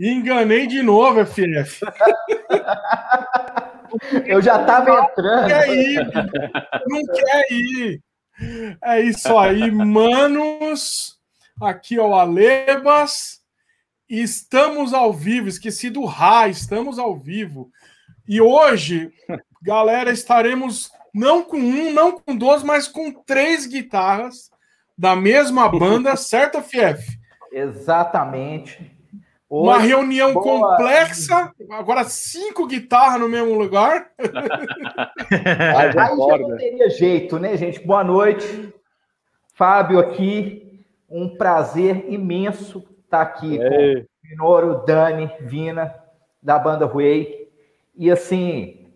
Enganei de novo, FF. Eu já estava entrando. Não quer ir, não quer ir. É isso aí, manos. Aqui é o Alebas. Estamos ao vivo. Esqueci do Ra, estamos ao vivo. E hoje, galera, estaremos não com um, não com dois, mas com três guitarras da mesma banda, certo, FF? Exatamente. Hoje, Uma reunião boa. complexa, agora cinco guitarras no mesmo lugar. Aí já não teria jeito, né, gente? Boa noite. Fábio aqui, um prazer imenso estar aqui Ei. com o Minoro, Dani, Vina, da banda Way. E assim,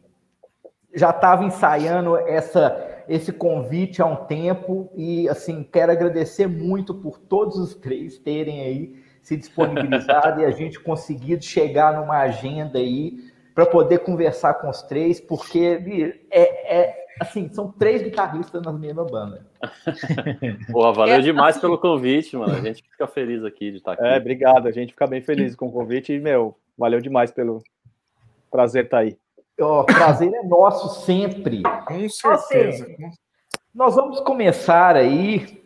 já estava ensaiando essa, esse convite há um tempo e assim, quero agradecer muito por todos os três terem aí se disponibilizado e a gente conseguido chegar numa agenda aí para poder conversar com os três, porque é, é, assim, são três guitarristas na mesma banda. Pô, valeu é, demais assim, pelo convite, mano. A gente fica feliz aqui de estar aqui. É, obrigado. A gente fica bem feliz com o convite e, meu, valeu demais pelo prazer estar aí. O prazer é nosso sempre. Com certeza. Assim, nós vamos começar aí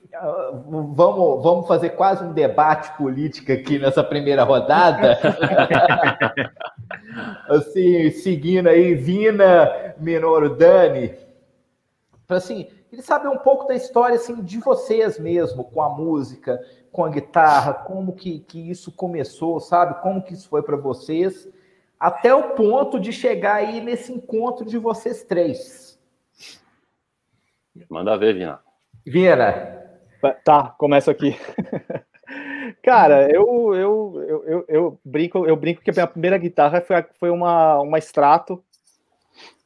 Vamos, vamos fazer quase um debate político aqui nessa primeira rodada. assim, seguindo aí, Vina, Minoro, Dani. Para assim, ele saber um pouco da história assim, de vocês mesmo, com a música, com a guitarra, como que, que isso começou, sabe? Como que isso foi para vocês, até o ponto de chegar aí nesse encontro de vocês três. Manda ver, Vina. Vina, Tá, começa aqui. Cara, eu, eu, eu, eu, brinco, eu brinco que a minha primeira guitarra foi, foi uma, uma extrato.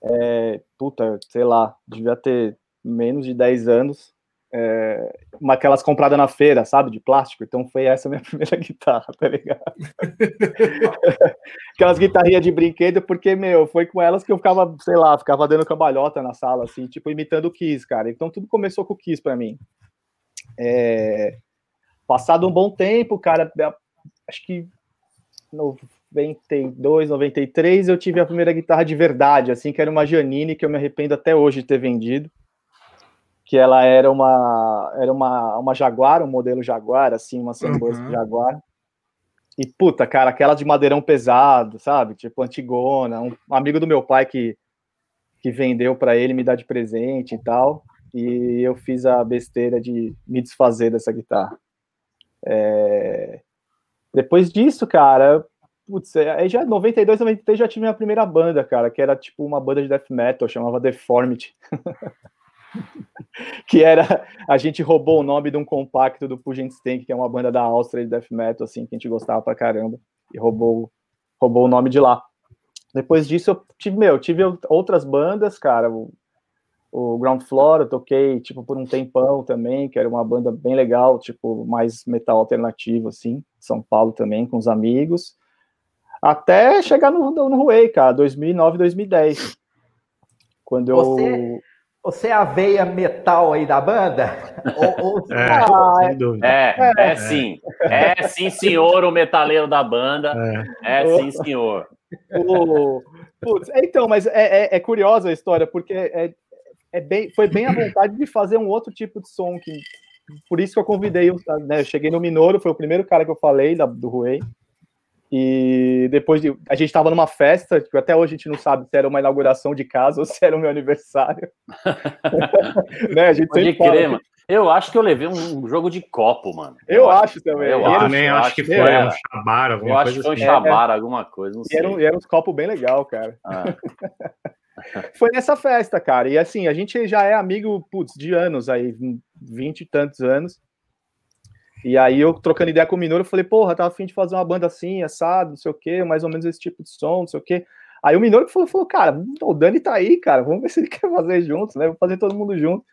É, puta, sei lá, devia ter menos de 10 anos. É, uma aquelas compradas na feira, sabe, de plástico. Então foi essa minha primeira guitarra, tá ligado? aquelas guitarrinhas de brinquedo, porque, meu, foi com elas que eu ficava, sei lá, ficava dando cambalhota na sala, assim, tipo, imitando o Kiss, cara. Então tudo começou com o Kiss pra mim. É, passado um bom tempo, cara, acho que 92, 93, eu tive a primeira guitarra de verdade, assim, que era uma Janine, que eu me arrependo até hoje de ter vendido. Que ela era uma era uma, uma Jaguar, um modelo Jaguar, assim, uma Sunburst uhum. Jaguar. E puta, cara, aquela de madeirão pesado, sabe? Tipo Antigona, um amigo do meu pai que que vendeu para ele me dar de presente e tal e eu fiz a besteira de me desfazer dessa guitarra. É... Depois disso, cara, putz, é, aí já 92, 93 já tive minha primeira banda, cara, que era tipo uma banda de death metal, chamava Deformity. que era a gente roubou o nome de um compacto do Pugent Stank, que é uma banda da Áustria de death metal assim, que a gente gostava pra caramba, e roubou roubou o nome de lá. Depois disso eu tive, meu, tive outras bandas, cara, o Ground Floor, eu toquei, tipo, por um tempão também, que era uma banda bem legal, tipo, mais metal alternativo, assim, São Paulo também, com os amigos, até chegar no, no Huawei, cara, 2009, 2010, quando você, eu... Você é a veia metal aí da banda? ou, ou... É, ah, é, é, é, sim, é sim, senhor, o metaleiro da banda, é, é sim, senhor. O... Putz, então, mas é, é, é curiosa a história, porque é, é bem, foi bem a vontade de fazer um outro tipo de som que por isso que eu convidei, né, eu cheguei no Minoro, foi o primeiro cara que eu falei da, do Ruei. E depois de, a gente estava numa festa, que até hoje a gente não sabe se era uma inauguração de casa ou se era o meu aniversário. né, a gente Pode crer, mano. Eu acho que eu levei um jogo de copo, mano. Eu, eu acho, acho, também. Eu, eu também acho, acho que foi um chabar, alguma eu coisa. Eu acho que foi um assim. chabar, é, alguma coisa, não sei. E era, e era uns copos bem legal, cara. Ah. Foi nessa festa, cara. E assim, a gente já é amigo, putz, de anos aí, vinte e tantos anos. E aí eu trocando ideia com o Minoro, eu falei, porra, tava afim de fazer uma banda assim, assado, não sei o quê, mais ou menos esse tipo de som, não sei o quê. Aí o Minoro falou, falou, cara, o Dani tá aí, cara, vamos ver se ele quer fazer juntos, né? Vamos fazer todo mundo junto.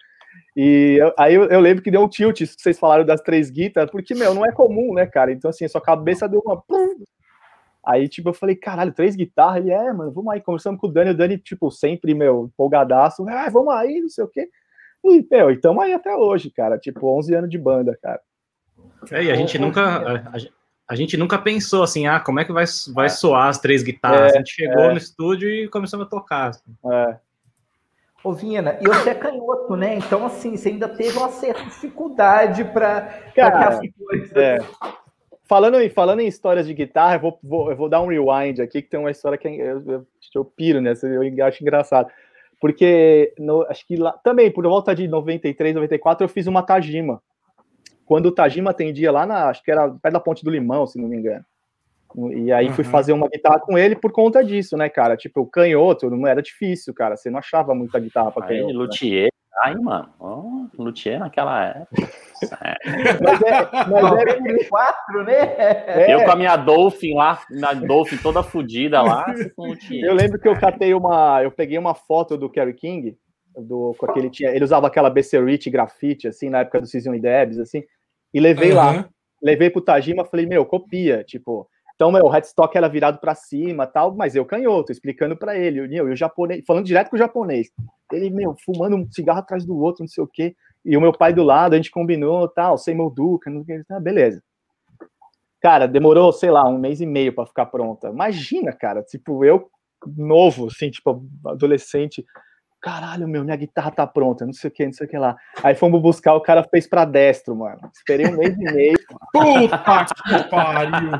E eu, aí eu, eu, lembro que deu um tilt, vocês falaram das três guitarras, porque, meu, não é comum, né, cara? Então, assim, sua cabeça deu uma Aí, tipo, eu falei, caralho, três guitarras? Ele, é, mano, vamos aí. Conversamos com o Dani, o Dani, tipo, sempre, meu, empolgadaço. Ah, vamos aí, não sei o quê. E, meu, e tamo aí até hoje, cara. Tipo, 11 anos de banda, cara. É, e a gente nunca... A, a, gente nunca pensou assim, ah, como é que vai, vai é. soar as três guitarras? É, a gente chegou é. no estúdio e começamos a tocar. Assim. É. Ô, Vina, e você é canhoto, né? Então, assim, você ainda teve uma certa dificuldade para as coisas. É. Falando, em, falando em histórias de guitarra, eu vou, vou, eu vou dar um rewind aqui, que tem uma história que é, eu, eu, eu piro nessa, eu acho engraçado. Porque, no, acho que lá, também, por volta de 93, 94, eu fiz uma Tajima. Quando o Tajima atendia lá na, acho que era perto da Ponte do Limão, se não me engano. E aí uhum. fui fazer uma guitarra com ele por conta disso, né, cara? Tipo, canhoto não era difícil, cara. Você não achava muita guitarra pra canhoto. Aí, né? luthier, ai, mano. Oh, luthier naquela época. mas é, mas é quatro, né? É. Eu com a minha Dolphin lá, minha Dolphin toda fodida lá. Eu lembro que eu catei uma. Eu peguei uma foto do Kerry King, do, com aquele tinha. Ele usava aquela BC Rich grafite, assim, na época do Season e Debs, assim, e levei uhum. lá. Levei pro Tajima, falei, meu, copia, tipo. Então, meu, o headstock era virado para cima tal, mas eu canhoto, explicando para ele, eu, o japonês, falando direto com o japonês. Ele, meu, fumando um cigarro atrás do outro, não sei o quê. E o meu pai do lado, a gente combinou, tal, sem molduca, não sei o que, beleza. Cara, demorou, sei lá, um mês e meio para ficar pronta. Imagina, cara, tipo, eu novo, assim, tipo, adolescente, caralho, meu, minha guitarra tá pronta, não sei o que, não sei o que lá. Aí fomos buscar, o cara fez pra destro, mano. Esperei um mês e meio. Puta que pariu!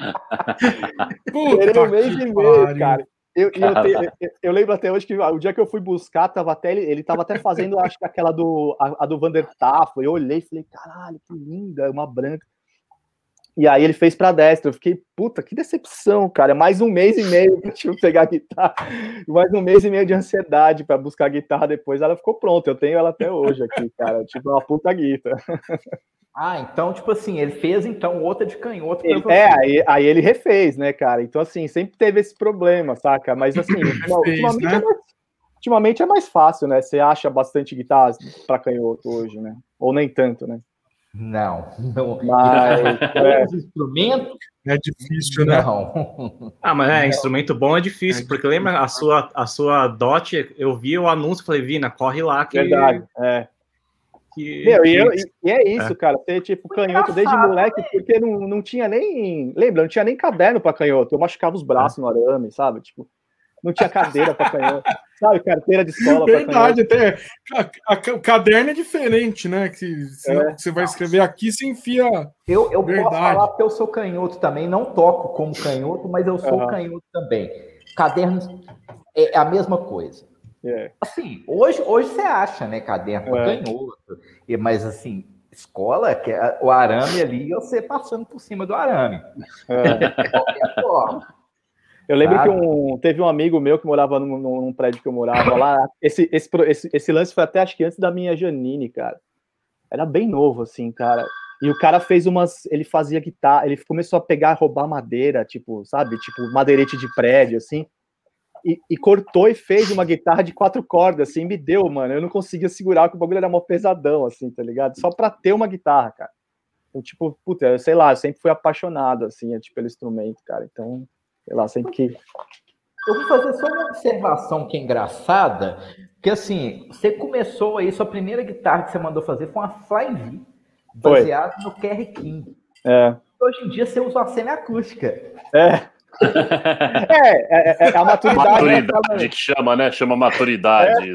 Puta Esperei um mês e meio, cara. Eu, eu, eu, eu, lembro até hoje que o dia que eu fui buscar, tava até, ele, ele tava até fazendo, acho que aquela do, a, a do Vander Tafo. Eu olhei e falei, caralho, que linda, uma branca. E aí ele fez para destra. Eu fiquei, puta, que decepção, cara. Mais um mês e meio para tipo, pegar a guitarra. Mais um mês e meio de ansiedade para buscar a guitarra depois. Ela ficou pronta. Eu tenho ela até hoje aqui, cara. Tipo, uma puta guitarra. Ah, então, tipo assim, ele fez então outra de canhoto. Ele, é, aí, aí, ele refez, né, cara? Então, assim, sempre teve esse problema, saca? Mas, assim, ultimamente, né? é mais, ultimamente é mais fácil, né? Você acha bastante guitarras para canhoto hoje, né? Ou nem tanto, né? Não, não. Mas, é. instrumentos. É difícil, né? Não. Ah, mas é, não. instrumento bom é difícil, é porque lembra a sua, a sua DOT, eu vi o anúncio e falei, Vina, corre lá que. Verdade, é. Que, Meu. E, eu, e, é isso, é. cara. Ter tipo canhoto desde moleque, né? porque não, não tinha nem. Lembra, não tinha nem caderno para canhoto. Eu machucava os braços no arame, sabe? Tipo, não tinha cadeira para canhoto. Sabe, carteira de escola. Verdade, até. A, a, o caderno é diferente, né? Que é. você vai escrever aqui, se enfia. Eu, eu posso falar porque eu sou canhoto também, não toco como canhoto, mas eu sou uhum. canhoto também. Cadernos é a mesma coisa. É. Assim, hoje, hoje você acha, né? Caderno é. canhoto. Mas assim, escola, que é o arame ali, você passando por cima do arame. É. Eu lembro que um, teve um amigo meu que morava num, num, prédio que eu morava lá. Esse, esse, esse, esse, lance foi até acho que antes da minha Janine, cara. Era bem novo, assim, cara. E o cara fez umas. Ele fazia guitarra, ele começou a pegar, roubar madeira, tipo, sabe? Tipo, madeirete de prédio, assim. E, e, cortou e fez uma guitarra de quatro cordas, assim, me deu, mano. Eu não conseguia segurar, porque o bagulho era mó pesadão, assim, tá ligado? Só pra ter uma guitarra, cara. Eu, tipo, puta, eu sei lá, eu sempre fui apaixonado, assim, tipo, pelo instrumento, cara. Então, sei lá, sempre que. Eu vou fazer só uma observação que é engraçada, que assim, você começou aí, sua primeira guitarra que você mandou fazer foi uma Flying V, baseada no Kerry King. É. Hoje em dia você usa uma semi-acústica. É. é, é, é, a maturidade. Né, maturidade que chama, né? Chama maturidade. É.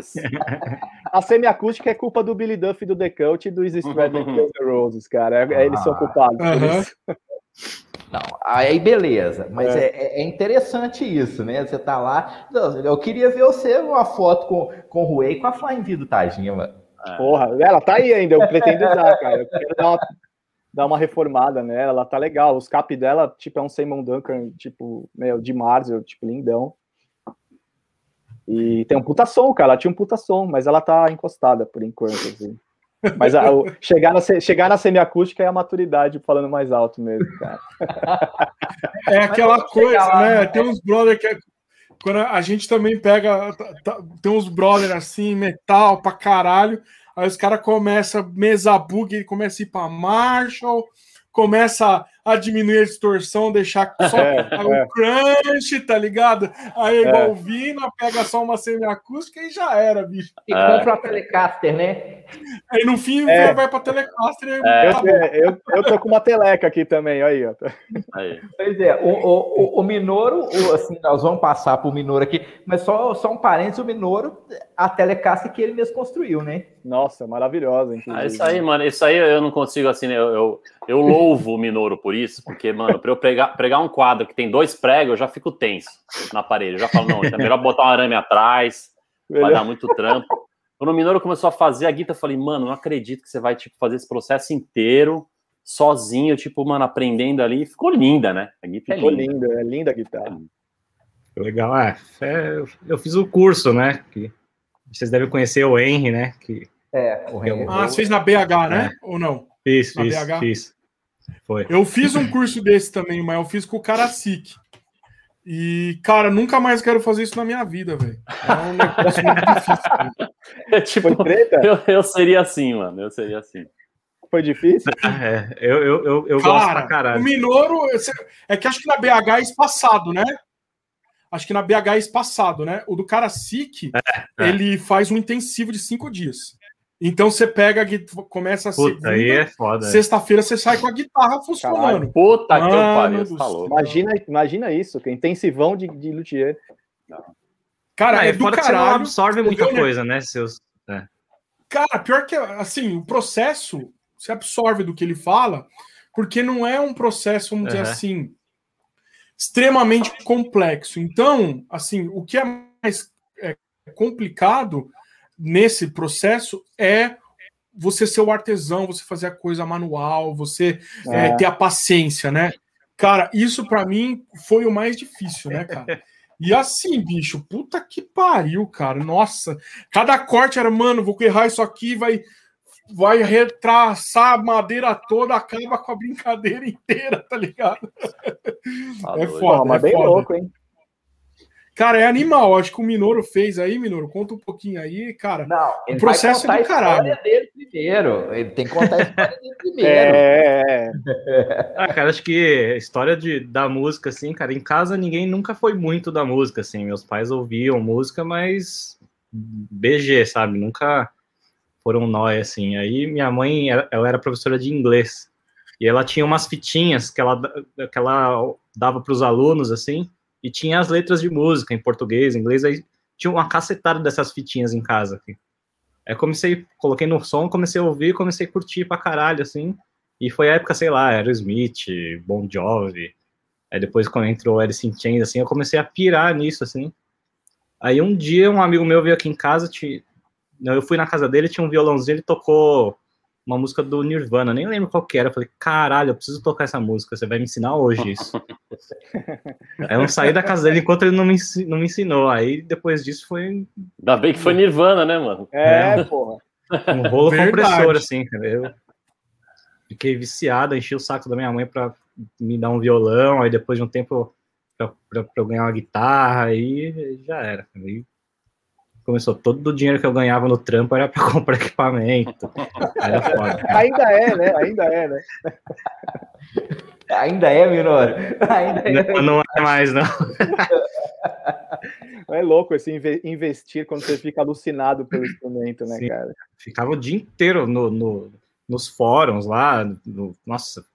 A semiacústica é culpa do Billy Duff e do The Cult e do Easy Stradley uhum. The Roses, cara. É, eles são culpados uhum. por isso. Não, aí beleza, mas é. é. É, interessante isso, né? Você tá lá. Eu queria ver você uma foto com, com o Rui e com a Flying V do Tajima. Porra, ela tá aí ainda, eu pretendo usar, cara. Eu quero dar uma, dar uma reformada nela, ela tá legal. Os cap dela, tipo, é um Simon Duncan, tipo, meu, de Marvel, tipo, lindão. E tem um puta som, cara. Ela tinha um puta som, mas ela tá encostada por enquanto, assim. Mas a, o, chegar, na, chegar na semiacústica é a maturidade falando mais alto mesmo, cara. É aquela coisa, lá, né? né? Tem uns brother que é, quando a gente também pega, tá, tá, tem uns brother assim, metal pra caralho, aí os caras começam mesa bug, começa a ir pra Marshall, começa a diminuir a distorção, deixar só é, o é. crunch, tá ligado? Aí é igual é. Vina, pega só uma semiacústica e já era, bicho. E compra a Telecaster, né? Aí no fim é. vai pra Telecaster. E... É. Tá eu, eu tô com uma Teleca aqui também, aí, ó. Aí. Pois é, o, o, o Minoro, o, assim, nós vamos passar pro Minoro aqui, mas só, só um parênteses, o Minoro, a Telecaster que ele mesmo construiu, né? Nossa, maravilhosa. Ah, isso aí, mano, isso aí eu não consigo, assim, eu, eu, eu louvo o Minoro por isso, porque, mano, para eu pregar, pregar um quadro que tem dois pregos, eu já fico tenso na parede. Eu já falo, não, é melhor botar um arame atrás, melhor. vai dar muito trampo. Quando o Minoro começou a fazer a guita, eu falei, mano, não acredito que você vai, tipo, fazer esse processo inteiro sozinho, tipo, mano, aprendendo ali. Ficou linda, né? A guita é ficou linda, linda é linda a guitarra. É legal, é, é, eu fiz o curso, né? Que vocês devem conhecer o Henry, né? Que, é, o Henry. Ah, você fez na BH, né? É. Ou não? Fiz, na fiz, BH? fiz. Foi. Eu fiz um curso desse também, mas eu fiz com o Karasik. E, cara, nunca mais quero fazer isso na minha vida, velho. É um negócio muito difícil. É, tipo, eu, eu seria assim, mano. Eu seria assim. Foi difícil? É, eu, eu, eu, eu cara, gosto pra caralho. O Minoro, é que acho que na BH é espaçado, né? Acho que na BH é espaçado, né? O do Karasik, é, é. ele faz um intensivo de cinco dias. Então você pega, começa a Puta, aí é foda. É. Sexta-feira você sai com a guitarra funcionando. Caralho, puta Mano que pariu, tá louco. Imagina, imagina isso, que intensivão de, de luthier. Cara, ah, é, é do caralho. Você não absorve muita coisa, né? Seus, é. Cara, pior que assim, o processo se absorve do que ele fala, porque não é um processo, vamos uhum. dizer assim, extremamente complexo. Então, assim, o que é mais é, complicado nesse processo é você ser o artesão, você fazer a coisa manual, você é. É, ter a paciência, né? Cara, isso para mim foi o mais difícil, né, cara? E assim, bicho, puta que pariu, cara. Nossa, cada corte era, mano, vou errar isso aqui, vai vai retraçar a madeira toda, acaba com a brincadeira inteira, tá ligado? Tá é foda, mas é bem foda. louco, hein? Cara, é animal. Acho que o Minoro fez aí, Minoro. Conta um pouquinho aí, cara. Não, o processo vai contar é do caralho. A história dele primeiro. Ele tem que contar a história dele primeiro. É. ah, cara, acho que a história de, da música, assim, cara, em casa ninguém nunca foi muito da música, assim. Meus pais ouviam música, mas BG, sabe? Nunca foram nós, assim. Aí minha mãe, ela era professora de inglês. E ela tinha umas fitinhas que ela, que ela dava para os alunos, assim e tinha as letras de música em português, em inglês, aí tinha uma cacetada dessas fitinhas em casa. Aqui. Aí comecei, coloquei no som, comecei a ouvir, comecei a curtir pra caralho, assim, e foi a época, sei lá, Aerosmith, Bon Jovi, aí depois quando entrou Alice in Chains, assim, eu comecei a pirar nisso, assim. Aí um dia um amigo meu veio aqui em casa, eu fui na casa dele, tinha um violãozinho, ele tocou uma música do Nirvana, nem lembro qual que era. Eu falei, caralho, eu preciso tocar essa música, você vai me ensinar hoje isso. Aí eu não saí da casa dele enquanto ele não me, não me ensinou. Aí depois disso foi. Ainda bem que foi Nirvana, né, mano? É, é porra. Um rolo Verdade. compressor, assim, Eu fiquei viciado, enchi o saco da minha mãe pra me dar um violão, aí depois de um tempo pra, pra, pra eu ganhar uma guitarra, aí já era. Aí começou todo o dinheiro que eu ganhava no trampo era para comprar equipamento. Era foda. Ainda é, né? Ainda é, né? Ainda é, Minor. Ainda é. Não, não é mais, não. É louco esse investir quando você fica alucinado pelo instrumento, né, Sim. cara? Ficava o dia inteiro no, no nos fóruns lá, no, nossa,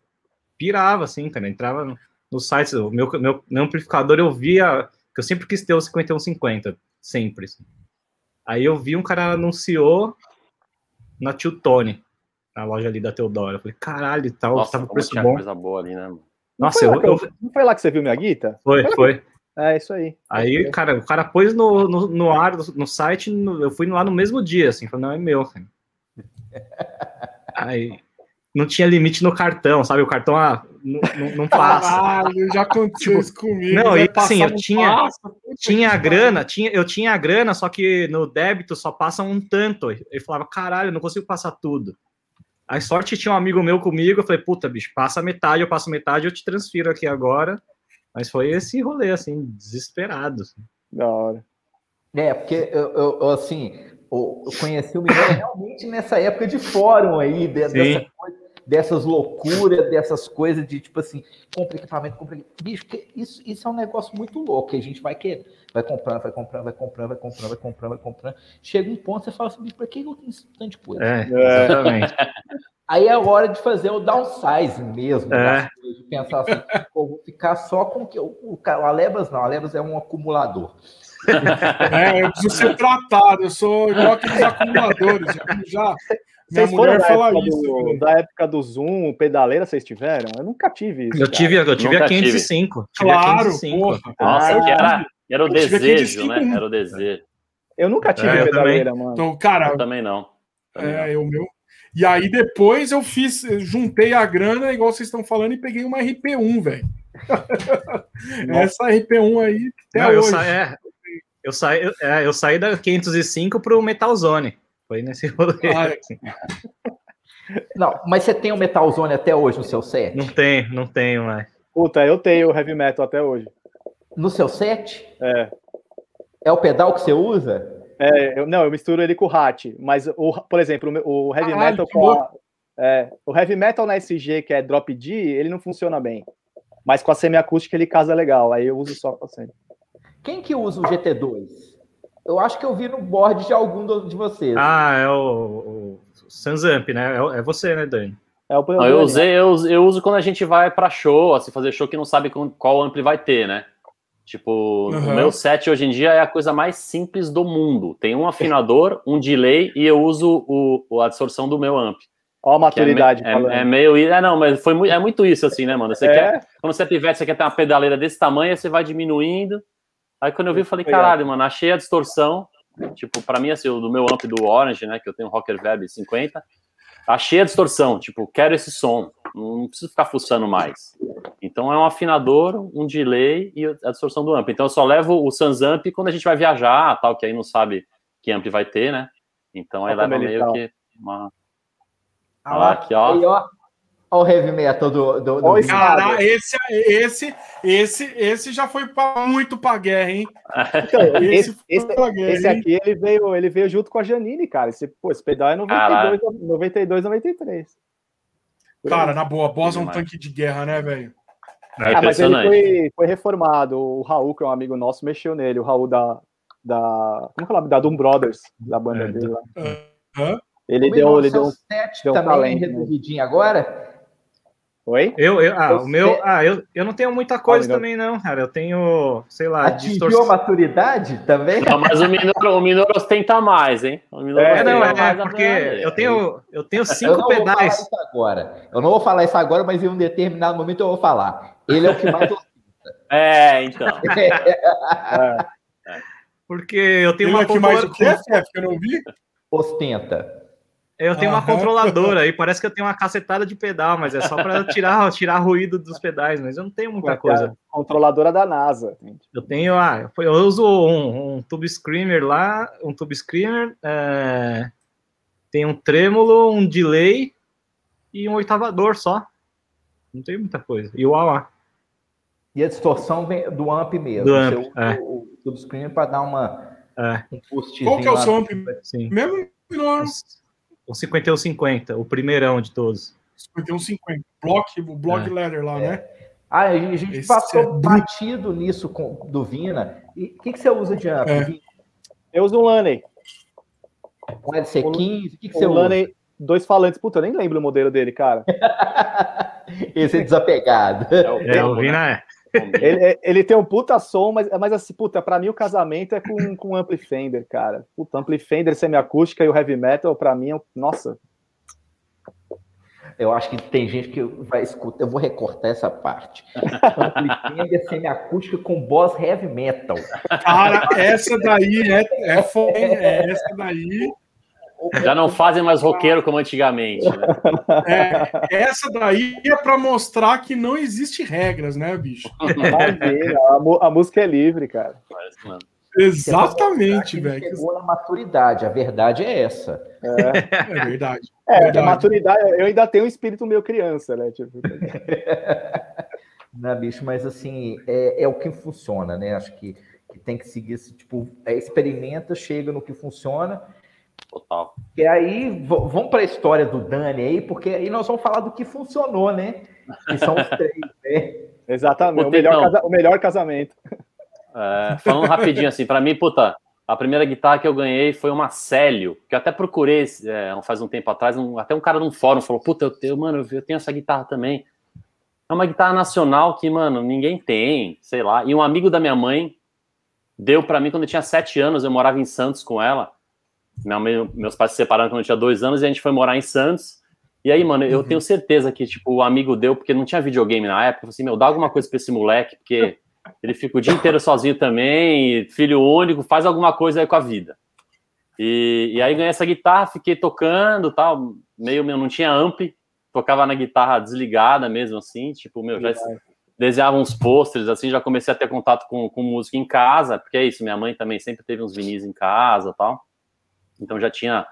pirava assim, cara. Entrava no, no site, o meu, meu, meu amplificador eu via, que eu sempre quis ter o 5150, sempre. Assim. Aí eu vi um cara anunciou na Tio Tony, na loja ali da Teodora. Eu falei, caralho, tal, Nossa, tava preço bom. coisa boa ali, né? Nossa, não eu, eu, não foi lá que você viu minha guita? Foi, foi. É, isso aí. Aí, cara, o cara pôs no, no, no ar, no site, no, eu fui lá no mesmo dia, assim, falei, não, é meu, cara. Aí, não tinha limite no cartão, sabe? O cartão ah, não, não, não passa. Caralho, já aconteceu isso comigo. Não, e assim, eu tinha, passa, tinha a grana, tinha, eu tinha a grana, só que no débito só passa um tanto. Ele falava, caralho, eu não consigo passar tudo. A sorte tinha um amigo meu comigo, eu falei, puta, bicho, passa metade, eu passo metade, eu te transfiro aqui agora. Mas foi esse rolê, assim, desesperado. Assim. Da hora. É, porque eu, eu assim, eu conheci o Mineiro realmente nessa época de fórum aí, dessa coisa dessas loucuras, dessas coisas de tipo assim, compra equipamento, compra. Bicho, isso, isso é um negócio muito louco que a gente vai querer. Vai comprando, vai comprando, vai comprando, vai comprando, vai comprando, vai comprando. Chega um ponto, você fala assim, bicho, pra que eu tenho esse tanto de coisa? É, exatamente. Aí é hora de fazer o downsize mesmo, é. de pensar assim, pô, vou ficar só com que o, o, o Alebas não, o Alebas é um acumulador. É, eu preciso ser tratado, eu sou igual aqueles acumuladores, já. Minha vocês mulher fala isso. Do, da época do Zoom, pedaleira, vocês tiveram? Eu nunca tive isso. Eu tive, eu tive a 505. Tive. Claro, 505. porra. Nossa, ah, que era, era o desejo, né? Era o desejo. Eu nunca tive é, pedaleira, mano. Então, cara. Eu também não. Também é, o meu. E aí depois eu fiz, juntei a grana, igual vocês estão falando, e peguei uma RP1, velho. Essa RP1 aí, até não, hoje. Eu, sa é, eu, saí, é, eu saí da 505 pro Metal Zone. Foi nesse rolê. Ah, assim. Não, mas você tem o Metal Zone até hoje no seu set? Não tem, não tenho mais. Puta, eu tenho o Heavy Metal até hoje. No seu set? É. É o pedal que você usa? É, eu, não, eu misturo ele com o Hat, mas, o, por exemplo, o Heavy Metal com a, é, o Heavy Metal na SG, que é Drop D, ele não funciona bem. Mas com a semiacústica ele casa legal, aí eu uso só com a semi. Quem que usa o GT2? Eu acho que eu vi no board de algum de vocês. Ah, é o, o Sanzamp, né? É, é, você, né, Dani? É o Não, eu usei, eu, eu uso quando a gente vai para show, assim, fazer show que não sabe qual ampli vai ter, né? Tipo, uhum. o meu set hoje em dia é a coisa mais simples do mundo. Tem um afinador, um delay e eu uso o, a distorção do meu amp. Olha a maturidade. É, é, é, meio. É, não, mas foi muito, é muito isso, assim, né, mano? Você é? quer, quando você tiver, você quer ter uma pedaleira desse tamanho, você vai diminuindo. Aí quando eu vi, eu falei, caralho, mano, achei a distorção. Tipo, para mim, assim, do meu amp do Orange, né, que eu tenho um Rocker Verb 50, achei a distorção. Tipo, quero esse som. Não preciso ficar fuçando mais. Então é um afinador, um delay e a distorção do amp. Então eu só levo o Sans Amp quando a gente vai viajar, tal, que aí não sabe que amp vai ter, né? Então aí leva meio que uma. Ah, aqui, ó. Aí, ó. Olha o heavy metal do. do, do cara, esse, esse, esse, esse já foi pra, muito pra guerra, hein? Então, esse, esse, guerra, esse aqui ele veio, ele veio junto com a Janine, cara. Esse, pô, esse pedal é 92, 92, 93. Cara, na boa, Boss é um tanque de guerra, né, velho? É ah, mas ele foi, foi reformado. O Raul, que é um amigo nosso, mexeu nele. O Raul da. da como é o nome? Da Doom Brothers, da banda é, dele lá. Uh -huh. Ele deu, ele deu, deu um também talento, reduzidinho né? agora? Oi? Eu, eu, ah, o meu, ah, eu, eu não tenho muita coisa também, não, cara. Eu tenho, sei lá, Atingiu distorção. a maturidade também? Não, mas o Minoro, o Minoro ostenta mais, hein? O Minoro é, não, é, porque eu tenho, eu tenho cinco eu pedais. agora. Eu não vou falar isso agora, mas em um determinado momento eu vou falar. Ele é o que mais ostenta. É, então. é. Porque eu tenho Ele uma é que mais o que é, que eu não vi? Ostenta. Eu tenho uma controladora e parece que eu tenho uma cacetada de pedal, mas é só para tirar, tirar ruído dos pedais, mas eu não tenho muita coisa. Controladora da NASA. Eu tenho, ah, eu uso um, um Tube Screamer lá, um Tube Screamer, é, tem um trêmulo, um delay e um oitavador só. Não tem muita coisa. E o AUA. E a distorção vem do amp mesmo. Do amp, Você é. o, o Tube Screamer para dar uma, é. um Qual que é o seu amp? Sim. Mesmo? Não. O 5150, o primeirão de todos. 5150. Block, o block é. leather lá, é. né? Ah, a gente Esse passou é batido nisso com, do Vina. E o que, que você usa de amp? É. Eu uso um Laney. Um LC15? O que, que você um usa? Laney, dois falantes. Puta, eu nem lembro o modelo dele, cara. Esse é desapegado. É, o Vina é. Ele, ele, tem um puta som, mas, mas assim, puta, pra mim o casamento é com, com Ampli Fender, cara. Puta, Ampli Fender, semiacústica e o heavy metal, pra mim, é, nossa. Eu acho que tem gente que vai escutar, eu vou recortar essa parte. Ampli Fender, semiacústica com boss heavy metal. Cara, essa daí é, é, é essa daí já não fazem mais roqueiro como antigamente. Né? É, essa daí é para mostrar que não existe regras, né, bicho? Imagina, a, a, música é livre, cara. Exatamente, velho. Chegou na maturidade, a verdade é essa. É, é verdade. É, verdade. a maturidade, eu ainda tenho um espírito meio criança, né? Tipo... Não, bicho, mas assim, é, é o que funciona, né? Acho que, que tem que seguir esse tipo, é, experimenta, chega no que funciona Total. E aí, vamos para a história do Dani aí, porque aí nós vamos falar do que funcionou, né? Que são os três, né? Exatamente, o melhor, casa, o melhor casamento. É, falando rapidinho assim, para mim, puta, a primeira guitarra que eu ganhei foi uma Célio, que eu até procurei é, faz um tempo atrás, um, até um cara num fórum falou, puta, eu tenho, mano, eu tenho essa guitarra também. É uma guitarra nacional que, mano, ninguém tem, sei lá. E um amigo da minha mãe deu para mim quando eu tinha sete anos, eu morava em Santos com ela. Meus pais se separaram quando eu tinha dois anos e a gente foi morar em Santos. E aí, mano, eu uhum. tenho certeza que, tipo, o amigo deu, porque não tinha videogame na época, eu falei assim, meu, dá alguma coisa pra esse moleque, porque ele fica o dia inteiro sozinho também, filho único, faz alguma coisa aí com a vida. E, e aí ganhei essa guitarra, fiquei tocando tal, meio, meu, não tinha amp, tocava na guitarra desligada mesmo, assim, tipo, meu, já desenhava uns pôsteres, assim, já comecei a ter contato com, com música em casa, porque é isso, minha mãe também sempre teve uns vinis em casa tal. Então já tinha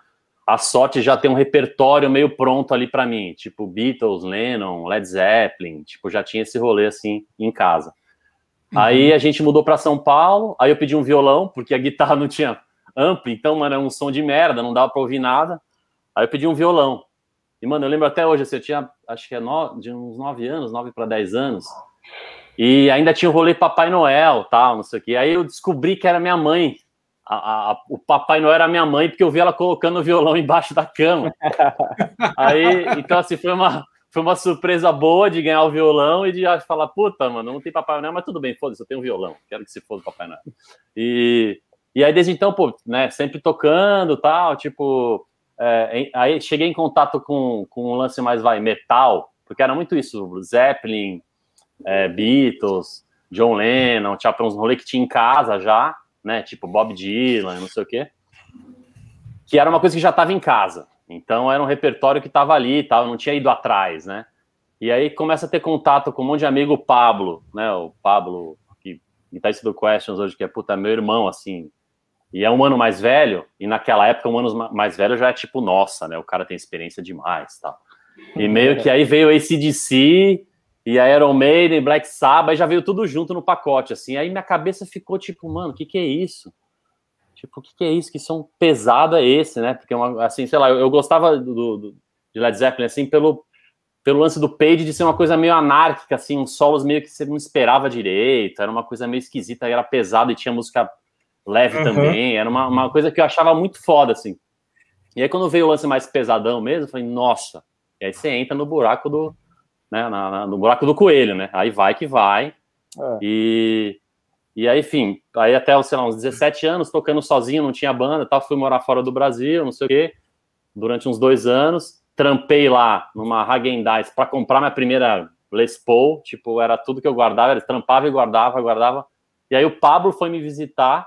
a sorte de já ter um repertório meio pronto ali para mim, tipo Beatles, Lennon, Led Zeppelin, tipo, já tinha esse rolê assim em casa. Uhum. Aí a gente mudou para São Paulo, aí eu pedi um violão, porque a guitarra não tinha ampli, então, mano, era um som de merda, não dava para ouvir nada. Aí eu pedi um violão. E, mano, eu lembro até hoje, assim, eu tinha, acho que é no, de uns 9 anos, 9 para 10 anos, e ainda tinha o rolê Papai Noel, tal, não sei o quê. Aí eu descobri que era minha mãe. A, a, o Papai Noel era minha mãe, porque eu vi ela colocando o violão embaixo da cama. Aí, então, assim, foi uma, foi uma surpresa boa de ganhar o violão e de falar, puta, mano, não tem Papai Noel, mas tudo bem, foda-se, eu tenho um violão, quero que se foda o Papai Noel. E, e aí, desde então, pô, né, sempre tocando tal, tipo, é, aí cheguei em contato com, com um lance mais, vai, metal, porque era muito isso, Zeppelin, é, Beatles, John Lennon, tinha uns rolê que tinha em casa já, né? Tipo Bob Dylan, não sei o quê. Que era uma coisa que já estava em casa. Então era um repertório que estava ali e tal, não tinha ido atrás, né? E aí começa a ter contato com um monte de amigo, o Pablo, né? O Pablo, que guitarrista do Questions hoje, que é puta, meu irmão, assim. E é um ano mais velho, e naquela época um ano mais velho já é tipo, nossa, né? O cara tem experiência demais tal. E meio que aí veio o ACDC, e a Iron Maiden, Black Sabbath, já veio tudo junto no pacote, assim. Aí minha cabeça ficou tipo, mano, o que que é isso? Tipo, o que que é isso? Que som pesado é esse, né? Porque, uma, assim, sei lá, eu, eu gostava do, do, de Led Zeppelin, assim, pelo, pelo lance do Page de ser uma coisa meio anárquica, assim, uns solos meio que você não esperava direito, era uma coisa meio esquisita, era pesado e tinha música leve uhum. também, era uma, uma coisa que eu achava muito foda, assim. E aí quando veio o lance mais pesadão mesmo, eu falei, nossa, e aí você entra no buraco do, né, na, na, no buraco do coelho, né? Aí vai que vai. É. E, e aí, enfim, aí até, sei lá, uns 17 anos, tocando sozinho, não tinha banda tal, fui morar fora do Brasil, não sei o quê, durante uns dois anos. Trampei lá numa Hagen para comprar minha primeira Les Paul, tipo, era tudo que eu guardava, era trampava e guardava, guardava. E aí o Pablo foi me visitar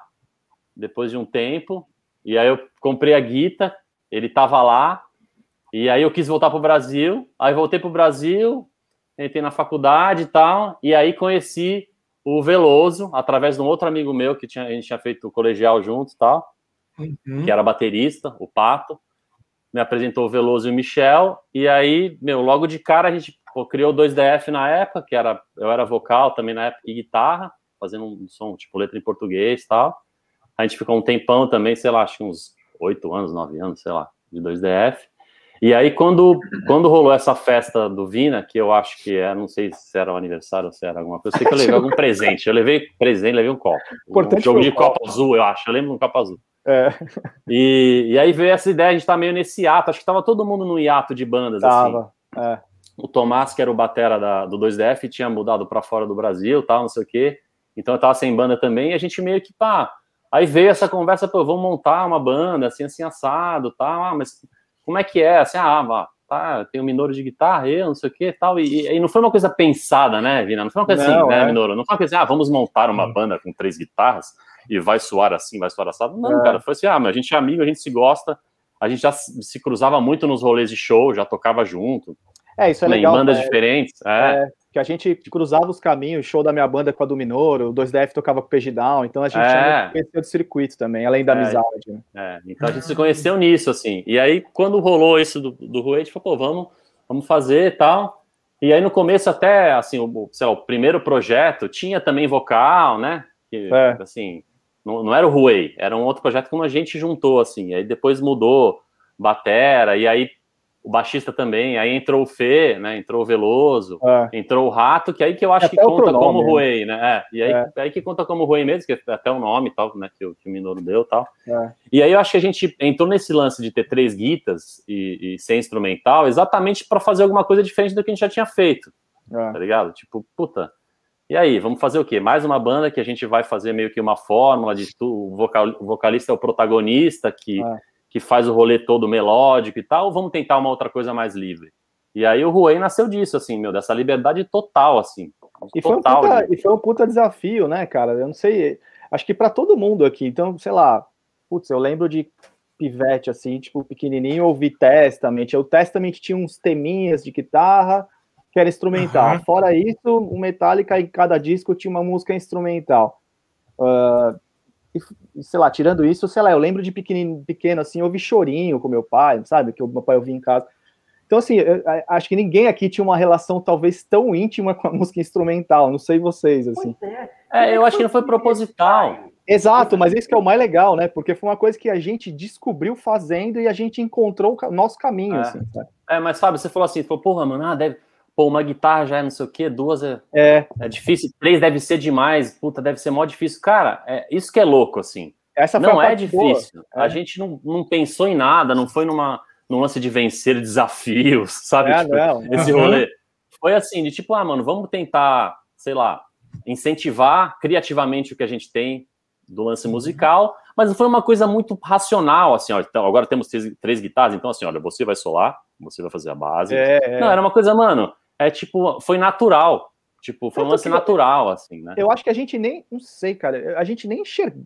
depois de um tempo, e aí eu comprei a guita, ele tava lá, e aí eu quis voltar pro Brasil, aí voltei pro Brasil, entrei na faculdade e tal, e aí conheci o Veloso, através de um outro amigo meu que tinha, a gente tinha feito colegial juntos e tal, uhum. que era baterista, o Pato, me apresentou o Veloso e o Michel, e aí, meu, logo de cara a gente pô, criou dois DF na época, que era, eu era vocal também na época e guitarra, fazendo um som, tipo, letra em português e tal, a gente ficou um tempão também, sei lá, acho que uns oito anos, nove anos, sei lá, de dois DF, e aí, quando, quando rolou essa festa do Vina, que eu acho que é, não sei se era o aniversário ou se era alguma coisa, eu sei que eu levei algum presente. Eu levei presente, levei um copo. Importante um jogo de copo. copo azul, eu acho. Eu lembro de um copo azul. É. E, e aí veio essa ideia, a gente tá meio nesse hiato, acho que tava todo mundo no hiato de bandas, assim. tava, assim. É. O Tomás, que era o batera da, do 2DF, tinha mudado para fora do Brasil, tal, não sei o quê. Então eu tava sem banda também, e a gente meio que, pá... Aí veio essa conversa, pô, vamos montar uma banda, assim, assim, assado, tal. Ah, mas como é que é? Assim, ah, tá, tem um Minoro de guitarra, eu, não sei o que tal. E, e não foi uma coisa pensada, né, Vina? Não foi uma coisa não, assim, né, é. né, Minoro? Não foi uma coisa assim, ah, vamos montar uma banda com três guitarras e vai soar assim, vai soar assado. Não, é. cara, foi assim, ah, mas a gente é amigo, a gente se gosta, a gente já se cruzava muito nos rolês de show, já tocava junto. É, isso é legal. Em bandas é, diferentes. É. é que a gente cruzava os caminhos, show da minha banda com a do Minoro, o 2DF tocava com o Page Down, então a gente é. conheceu de circuito também, além da é. amizade. Né? É. Então a gente se conheceu nisso, assim. E aí, quando rolou isso do, do Rui, a gente falou, pô, vamos, vamos fazer e tal. E aí, no começo, até, assim, o, lá, o primeiro projeto tinha também vocal, né? Que, é. assim, Não, não era o Huey, era um outro projeto que uma gente juntou, assim. Aí depois mudou Batera, e aí o baixista também, aí entrou o Fê, né? Entrou o Veloso, é. entrou o Rato, que aí que eu acho que conta como né? Ruei, né? É, e aí, é. aí que conta como Ruei mesmo, que é até o nome tal, né? Que, que o Minoro deu tal. É. E aí eu acho que a gente entrou nesse lance de ter três guitas e, e ser instrumental exatamente para fazer alguma coisa diferente do que a gente já tinha feito. É. Tá ligado? Tipo, puta. E aí, vamos fazer o quê? Mais uma banda que a gente vai fazer meio que uma fórmula de tu, o, vocal, o vocalista é o protagonista que é que faz o rolê todo melódico e tal, vamos tentar uma outra coisa mais livre? E aí o Ruei nasceu disso, assim, meu, dessa liberdade total, assim. E foi, um puta, e foi um puta desafio, né, cara? Eu não sei, acho que para todo mundo aqui. Então, sei lá, putz, eu lembro de pivete, assim, tipo, pequenininho, ouvir Testament. O Testament tinha uns teminhas de guitarra que era instrumental. Uhum. Fora isso, o Metallica em cada disco tinha uma música instrumental. Uh, e, sei lá, tirando isso, sei lá, eu lembro de pequeno, pequeno assim, eu ouvi chorinho com meu pai, sabe? Que o meu pai ouvia em casa. Então, assim, eu, eu, acho que ninguém aqui tinha uma relação talvez tão íntima com a música instrumental, não sei vocês, assim. É. é, eu acho que não foi proposital. Exato, mas isso que é o mais legal, né? Porque foi uma coisa que a gente descobriu fazendo e a gente encontrou o nosso caminho, é. assim. Sabe? É, mas Fábio, você falou assim, falou, porra, mano, ah, deve, pô, uma guitarra já é não sei o quê, duas é, é. é difícil, três deve ser demais, puta, deve ser mó difícil. Cara, é, isso que é louco, assim. Essa não é difícil. É. A gente não, não pensou em nada, não foi numa, num lance de vencer desafios, sabe? É, tipo, não. Esse uhum. rolê. Foi assim, de tipo, ah, mano, vamos tentar, sei lá, incentivar criativamente o que a gente tem do lance uhum. musical, mas foi uma coisa muito racional, assim, ó, então agora temos três, três guitarras, então assim, olha, você vai solar, você vai fazer a base. É, é. não, era uma coisa, mano, é tipo, foi natural. Tipo, foi um lance natural, assim, né? Eu acho que a gente nem, não sei, cara, a gente nem enxerga.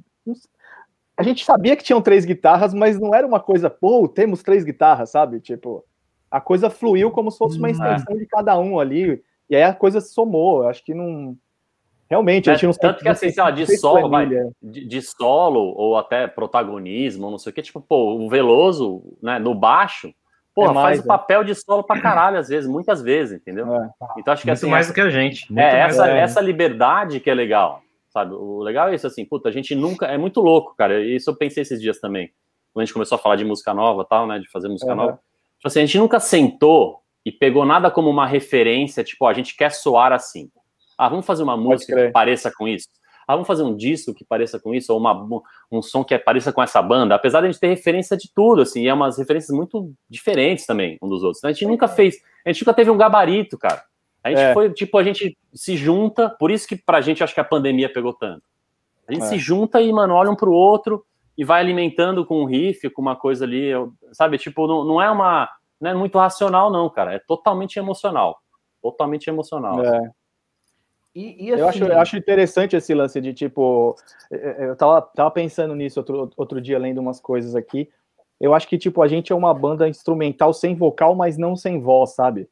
A gente sabia que tinham três guitarras, mas não era uma coisa, pô, temos três guitarras, sabe? Tipo, a coisa fluiu como se fosse uma hum, extensão é. de cada um ali, e aí a coisa somou. Eu acho que não. Realmente, é, a gente não Tanto que assim, sei lá, de solo, vai, de, de, solo, ou até protagonismo, não sei o que, tipo, pô, o Veloso, né, no baixo, Pô, é mais, faz o é. papel de solo pra caralho, às vezes, muitas vezes, entendeu? É. Então acho que Muito assim. mais essa, do que a gente. é, essa, essa liberdade que é legal, sabe? O legal é isso, assim, puta, a gente nunca. É muito louco, cara. Isso eu pensei esses dias também. Quando a gente começou a falar de música nova tal, né? De fazer música uhum. nova. Tipo assim, a gente nunca sentou e pegou nada como uma referência, tipo, ó, a gente quer soar assim. Ah, vamos fazer uma música que pareça com isso ah, vamos fazer um disco que pareça com isso, ou uma, um som que pareça com essa banda, apesar de a gente ter referência de tudo, assim, e é umas referências muito diferentes também um dos outros. Então, a gente nunca fez, a gente nunca teve um gabarito, cara. A gente é. foi, tipo, a gente se junta, por isso que pra gente acho que a pandemia pegou tanto. A gente é. se junta e, mano, olha um pro outro e vai alimentando com um riff, com uma coisa ali, sabe? Tipo, não, não é uma. Não é muito racional, não, cara. É totalmente emocional. Totalmente emocional. É. Assim. E, e assim... eu, acho, eu acho interessante esse lance de tipo. É, é, eu tava, tava pensando nisso outro, outro dia, lendo umas coisas aqui. Eu acho que, tipo, a gente é uma banda instrumental sem vocal, mas não sem voz, sabe?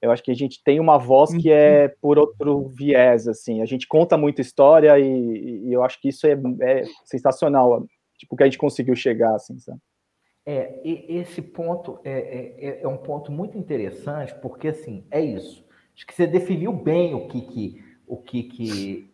Eu acho que a gente tem uma voz que é uhum. por outro viés, assim. A gente conta muita história e, e eu acho que isso é, é, sensacional, tipo, que a gente conseguiu chegar, assim, sabe? É, esse ponto é, é, é, é um ponto muito interessante, porque, assim, é isso. Acho que você definiu bem o que, que, o que, que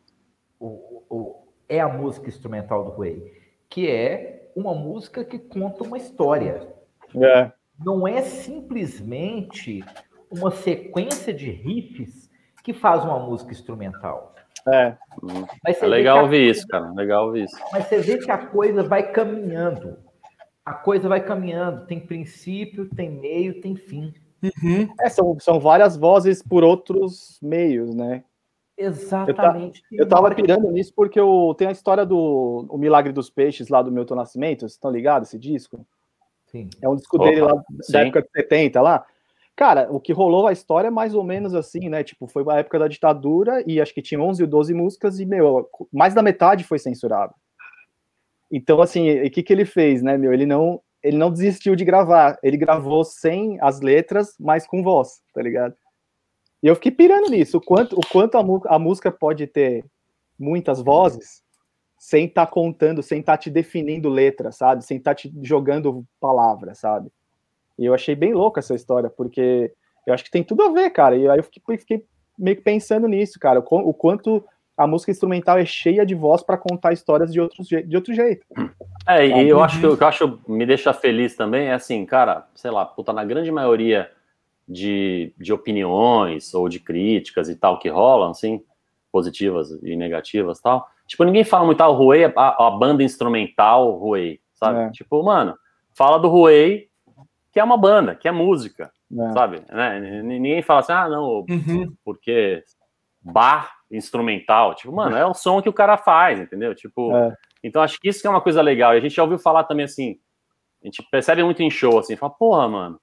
o, o, é a música instrumental do Rui, que é uma música que conta uma história. É. Não é simplesmente uma sequência de riffs que faz uma música instrumental. É. é legal ouvir coisa, isso, cara. Legal ouvir isso. Mas você vê que a coisa vai caminhando. A coisa vai caminhando. Tem princípio, tem meio, tem fim. Uhum. É, são, são várias vozes por outros meios, né? Exatamente. Eu, eu tava pirando nisso porque eu tenho a história do O Milagre dos Peixes lá do Milton Nascimento, vocês estão ligados esse disco? Sim. É um disco Opa, dele lá sim. da época de 70 lá. Cara, o que rolou a história é mais ou menos assim, né? Tipo, foi a época da ditadura e acho que tinha 11 ou 12 músicas e, meu, mais da metade foi censurado. Então, assim, o que, que ele fez, né, meu? Ele não, ele não desistiu de gravar. Ele gravou sem as letras, mas com voz, tá ligado? E eu fiquei pirando nisso, o quanto, o quanto a, a música pode ter muitas vozes sem estar tá contando, sem estar tá te definindo letra, sabe? Sem estar tá te jogando palavras, sabe? E eu achei bem louca essa história, porque eu acho que tem tudo a ver, cara. E aí eu fiquei, fiquei meio que pensando nisso, cara, o, quanto a música instrumental é cheia de voz para contar histórias de, outros, de outro jeito. É, e eu acho que o que eu acho me deixa feliz também é assim, cara, sei lá, puta, na grande maioria de, de opiniões ou de críticas e tal que rolam, assim, positivas e negativas tal. Tipo, ninguém fala muito, ah, o Huey, a, a banda instrumental Huey, sabe? É. Tipo, mano, fala do Huey, que é uma banda, que é música, é. sabe? Né? Ninguém fala assim, ah, não, uhum. porque bar instrumental. Tipo, mano, é o som que o cara faz, entendeu? Tipo, é. então acho que isso que é uma coisa legal. E a gente já ouviu falar também assim, a gente percebe muito em show, assim, fala, porra, mano,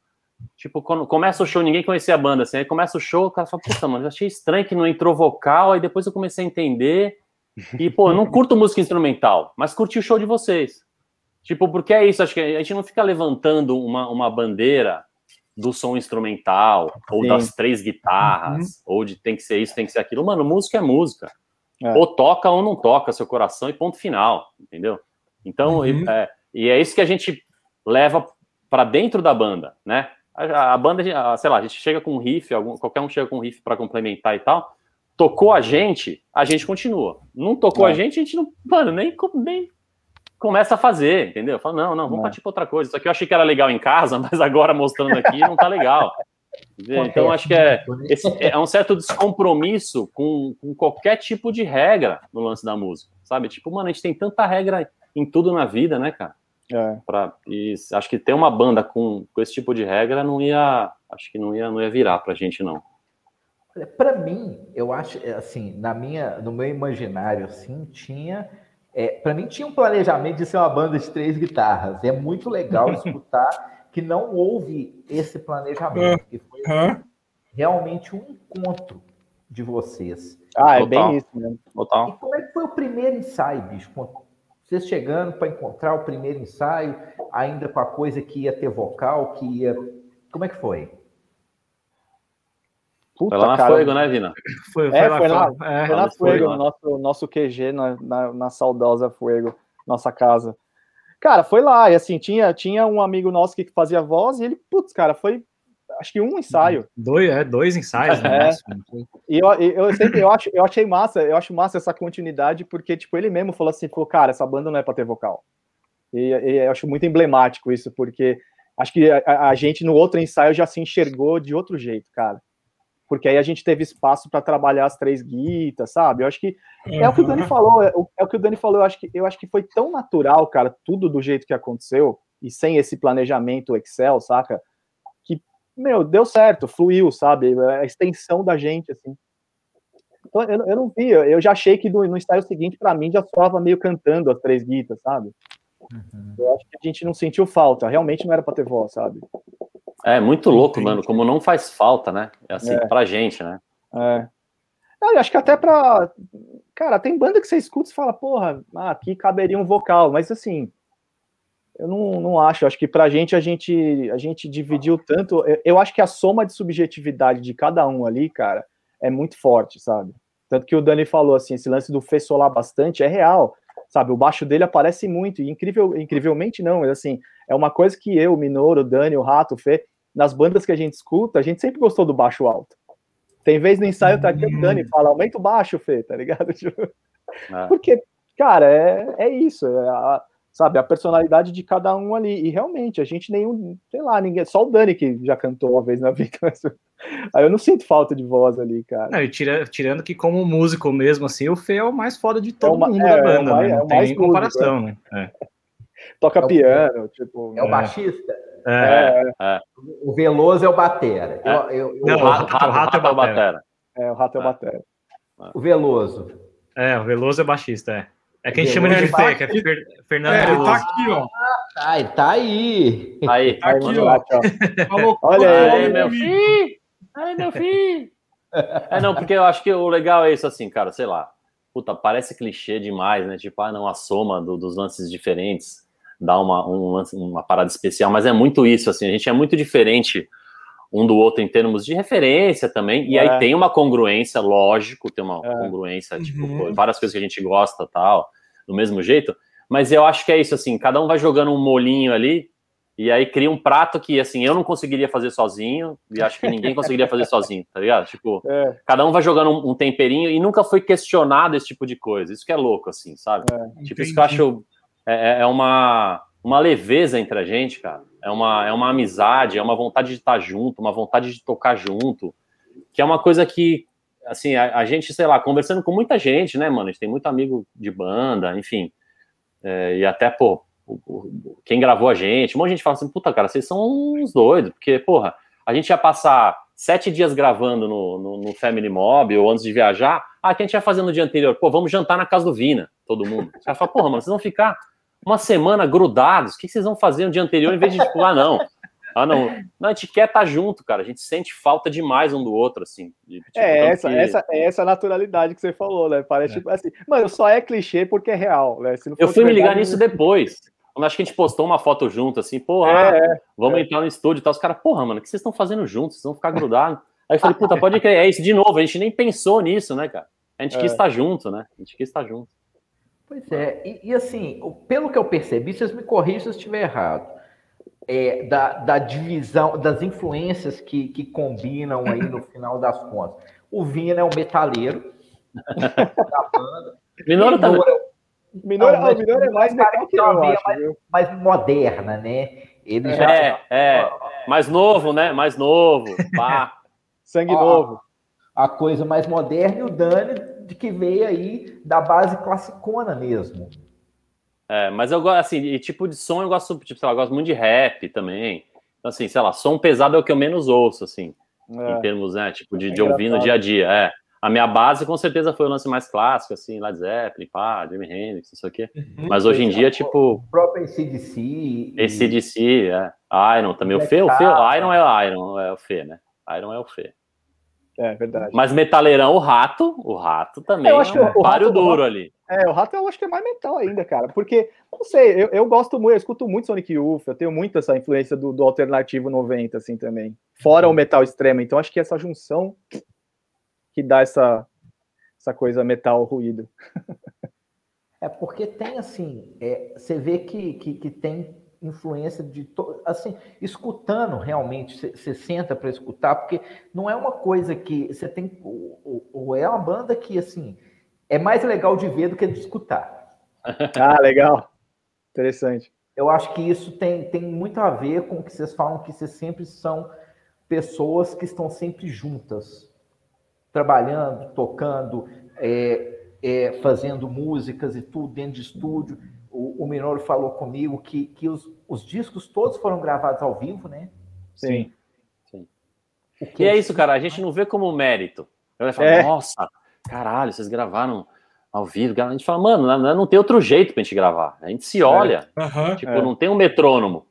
Tipo, quando começa o show, ninguém conhecia a banda, assim, aí começa o show, o cara fala, puta, mano, eu achei estranho que não entrou vocal, aí depois eu comecei a entender, e, pô, eu não curto música instrumental, mas curti o show de vocês. Tipo, porque é isso, acho que a gente não fica levantando uma, uma bandeira do som instrumental, ou Sim. das três guitarras, uhum. ou de tem que ser isso, tem que ser aquilo. Mano, música é música. É. Ou toca ou não toca seu coração e ponto final, entendeu? Então, uhum. é, e é isso que a gente leva para dentro da banda, né? A, a banda, a, sei lá, a gente chega com um riff, algum, qualquer um chega com um riff para complementar e tal. Tocou a gente, a gente continua. Não tocou é. a gente, a gente não, mano, nem, nem começa a fazer, entendeu? Fala, não, não, vamos é. partir para outra coisa. Isso aqui eu achei que era legal em casa, mas agora mostrando aqui não tá legal. Então, acho que é, esse, é um certo descompromisso com, com qualquer tipo de regra no lance da música, sabe? Tipo, mano, a gente tem tanta regra em tudo na vida, né, cara? É. Pra, e acho que ter uma banda com, com esse tipo de regra não ia. Acho que não ia, não ia virar pra gente, não. Para mim, eu acho assim, na minha, no meu imaginário, assim, tinha. É, para mim tinha um planejamento de ser uma banda de três guitarras. É muito legal escutar que não houve esse planejamento, que foi realmente um encontro de vocês. Ah, é Total. bem isso mesmo. Total. E como é que foi o primeiro ensaio, bicho? Vocês chegando para encontrar o primeiro ensaio, ainda com a coisa que ia ter vocal, que ia. Como é que foi? Puta, foi lá na cara. Fuego, né, Vina? Foi, foi, é, lá, foi lá, é, foi na Fuego, lá. nosso, nosso QG, na, na, na, saudosa Fuego, nossa casa. Cara, foi lá, e assim, tinha, tinha um amigo nosso que fazia voz, e ele, putz, cara, foi acho que um ensaio. Dois, é, dois ensaios, né? É. E eu, eu, sempre, eu, acho, eu achei massa, eu acho massa essa continuidade, porque, tipo, ele mesmo falou assim, falou, cara, essa banda não é pra ter vocal. E, e eu acho muito emblemático isso, porque acho que a, a, gente no outro ensaio já se enxergou de outro jeito, cara. Porque aí a gente teve espaço para trabalhar as três guitas, sabe? Eu acho que uhum. é o que o Dani falou, é, é, o que o Dani falou, eu acho que eu acho que foi tão natural, cara, tudo do jeito que aconteceu e sem esse planejamento Excel, saca? Meu, deu certo, fluiu, sabe? É a extensão da gente, assim. Então, eu, eu não vi, eu já achei que no, no ensaio seguinte, para mim, já soava meio cantando as três guitas, sabe? Uhum. Eu acho que a gente não sentiu falta, realmente não era para ter voz, sabe? É muito louco, mano, como não faz falta, né? É assim, é. pra gente, né? É. Eu acho que até pra. Cara, tem banda que você escuta e fala, porra, ah, aqui caberia um vocal, mas assim, eu não, não acho. Acho que para a gente, a gente a gente dividiu tanto. Eu acho que a soma de subjetividade de cada um ali, cara, é muito forte, sabe? Tanto que o Dani falou assim, esse lance do Fê solar bastante é real, sabe? O baixo dele aparece muito, e incrível, incrivelmente não, mas assim, é uma coisa que eu, o Minoro, o Dani, o Rato, o Fê, nas bandas que a gente escuta, a gente sempre gostou do baixo alto. Tem vez no ensaio tá aqui o Dani hum. fala, aumenta o baixo, Fê, tá ligado? É. Porque, cara, é, é isso. É a, sabe, a personalidade de cada um ali. E realmente, a gente nenhum, sei lá, ninguém, só o Dani que já cantou uma vez na vida. Aí eu não sinto falta de voz ali, cara. Não, e tira, tirando que, como músico mesmo, assim, o Fê é o mais foda de todo é uma, mundo é, da banda, é mais, né? Não tem nem comparação, né? É. Toca é piano, tipo. É o baixista? É, O Veloso é o batera. Eu, eu, eu, não, o rato, rato, rato, é o batera. É, o rato é o batera. O Veloso. É, o Veloso é baixista, é. É quem chama ele de Fê, que é Fernando é, ele tá aqui, ó. Ah, ele tá aí. Aí. Tá aqui, ó. Falou, Olha aí, aí meu filho. Aí, meu filho. É, não, porque eu acho que o legal é isso, assim, cara, sei lá. Puta, parece clichê demais, né? Tipo, ah, não, a soma do, dos lances diferentes dá uma, um, uma parada especial, mas é muito isso, assim, a gente é muito diferente um do outro em termos de referência também, e é. aí tem uma congruência, lógico, tem uma é. congruência, tipo, uhum. várias coisas que a gente gosta tal, do mesmo jeito, mas eu acho que é isso, assim, cada um vai jogando um molinho ali, E aí cria um prato que, assim, eu não conseguiria fazer sozinho, e acho que ninguém conseguiria fazer sozinho, tá ligado? Tipo, é. cada um vai jogando um, um, temperinho e nunca foi questionado esse tipo de coisa. Isso que é louco, assim, sabe? É, tipo, entendi. isso que eu acho é, é, é, uma, uma leveza entre a gente, cara. É uma, é uma amizade, é uma vontade de estar junto, uma vontade de tocar junto, que é uma coisa que, assim, a, a gente, sei lá, conversando com muita gente, né, mano? A gente tem muito amigo de banda, enfim. É, e até, pô, quem gravou a gente, um monte de gente fala assim, puta, cara, vocês são uns doidos, porque, porra, a gente ia passar sete dias gravando no, no, no Family Mob ou antes de viajar, ah, o que a gente ia fazer no dia anterior? Pô, vamos jantar na casa do Vina, todo mundo. Você vai falar, porra, mano, vocês vão ficar uma semana grudados, o que vocês vão fazer no dia anterior em vez de, tipo, ah, não, ah, não. Não, a gente quer estar tá junto, cara. A gente sente falta demais um do outro, assim. De, tipo, é, essa, que... essa, é essa naturalidade que você falou, né? Parece, é. tipo, assim, mano, só é clichê porque é real, né? eu fui me ligar nisso depois. Acho que a gente postou uma foto junto, assim, porra, é, é, vamos é. entrar no estúdio e tal. Os caras, porra, mano, o que vocês estão fazendo juntos? Vocês vão ficar grudados. Aí eu falei, puta, pode crer, é isso de novo. A gente nem pensou nisso, né, cara? A gente quis é. estar junto, né? A gente quis estar junto. Pois é, e, e assim, pelo que eu percebi, vocês me corrijam se eu estiver errado, é, da, da, divisão, das influências que, que combinam aí no final das contas. O Vina é um metaleiro da banda. Minoro também. Minor, não, mas, Minor é mais metal que eu, acho, mais, mais, moderna, né? Ele é, já é, é, mais novo, né? Mais novo, pá. Sangue ó, novo. A coisa mais moderna e o Dani de que veio aí da base classicona mesmo. É, mas eu gosto, assim, e tipo de som eu gosto, tipo, sei lá, eu gosto muito de rap também. Então, assim, sei lá, som pesado é o que eu menos ouço, assim, é. em termos, né, tipo, de, é de ouvir no dia a dia, é. A minha base, com certeza, foi o lance mais clássico, assim, Led Zeppelin, pá, Jimi Hendrix, não sei o quê. Uhum. Mas hoje em dia, tipo... O próprio ACDC... E... ACDC, é. Iron também, o Fê, o Fê, Iron é o Iron, é o Fê, né? Iron é o Fê. É, verdade. Mas metaleirão, o rato, o rato também eu acho que é um páreo duro ali. É, o rato eu acho que é mais metal ainda, cara. Porque, não sei, eu, eu gosto muito, eu escuto muito Sonic Youth, eu tenho muito essa influência do, do alternativo 90, assim, também. Fora o metal extremo. Então, acho que essa junção que dá essa, essa coisa metal ruído. É porque tem, assim, é, você vê que, que, que tem influência de to... assim escutando realmente você senta para escutar porque não é uma coisa que você tem ou é uma banda que assim é mais legal de ver do que de escutar. Ah legal. Interessante. Eu acho que isso tem, tem muito a ver com o que vocês falam que vocês sempre são pessoas que estão sempre juntas trabalhando tocando é, é, fazendo músicas e tudo dentro de estúdio o, o Minoro falou comigo que, que os, os discos todos foram gravados ao vivo, né? Sim. Sim. E é isso, cara, a gente não vê como mérito. Eu falo, é. nossa, caralho, vocês gravaram ao vivo. A gente fala, mano, não, não tem outro jeito pra gente gravar. A gente se olha. É. Uhum, tipo, é. não tem um metrônomo.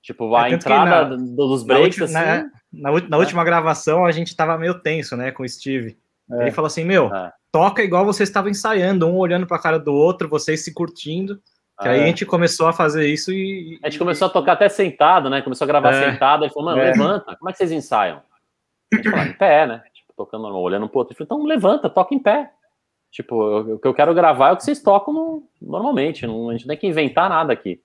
Tipo, a é, entrada na, dos breaks, na última, assim. Na, na, na última gravação, a gente tava meio tenso, né, com o Steve. Ele falou assim: Meu, toca igual vocês estavam ensaiando, um olhando pra cara do outro, vocês se curtindo. Que aí a gente começou a fazer isso e. A gente começou a tocar até sentado, né? Começou a gravar é. sentado. Aí falou, mano, é. levanta. Como é que vocês ensaiam? A gente falou, em pé, né? Tipo, tocando, olhando pro outro. Ele falou, então levanta, toca em pé. Tipo, o que eu quero gravar é o que vocês tocam no, normalmente. Não, a gente não tem que inventar nada aqui.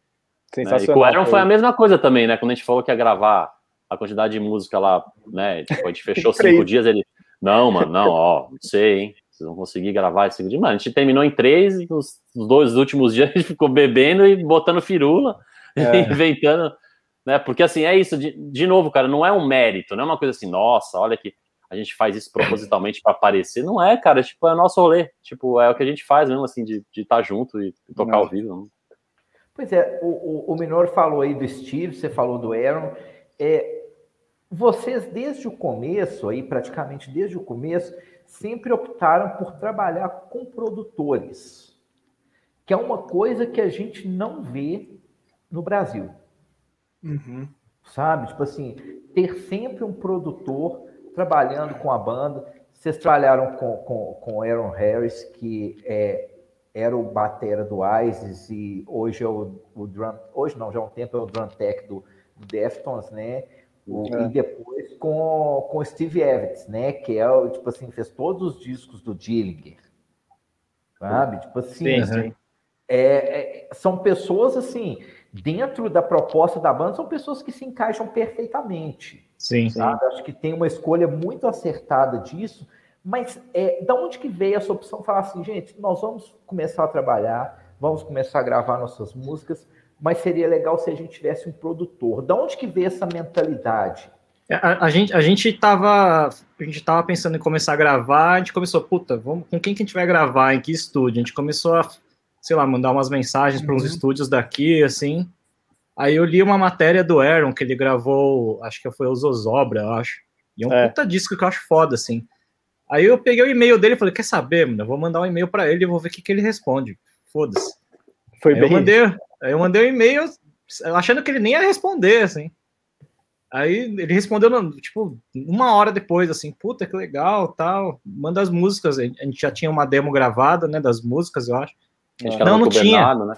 Né? E com o Aaron foi a mesma coisa também, né? Quando a gente falou que ia gravar a quantidade de música lá, né? Tipo, a gente fechou cinco dias, ele. Não, mano, não, ó, não sei, hein? Vocês vão conseguir gravar esse vídeo. Mano, a gente terminou em três, e nos, dois últimos dias a gente ficou bebendo e botando firula, é. inventando, né? Porque assim, é isso, de, de novo, cara, não é um mérito, não é uma coisa assim, nossa, olha que a gente faz isso propositalmente para aparecer. Não é, cara, tipo, é nosso rolê. Tipo, é o que a gente faz mesmo, assim, de estar tá junto e tocar não. ao vivo. Não. Pois é, o, o, o Minor falou aí do Steve, você falou do Aaron. É, vocês, desde o começo, aí, praticamente desde o começo, sempre optaram por trabalhar com produtores, que é uma coisa que a gente não vê no Brasil. Uhum. Sabe? Tipo assim, ter sempre um produtor trabalhando com a banda. Vocês trabalharam com, com, com Aaron Harris, que é, era o batera do ISIS e hoje é o, o drum, hoje não, já há um tempo é o drum tech do, do Deftones, né? É. E depois com, com Steve Evans, né? Que é o, tipo assim, fez todos os discos do Dillinger. Sabe? Tipo assim. Sim, sim. É, é, são pessoas assim dentro da proposta da banda, são pessoas que se encaixam perfeitamente. Sim, sabe? Acho que tem uma escolha muito acertada disso, mas é, da onde que veio essa opção? Falar assim, gente, nós vamos começar a trabalhar, vamos começar a gravar nossas músicas, mas seria legal se a gente tivesse um produtor. Da onde que veio essa mentalidade? É, a, a, gente, a gente tava. A gente tava pensando em começar a gravar, a gente começou, puta, vamos, com quem que a gente vai gravar, em que estúdio? A gente começou a, sei lá, mandar umas mensagens para uns uhum. estúdios daqui, assim. Aí eu li uma matéria do Aaron, que ele gravou, acho que foi o Zozobra, eu acho. E é um é. puta disco que eu acho foda, assim. Aí eu peguei o e-mail dele e falei, quer saber, mano? Eu vou mandar um e-mail para ele e vou ver o que, que ele responde. Foda-se. Foi aí bem. Eu mandei, aí eu mandei um e-mail achando que ele nem ia responder, assim. Aí ele respondeu, tipo, uma hora depois, assim, puta, que legal, tal. Manda as músicas. A gente já tinha uma demo gravada, né, das músicas, eu acho. acho não, não tinha. Né?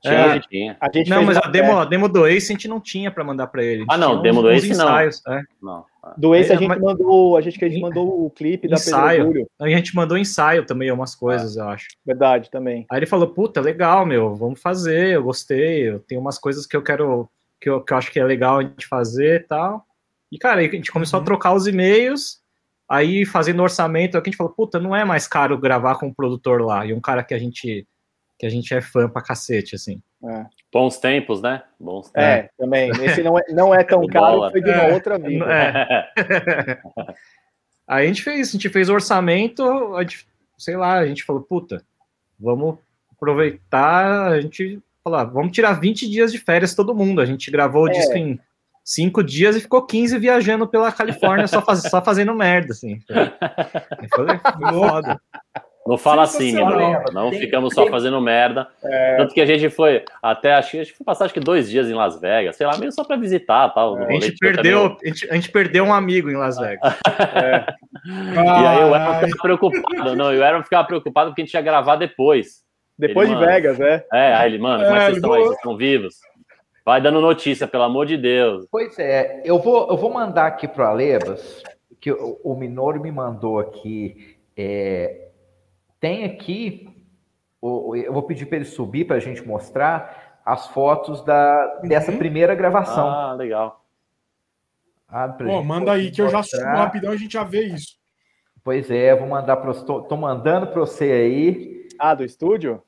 Tinha, é, a gente tinha. A gente não, mas a demo, a demo do Ace a gente não tinha para mandar para ele. Ah, não, demo do Ace ensaios, não. É. não. Do Ace a gente mas... mandou, a gente que a gente mandou o clipe da ensaio. A gente mandou ensaio também, umas coisas, é. eu acho. Verdade, também. Aí ele falou, puta, legal, meu, vamos fazer, eu gostei, eu tenho umas coisas que eu quero que eu, que eu acho que é legal a gente fazer e tal. E, cara, a gente começou uhum. a trocar os e-mails, aí fazendo orçamento, a gente falou, puta, não é mais caro gravar com um produtor lá, e um cara que a gente que a gente é fã pra cacete, assim. É. Bons tempos, né? Bons tempos. É, também. Esse não é, não é tão caro, foi de uma é. outra vida. É. aí a gente fez, a gente fez orçamento, a gente, sei lá, a gente falou, puta, vamos aproveitar, a gente falar, vamos tirar 20 dias de férias todo mundo. A gente gravou o é. disco em cinco dias e ficou 15 viajando pela Califórnia só, faz, só fazendo merda, assim. Foi, foi foda. Não fala assim, não. Não ficamos só fazendo merda. É... Tanto que a gente foi até, acho que a gente foi passar acho que dois dias em Las Vegas, sei lá, meio só para visitar tal. É. A, gente perdeu, a, gente, a gente perdeu um amigo em Las Vegas. é. E aí o Aaron ficava preocupado. Não, o Aaron ficava preocupado porque a gente ia gravar depois. Depois ele, de mano, Vegas, é. É, aí ele, mano, como é que vocês estão aí? Vocês estão vivos? Vai dando notícia, pelo amor de Deus. Pois é, eu vou, eu vou mandar aqui para o Alebas, que o, o Minoro me mandou aqui. É, tem aqui, eu vou pedir para ele subir para a gente mostrar as fotos da, dessa uhum. primeira gravação. Ah, legal. Ah, Pô, manda aí que eu já subo rapidão a gente já vê isso. Pois é, vou mandar para tô, tô mandando para você aí. Ah, do estúdio?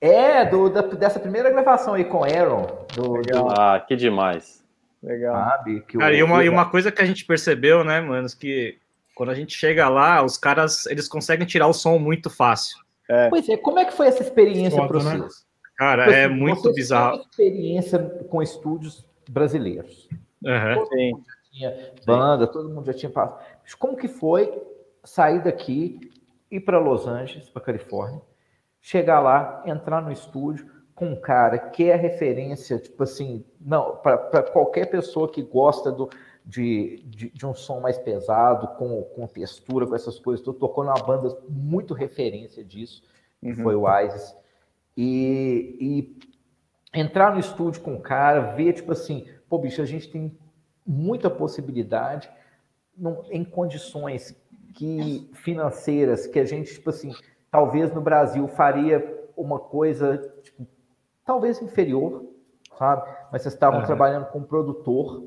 É, do, da, dessa primeira gravação aí com o Aaron. Do, do... Ah, que demais. Legal. Sabe, que Cara, o... e, uma, e uma coisa que a gente percebeu, né, manos, que quando a gente chega lá, os caras, eles conseguem tirar o som muito fácil. É. Pois é, como é que foi essa experiência para vocês? Né? Cara, tipo é assim, muito bizarro. experiência com estúdios brasileiros. Uhum. Todo mundo já tinha banda, todo mundo já tinha passado. Como que foi sair daqui, ir para Los Angeles, para Califórnia, chegar lá, entrar no estúdio com um cara que é referência, tipo assim, não, para qualquer pessoa que gosta do, de, de, de, um som mais pesado, com, com textura, com essas coisas, estou tocando uma banda muito referência disso, que uhum. foi o Isis. E, e entrar no estúdio com o cara, ver, tipo assim, pô, bicho, a gente tem muita possibilidade não, em condições que financeiras que a gente, tipo assim, talvez no Brasil faria uma coisa, tipo, talvez inferior, sabe? Mas vocês estavam uhum. trabalhando com um produtor,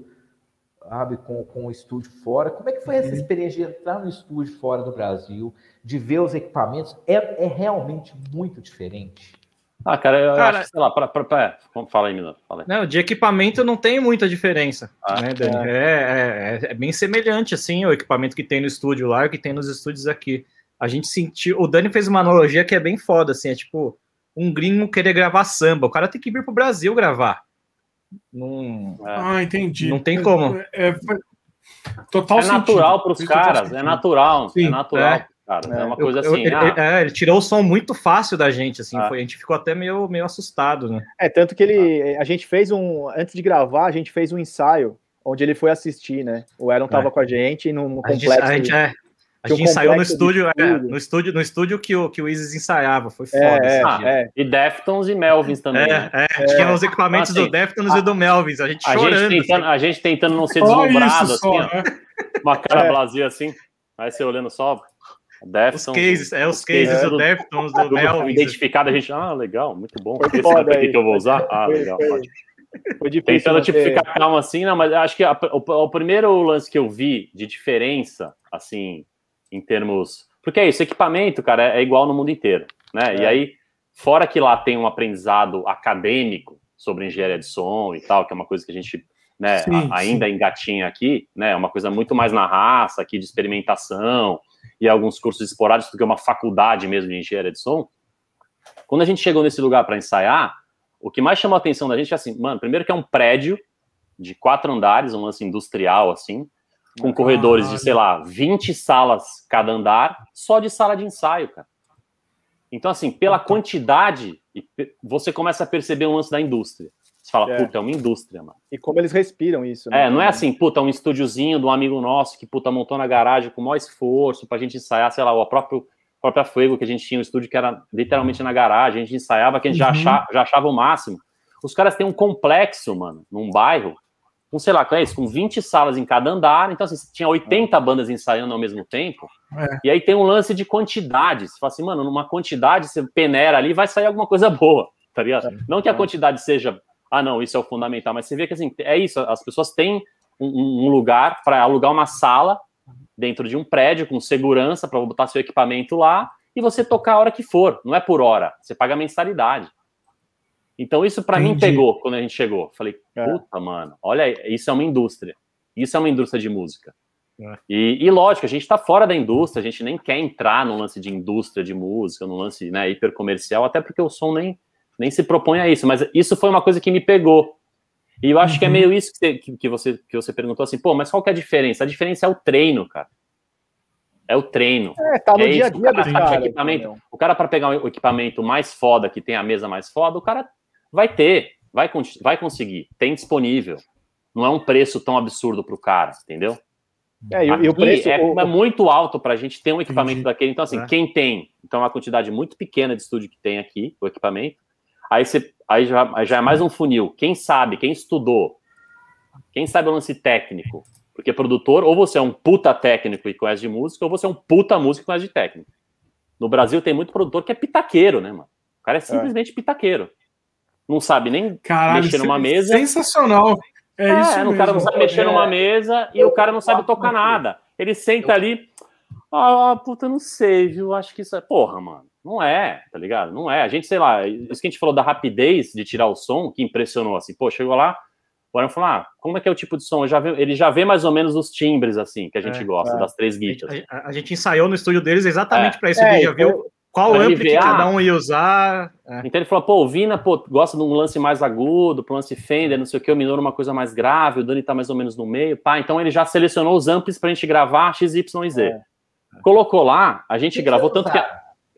sabe? Com, com o estúdio fora. Como é que foi essa uhum. experiência de entrar no estúdio fora do Brasil, de ver os equipamentos? É, é realmente muito diferente. Ah, cara, eu cara, acho, sei lá, para, para, fala aí, minuto. Fala aí. Não, de equipamento não tem muita diferença, ah, né, Dani? É. É, é, é, bem semelhante, assim, o equipamento que tem no estúdio lá e o que tem nos estúdios aqui a gente sentiu. O Dani fez uma analogia que é bem foda, assim, é tipo um gringo querer gravar samba. O cara tem que vir pro Brasil gravar. Não, é. ah, entendi. Não tem como. É, é total é natural para os caras, é natural, Sim, é natural. É. Cara, é, uma coisa eu, assim. Eu, ah, é, ele tirou o som muito fácil da gente, assim, ah. foi, a gente ficou até meio, meio assustado, né? É, tanto que ele. A gente fez um. Antes de gravar, a gente fez um ensaio onde ele foi assistir, né? O Aaron tava com a gente no, no complexo. A gente, a gente, é, a gente ensaiou no estúdio, é, no estúdio, no estúdio que o, que o Isis ensaiava, foi é, foda. É, é. E Deftones e Melvins também. É, né? é, tinha os equipamentos assim, do Deftones a, e do Melvins, a gente a chorando. Gente tentando, assim. A gente tentando não ser deslumbrado, assim, só, né? uma cara é. assim, aí você olhando só. Deftones, os cases, é os, cases, cases do Deftones, do Melvin. Identificado, a gente, ah, legal, muito bom. Foi foda aí. que eu vou usar? Ah, legal, foi, foi difícil. Tentando, tipo, ficar calmo assim, não, mas acho que a, o, o, primeiro lance que eu vi de diferença, assim, em termos. Porque é isso, equipamento, cara, é, é igual no mundo inteiro, né? É. E aí, fora que lá tem um aprendizado acadêmico sobre engenharia de som e tal, que é uma coisa que a gente né, sim, a, ainda sim. engatinha aqui, né, é uma coisa muito mais na raça aqui de experimentação e alguns cursos esporádicos do que uma faculdade mesmo de engenharia de som. Quando a gente chegou nesse lugar para ensaiar, o que mais chamou a atenção da gente é assim, mano, primeiro que é um prédio de quatro andares, um lance industrial assim, com corredores de, sei lá, 20 salas cada andar, só de sala de ensaio, cara. Então, assim, pela quantidade, você começa a perceber um lance da indústria. Você fala, é. puta, é uma indústria, mano. E como eles respiram isso, né? É, não é assim, puta, um estúdiozinho de um amigo nosso que, puta, montou na garagem com o maior esforço pra gente ensaiar, sei lá, o próprio própria Fuego, que a gente tinha um estúdio que era literalmente na garagem, a gente ensaiava, que a gente uhum. já, achava, já achava o máximo. Os caras têm um complexo, mano, num bairro, com, sei lá, é isso, com 20 salas em cada andar, então, assim, tinha 80 é. bandas ensaiando ao mesmo tempo, é. e aí tem um lance de quantidade, você fala assim, mano, numa quantidade, você peneira ali, vai sair alguma coisa boa, tá ligado? É. Não que a é. quantidade seja ah, não, isso é o fundamental, mas você vê que assim, é isso, as pessoas têm um, um lugar para alugar uma sala dentro de um prédio com segurança para botar seu equipamento lá e você tocar a hora que for, não é por hora, você paga mensalidade. Então isso para mim pegou quando a gente chegou. Falei, é. puta, mano, olha, isso é uma indústria. Isso é uma indústria de música. É. E, e, lógico, a gente está fora da indústria, a gente nem quer entrar no lance de indústria de música, no lance né, hipercomercial, até porque o som nem, nem se propõe a isso, mas isso foi uma coisa que me pegou. E eu acho uhum. que é uhum. meio isso que, que, você, que você perguntou assim, pô, mas qual que é a diferença? A diferença é o treino, cara. É o treino. É, tá no é dia a dia do cara. Equipamento, o cara, para pegar o equipamento mais foda, que tem a mesa mais foda, o cara vai ter, vai, vai conseguir, tem disponível. Não é um preço tão absurdo para o cara, entendeu? É, e, e o preço é, o... é, muito alto para a gente ter um equipamento Entendi. daquele. Então, assim, é. quem tem, então, é uma quantidade muito pequena de estúdio que tem aqui, o equipamento. Aí, você, aí já, já é mais um funil. Quem sabe, quem estudou, quem sabe o lance técnico. Porque produtor, ou você é um puta técnico e conhece de música, ou você é um puta músico e conhece de técnico. No Brasil tem muito produtor que é pitaqueiro, né, mano? O cara é, é. simplesmente é. pitaqueiro. Não sabe nem Caralho, mexer numa mesa. Sensacional. É, é isso. O cara não sabe mexer numa mesa e o cara não sabe tocar nada. Ele senta ali. Ah, puta, não sei, viu? Acho que isso é. Porra, mano. Não é, tá ligado? Não é. A gente, sei lá, isso que a gente falou da rapidez de tirar o som, que impressionou assim. Pô, chegou lá, o Aaron falou: ah, como é que é o tipo de som? Já vê, ele já vê mais ou menos os timbres, assim, que a gente é, gosta, é. das três guitarras. A, a, gente ensaiou no estúdio deles exatamente é. para isso. É, ele já viu qual ampli que cada um ia usar. É. Então ele falou: pô, o Vina pô, gosta de um lance mais agudo, pro lance Fender, não sei o que, o Minoro uma coisa mais grave, o Dani tá mais ou menos no meio. Pá, então ele já selecionou os amplis pra gente gravar XYZ. É. Colocou lá, a gente gravou tanto que.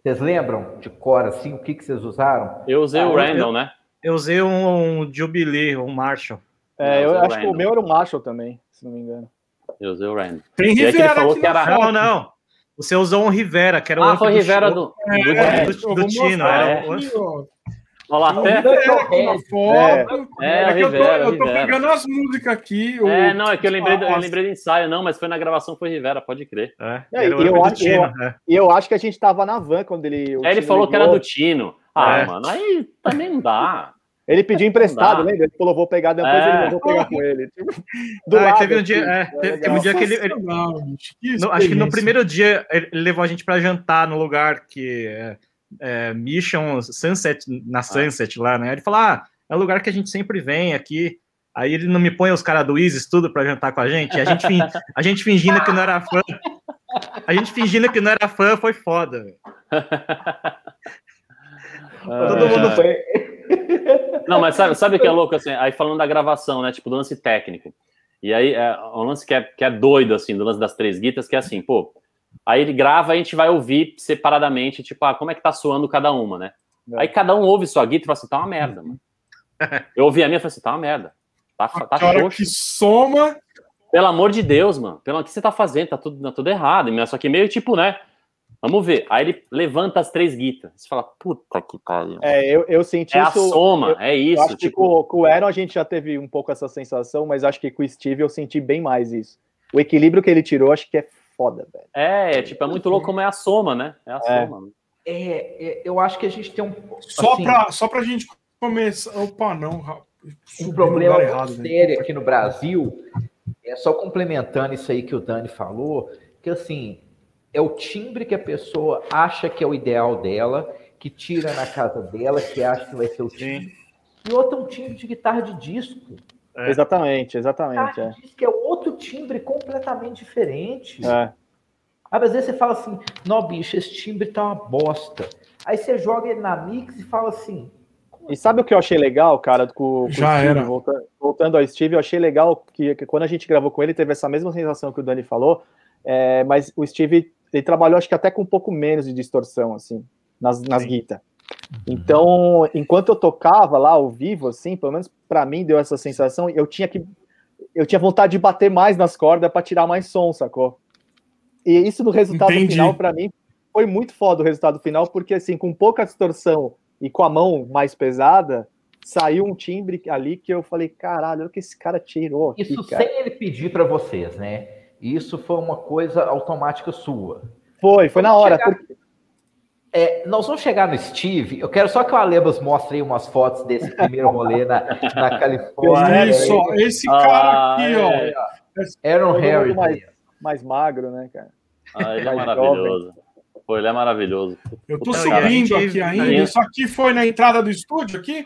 Vocês lembram de cor assim? O que, que vocês usaram? Eu usei ah, o Randall, eu, né? Eu usei um, um Jubilee, um Marshall. É, eu, eu acho que o meu era o Marshall também, se não me engano. Eu usei o Randall. Tem Rivera falou que era... Não, não. Você usou um Rivera, que era o Ah, foi Rivera do, do, é, do, do, do Tino. Era, Olha lá, até. É, é, é, que eu, tô, eu tô pegando as músicas aqui. É, não, é que eu lembrei, do, eu lembrei do ensaio, não, mas foi na gravação, foi Rivera, pode crer. É, é e eu, acho, Tino, eu, é. eu acho que a gente tava na van quando ele. É, ele falou ligou. que era do Tino. Ah, é. mano, aí também não dá. Ele pediu emprestado, né? Ele falou, vou pegar depois, é. ele vou pegar com ele. Tipo, do ah, lado, teve um dia, é, teve, teve, um dia que ele. ele no, acho que no primeiro dia ele levou a gente para jantar no lugar que é, é, Mission Sunset, na ah. Sunset ah. lá, né? Ele falou: ah, é um lugar que a gente sempre vem aqui. Aí ele não me põe os caras do Isis tudo para jantar com a gente. A gente, a gente fingindo que não era fã. A gente fingindo que não era fã foi foda, velho. Todo mundo foi. Não, mas sabe, sabe o que é louco assim? Aí falando da gravação, né? Tipo, do lance técnico. E aí é um lance que é, que é doido, assim, do lance das três guitas, que é assim, pô. Aí ele grava, a gente vai ouvir separadamente, tipo, ah, como é que tá soando cada uma, né? É. Aí cada um ouve sua guitarra e fala assim, tá uma merda, mano. Eu ouvi a minha e falei assim, tá uma merda. Tá, tá xoxo. que soma. Pelo amor de Deus, mano. Pelo que você tá fazendo? Tá tudo, tá tudo errado. Só que meio tipo, né? Vamos ver. Aí ele levanta as três guitas. Você fala, puta que pariu. É, eu, eu senti é isso. É a soma, eu, é isso. acho tipo... que com, com, o Aaron a gente já teve um pouco essa sensação, mas acho que com o Steve eu senti bem mais isso. O equilíbrio que ele tirou, acho que é foda, velho. É, é, tipo, é muito louco como é a soma, né? É a é. soma. Né? É, é, eu acho que a gente tem um. Só assim, para só pra gente começar. Opa, não. Um problema errado, sério né? aqui no Brasil, é só complementando isso aí que o Dani falou, que assim, é o timbre que a pessoa acha que é o ideal dela, que tira na casa dela, que acha que vai ser o timbre. E outro é um timbre de guitarra de disco. É. Exatamente, exatamente. É. Disco é outro timbre completamente diferente. É. Às vezes você fala assim, não, bicho, esse timbre tá uma bosta. Aí você joga ele na mix e fala assim. E sabe o que eu achei legal, cara, com, com Já Steve, era. Voltando, voltando, ao Steve, eu achei legal que, que, quando a gente gravou com ele, teve essa mesma sensação que o Dani falou, é, mas o Steve ele trabalhou, acho que até com um pouco menos de distorção, assim, nas, nas guitas. Então, enquanto eu tocava lá ao vivo, assim, pelo menos para mim deu essa sensação, eu tinha que eu tinha vontade de bater mais nas cordas para tirar mais som, sacou? E isso no resultado Entendi. final para mim foi muito foda o resultado final, porque assim, com pouca distorção e com a mão mais pesada, saiu um timbre ali que eu falei, caralho, olha o que esse cara tirou. Aqui, isso cara. sem ele pedir para vocês, né? Isso foi uma coisa automática sua. Foi, foi na hora. Chegar... Porque... É, nós vamos chegar no Steve. Eu quero só que o Alebas mostre aí umas fotos desse primeiro rolê na, na Califórnia. Isso, esse cara aqui, ó. É. Aaron Harris. Mais, mais magro, né, cara? Ah, ele é maravilhoso. Pô, ele é maravilhoso. Eu tô subindo aqui ainda. Isso aqui foi na entrada do estúdio aqui?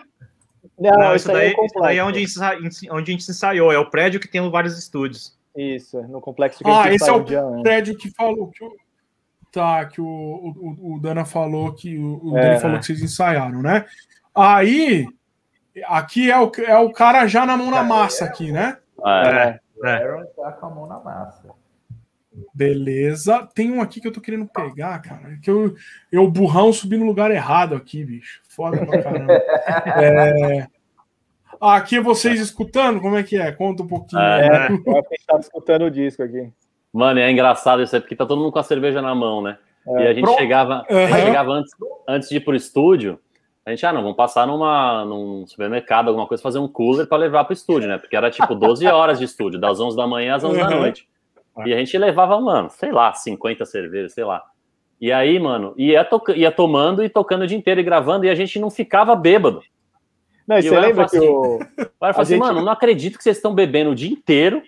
Não, Não isso, daí, é, isso daí é onde, onde a gente ensaiou. É o prédio que tem vários estúdios. Isso, no complexo que Ah, esse é o prédio que falou que o, tá, que o, o, o Dana falou que o, o é, Dana falou que vocês ensaiaram, né? Aí aqui é o, é o cara já na mão na massa aqui, né? É. é. Aaron tá com a mão na massa. Beleza. Tem um aqui que eu tô querendo pegar, cara. Que eu, eu burrão subi no lugar errado aqui, bicho. Foda pra caramba. é... Ah, aqui é vocês escutando? Como é que é? Conta um pouquinho. É, né? eu gente tava escutando o disco aqui. Mano, é engraçado isso aí, porque tá todo mundo com a cerveja na mão, né? É. E a gente Pronto. chegava, uhum. chegava antes, antes de ir pro estúdio, a gente, ah, não, vamos passar numa, num supermercado, alguma coisa, fazer um cooler para levar pro estúdio, né? Porque era tipo 12 horas de estúdio, das 11 da manhã às 11 uhum. da noite. E a gente levava, mano, sei lá, 50 cervejas, sei lá. E aí, mano, ia, ia tomando e tocando o dia inteiro e gravando, e a gente não ficava bêbado. Não, e você lembra que assim, o. O assim, gente... mano, não acredito que vocês estão bebendo o dia inteiro,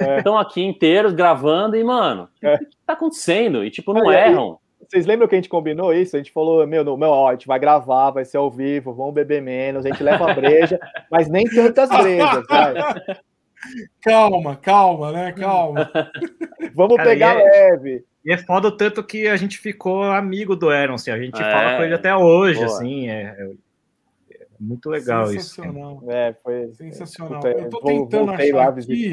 é. estão aqui inteiros gravando, e, mano, é. o que tá acontecendo? E, tipo, não é, erram. Vocês lembram que a gente combinou isso? A gente falou, meu, no, meu, ó, a gente vai gravar, vai ser ao vivo, vamos beber menos, a gente leva a breja, mas nem tantas brejas, vai. Calma, calma, né? Calma. vamos Cara, pegar é, leve. E é foda o tanto que a gente ficou amigo do Aaron, assim, a gente é. fala com ele até hoje, Boa. assim, é, é muito legal isso. É, foi sensacional. Eu tô tentando achar aqui.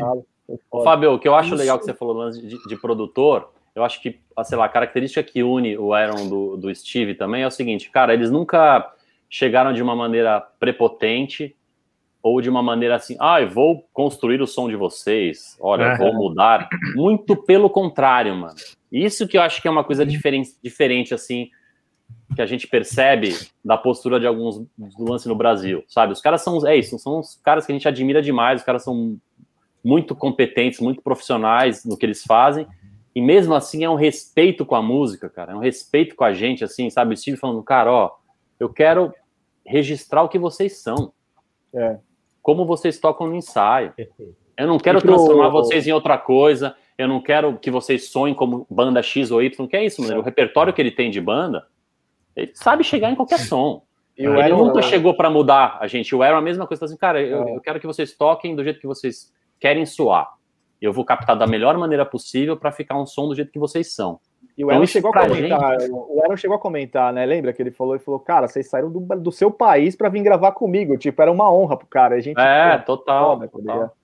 Ô, Fábio, o que eu acho isso. legal que você falou de, de, produtor, eu acho que, sei lá, a característica que une o Aaron do, do Steve também é o seguinte, cara, eles nunca chegaram de uma maneira prepotente ou de uma maneira assim, ah, eu vou construir o som de vocês, olha, é. vou mudar. Muito pelo contrário, mano. Isso que eu acho que é uma coisa diferente, diferente assim, que a gente percebe da postura de alguns do lance no Brasil, sabe? Os caras são, é isso, são os caras que a gente admira demais, os caras são muito competentes, muito profissionais no que eles fazem, e mesmo assim é um respeito com a música, cara, é um respeito com a gente, assim, sabe? O Steve falando, cara, ó, eu quero registrar o que vocês são. É. Como vocês tocam no ensaio. Eu não quero transformar vocês em outra coisa, eu não quero que vocês sonhem como banda X ou Y, que é isso, mano. O repertório que ele tem de banda ele sabe chegar em qualquer som. E ele Aaron, nunca chegou para mudar a gente. O Aaron, a mesma coisa, assim, cara, eu, é. eu, quero que vocês toquem do jeito que vocês querem soar. Eu vou captar da melhor maneira possível para ficar um som do jeito que vocês são. E o então, Aaron chegou a comentar, gente... o Aaron chegou a comentar, né? Lembra que ele falou, ele falou, cara, vocês saíram do, do seu país para vir gravar comigo, tipo, era uma honra pro cara. A gente, é, pô, total, foda, total.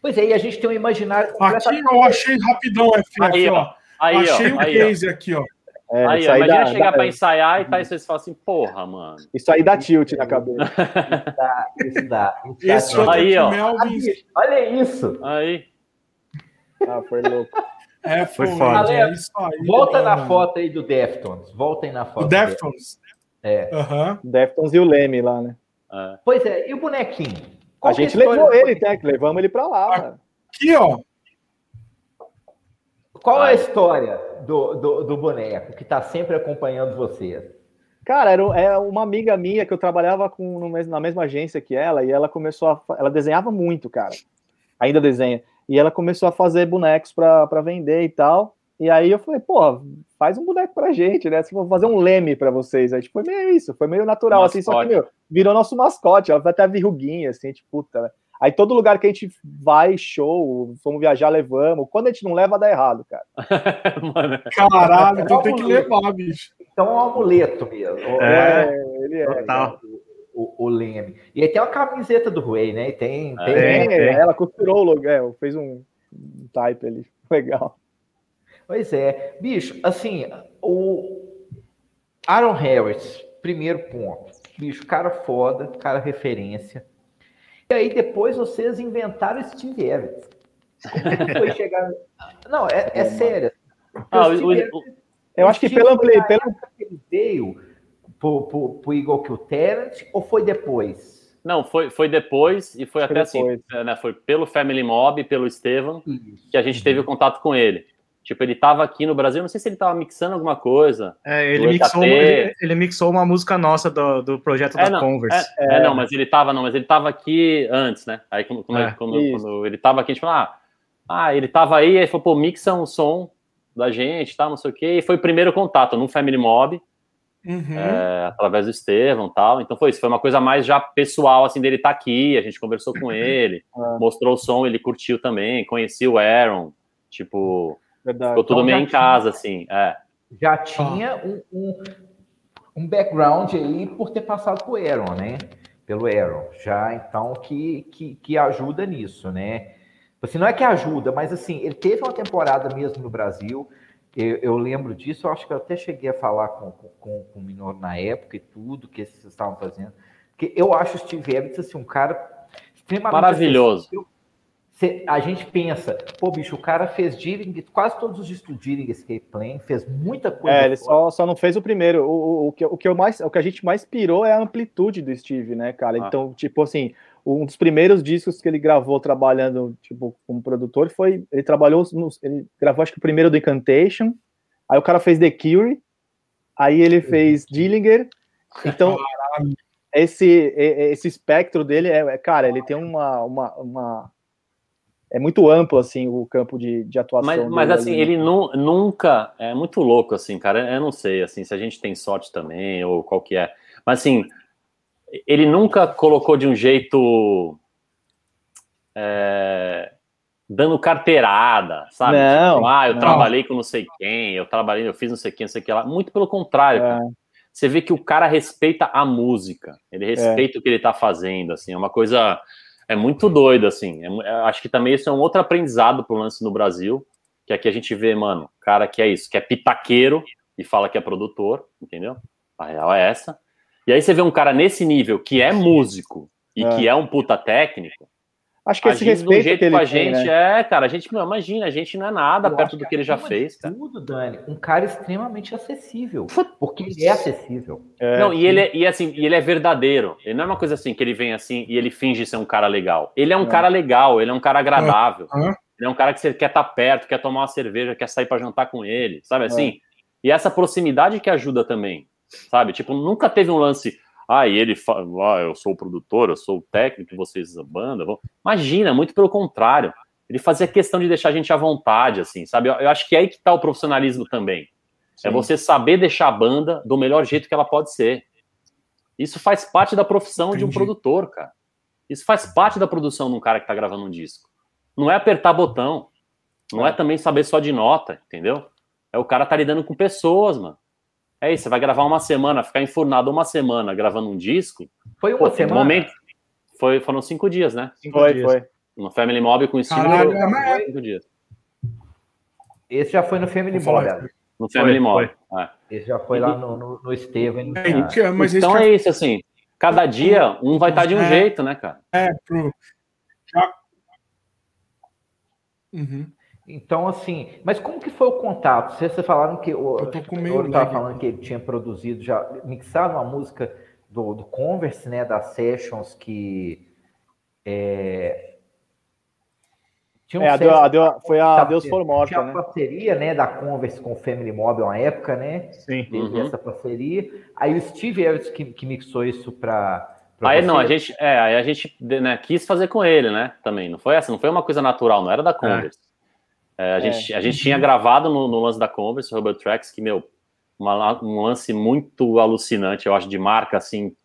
Pois é, e a gente tem um imaginário. Aqui eu achei rapidão, FF, aí, ó. Aí, achei o um case ó. aqui, ó. É, aí, ó, imagina chegar dá, pra ensaiar e tá, e vocês falam assim, porra, mano. Isso aí dá tilt na cabeça. isso dá, isso dá. Isso dá. aí, ó. Olha isso. Aí. Ah, foi louco. É, foi, foi foda. É isso aí, Volta na mano. foto aí do Deftones. Voltem na foto. O Deftones. É. Uhum. Deftones e o Leme lá, né? É. Pois é, e o bonequinho? Qual a gente levou ele, né? Levamos ele pra lá, Aqui, ó. Qual é a história do, do, do boneco que está sempre acompanhando você? Cara, era é uma amiga minha que eu trabalhava com na mesma agência que ela e ela começou a ela desenhava muito, cara. Ainda desenha. E ela começou a fazer bonecos para vender e tal. E aí eu falei, pô, faz um boneco pra gente, né? Se vou fazer um leme para vocês. Aí tipo, foi meio isso, foi meio natural, mascote. assim, só que, meu, virou nosso mascote, ela vai até virruguinha, assim, tipo, puta, né? Aí todo lugar que a gente vai, show, fomos viajar, levamos. Quando a gente não leva, dá errado, cara. Mano, Caralho, então tem que levar, bicho. Então é um amuleto mesmo. É, é ele é. Total. O, o, Leme. E aí tem uma camiseta do Rui, né? tem, tem, tem, tem. Ela costurou o logo, é, fez um, um type ali. Legal. Pois é. Bicho, assim, o Aaron Harris, primeiro ponto. Bicho, cara foda, cara referência. E aí depois vocês inventaram Steve Evans. Como é foi chegar. Não, é, é sério. Ah, o, o, eu acho que pelo, pelo... ele veio pro, pro, pro Kill Talent ou foi depois? Não, foi, foi depois e foi, foi até assim, depois. assim, né, foi pelo Family Mob, pelo Estevam, que a gente teve o contato com ele. Tipo, ele tava aqui no Brasil, não sei se ele tava mixando alguma coisa. É, ele, mixou, ele, ele, mixou uma música nossa do, do projeto é, da não, Converse. É, é, não, mas ele tava, não, mas ele tava aqui antes, né? Aí quando, quando, é, quando, quando ele tava aqui, a gente falou, ah, ah, ele tava aí, aí falou, pô, mixa um som da gente, tá, não sei o quê, e foi o primeiro contato no Family Mob, uhum. é, através do Estevão tal. Então foi isso, foi uma coisa mais já pessoal, assim, dele estar tá aqui, a gente conversou com ele, é. mostrou o som, ele curtiu também, conhecia o Aaron, tipo Verdade. Ficou tudo então, meio em casa, assim. É. Já tinha um, um, um, background aí por ter passado por Aaron, né? Pelo Aaron. Já, então, que, que, que ajuda nisso, né? Assim, não é que ajuda, mas assim, ele teve uma temporada mesmo no Brasil. Eu, eu lembro disso, eu acho que eu até cheguei a falar com, com, com o Minor na época e tudo que vocês estavam fazendo. Porque eu acho o Steve Evans assim, um cara extremamente maravilhoso. Acessível a gente pensa, pô, bicho, o cara fez Dealing, quase todos os discos Dealing Escape Plan, fez muita coisa. É, ele só, só não fez o primeiro. O, o, o, que, o, que eu mais, o que a gente mais pirou é a amplitude do Steve, né, cara? Ah. Então, tipo assim, um dos primeiros discos que ele gravou trabalhando, tipo, como produtor foi. Ele trabalhou. ele gravou, acho que o primeiro do Incantation. Aí o cara fez The Cure. Aí ele fez Dillinger. Então. Esse, esse espectro dele é, é, cara, ele tem uma, uma, uma é muito amplo assim o campo de, de atuação. Mas, mas assim, ele nu, nunca é muito louco assim, cara. Eu não sei assim se a gente tem sorte também ou qual que é. Mas assim, ele nunca colocou de um jeito é, dando carteirada, sabe? Não, tipo, ah, eu não. trabalhei com não sei quem, eu trabalhei, eu fiz não sei quem, não sei o que lá. Muito pelo contrário, é. Você vê que o cara respeita a música, ele respeita é. o que ele tá fazendo, assim, é uma coisa é muito doido, assim. É, é, acho que também isso é um outro aprendizado pro lance no Brasil, que aqui a gente vê, mano, cara que é isso, que é pitaqueiro e fala que é produtor, entendeu? A real é essa. E aí você vê um cara nesse nível que é músico e é. que é um puta técnico, Acho que esse respeito jeito que ele com a tem, gente né? é, cara, a gente não imagina, a gente não é nada Eu perto do que ele já fez, cara. Tudo, Dani, um cara extremamente acessível, porque ele é acessível. É, não, e ele é, e assim, e ele é verdadeiro. Ele não é uma coisa assim que ele vem assim e ele finge ser um cara legal. Ele é um é. cara legal, ele é um cara agradável. Ele é um cara que você quer estar tá perto, quer tomar uma cerveja, quer sair para jantar com ele, sabe assim? É. E essa proximidade que ajuda também, sabe? Tipo, nunca teve um lance ah, e ele fala, ah, eu sou o produtor, eu sou o técnico, vocês a banda. Imagina, muito pelo contrário. Ele fazia questão de deixar a gente à vontade, assim, sabe? Eu, eu acho que é aí que tá o profissionalismo também. É Sim. É você saber deixar a banda do melhor jeito que ela pode ser. Isso faz parte da profissão Entendi. de um produtor, cara. Isso faz parte da produção de um cara que tá gravando um disco. Não é apertar botão. Não é, é também saber só de nota, entendeu? É o cara tá lidando com pessoas, mano. É isso, você vai gravar uma semana, ficar enfurnado uma semana gravando um disco. Foi uma Pô, semana? Momento, foi, foram cinco dias, né? Cinco foi, dias. foi. No Family Mob com estilo. Caralho, é cinco dias. Esse já foi no Family Mob. No Family foi, Mob. Foi. É. Esse já foi lá no, no, no Estevam. É, então é isso, assim. Cada dia um vai estar de um é, jeito, né, cara? É, pro. Já... Uhum. Então, assim, mas como que foi o contato? Vocês falaram que o eu estava falando que ele tinha produzido, já mixado uma música do, do Converse, né, das Sessions, que é, Tinha um é, a deu, foi a Deus For Morta, Tinha né? a parceria, né, da Converse com o Family Mob uma época, né? Sim. Teve uhum. essa parceria. Aí o Steve Evans que, que mixou isso para Aí você. não, a gente, é, aí a gente né, quis fazer com ele, né? Também. Não foi essa, não foi uma coisa natural, não era da Converse. É. É, a, é. gente, a gente tinha gravado no, no lance da Converse, Robert Tracks, que, meu, uma, um lance muito alucinante, eu acho, de marca, assim,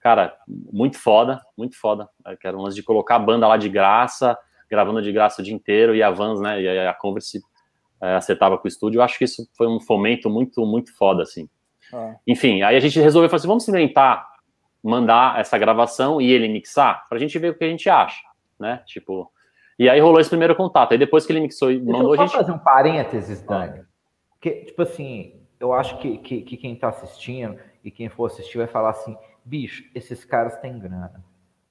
cara, muito foda, muito foda. É, que era um lance de colocar a banda lá de graça, gravando de graça o dia inteiro, e a Vans, né, e a Converse é, acertava com o estúdio. Eu acho que isso foi um fomento muito, muito foda, assim. Ah. Enfim, aí a gente resolveu falar assim, vamos inventar, mandar essa gravação e ele mixar, pra gente ver o que a gente acha, né, tipo... E aí rolou esse primeiro contato. Aí depois que ele mixou e mandou a gente. fazer um parênteses, Dani. Porque, tipo assim, eu acho que, que, que quem está assistindo e quem for assistir vai falar assim: bicho, esses caras têm grana.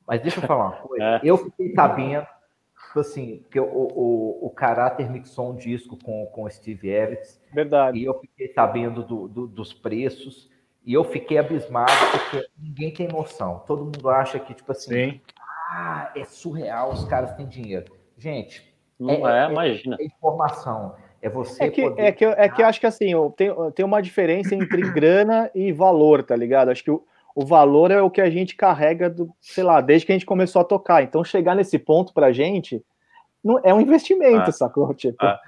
Mas deixa eu falar uma coisa. É. Eu fiquei sabendo, tipo assim, que o, o, o caráter mixou um disco com, com o Steve Evans. Verdade. E eu fiquei sabendo do, do, dos preços. E eu fiquei abismado porque ninguém tem noção. Todo mundo acha que, tipo assim, Sim. Ah, é surreal, os caras têm dinheiro. Gente, não é, é, é imagina. É informação. É você é que, poder... é que, é que eu acho que assim, tem, tem uma diferença entre grana e valor, tá ligado? Acho que o, o valor é o que a gente carrega, do, sei lá, desde que a gente começou a tocar. Então, chegar nesse ponto pra gente não, é um investimento, é. sacou? Tipo, é.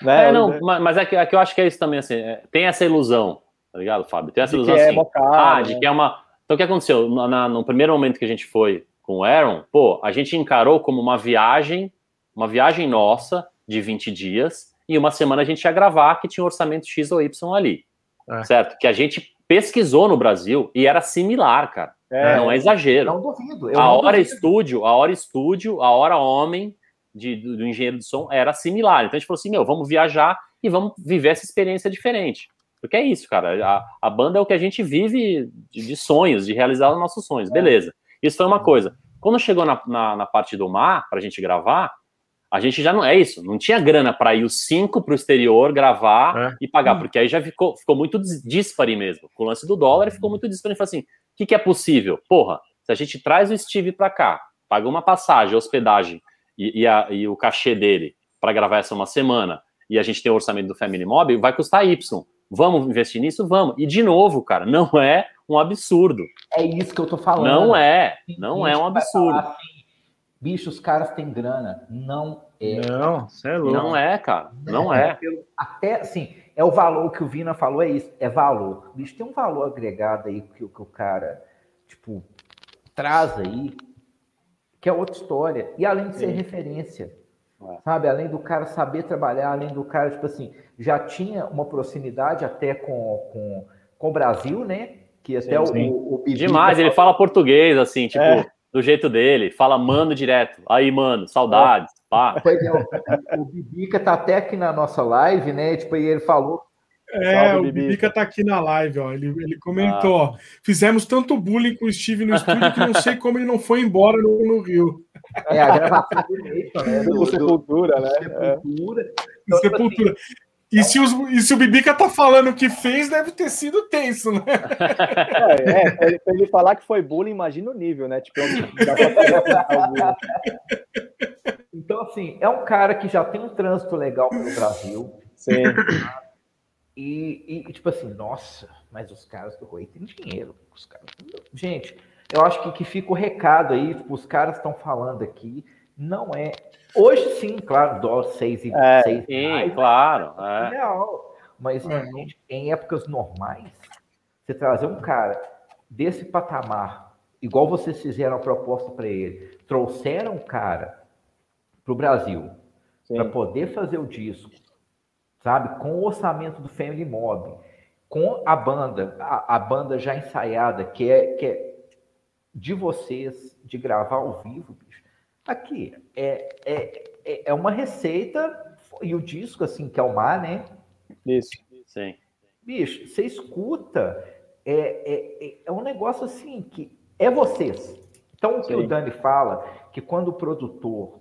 Né? É, não, mas é que, é que eu acho que é isso também, assim, é, tem essa ilusão, tá ligado, Fábio? Tem essa de ilusão é assim, ah, de né? que é uma... Então, o que aconteceu? Na, na, no primeiro momento que a gente foi com o Aaron, pô, a gente encarou como uma viagem, uma viagem nossa de 20 dias, e uma semana a gente ia gravar que tinha um orçamento X ou Y ali. É. Certo? Que a gente pesquisou no Brasil e era similar, cara. É, não é exagero. Não duvido. a hora duvido. estúdio, a hora estúdio, a hora homem de, do, do, engenheiro de som era similar. Então a gente falou assim: meu, vamos viajar e vamos viver essa experiência diferente. Porque é isso, cara. A, a banda é o que a gente vive de, de sonhos, de realizar os nossos sonhos. É. Beleza. Isso foi uma coisa. Quando chegou na, na, na parte do mar, pra gente gravar, a gente já não é isso, não tinha grana para ir os cinco para o exterior gravar é. e pagar, porque aí já ficou, ficou muito dispare mesmo. Com o lance do dólar ficou muito dispare. Falei assim: o que, que é possível? Porra, se a gente traz o Steve para cá, paga uma passagem, hospedagem e, e, a, e o cachê dele para gravar essa uma semana, e a gente tem o orçamento do Family Mob, vai custar Y. Vamos investir nisso? Vamos. E de novo, cara, não é um absurdo. É isso que eu tô falando. Não é, não é um absurdo. Assim, Bicho, os caras têm grana. Não é. Não, você é louco. Não é, cara. Não é. Até, assim, é o valor que o Vina falou, é isso. É valor. Bicho, tem um valor agregado aí que, que o cara, tipo, traz aí, que é outra história. E além de ser Sim. referência, é. sabe? Além do cara saber trabalhar, além do cara, tipo assim, já tinha uma proximidade até com, com, com o Brasil, né? Que até sim, o, o, o Demais, ele fala português, assim, tipo... É do jeito dele, fala mano direto. Aí, mano, saudades. Pá. Pois é, o, o Bibica tá até aqui na nossa live, né? Tipo, e ele falou. É, Salve, o Bibica. Bibica tá aqui na live, ó. Ele, ele comentou, ah. ó. Fizemos tanto bullying com o Steve no estúdio que não sei como ele não foi embora no, no Rio. É, a gravação do Nathan, né? Do, do, Sepultura, né? Sepultura. É. Então, Sepultura. Assim, e se, os, e se o Bibica tá falando que fez, deve ter sido tenso, né? É, é pra ele falar que foi bullying, imagina o nível, né? Tipo, então, assim, é um cara que já tem um trânsito legal pelo Brasil. Sim. E, e tipo assim, nossa, mas os caras do Rui têm dinheiro. Os caras... Gente, eu acho que, que fica o recado aí, tipo, os caras estão falando aqui, não é Hoje sim, claro, dólar 6 e é, 6 sim, reais, claro. É. Real. Mas é. gente, em épocas normais, você trazer um cara desse patamar, igual vocês fizeram a proposta para ele, trouxeram um cara para o Brasil para poder fazer o disco, sabe, com o orçamento do Family Mob, com a banda, a, a banda já ensaiada, que é, que é de vocês, de gravar ao vivo, bicho Aqui, é, é, é, é uma receita, e o disco, assim, que é o mar, né? Isso. Sim. Bicho, você escuta, é, é, é, é um negócio assim, que é vocês. Então, o que o Dani fala, que quando o produtor,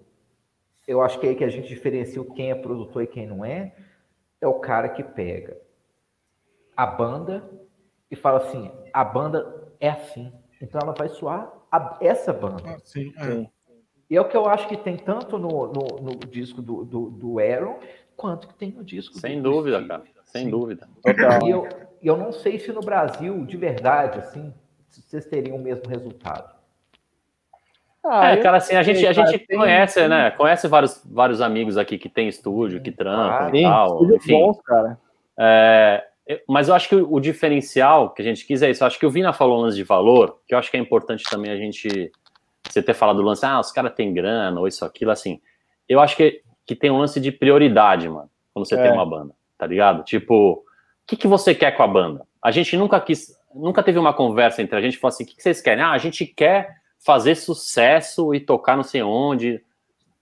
eu acho que é aí que a gente diferencia quem é produtor e quem não é, é o cara que pega a banda e fala assim, a banda é assim, então ela vai soar a, essa banda. Ah, sim, é. E é o que eu acho que tem tanto no, no, no disco do, do, do, Aaron, quanto que tem no disco Sem do dúvida, cara. Sem Sim. dúvida. E eu, eu não sei se no Brasil, de verdade, assim, vocês teriam o mesmo resultado. Ah, é, cara, assim, a gente, a gente tem, conhece, tem... né? Conhece vários, vários amigos aqui que tem estúdio, que trampam ah, e tal. Enfim, bons, cara. É, mas eu acho que o, o, diferencial que a gente quis é isso. Eu acho que o Vina falou lance de valor, que eu acho que é importante também a gente. Você ter falado do lance, ah, os caras têm grana, ou isso, aquilo, assim. Eu acho que, que tem um lance de prioridade, mano, quando você é. tem uma banda, tá ligado? Tipo, o que, que você quer com a banda? A gente nunca quis, nunca teve uma conversa entre a gente e falou assim: o que, que vocês querem? Ah, a gente quer fazer sucesso e tocar não sei onde.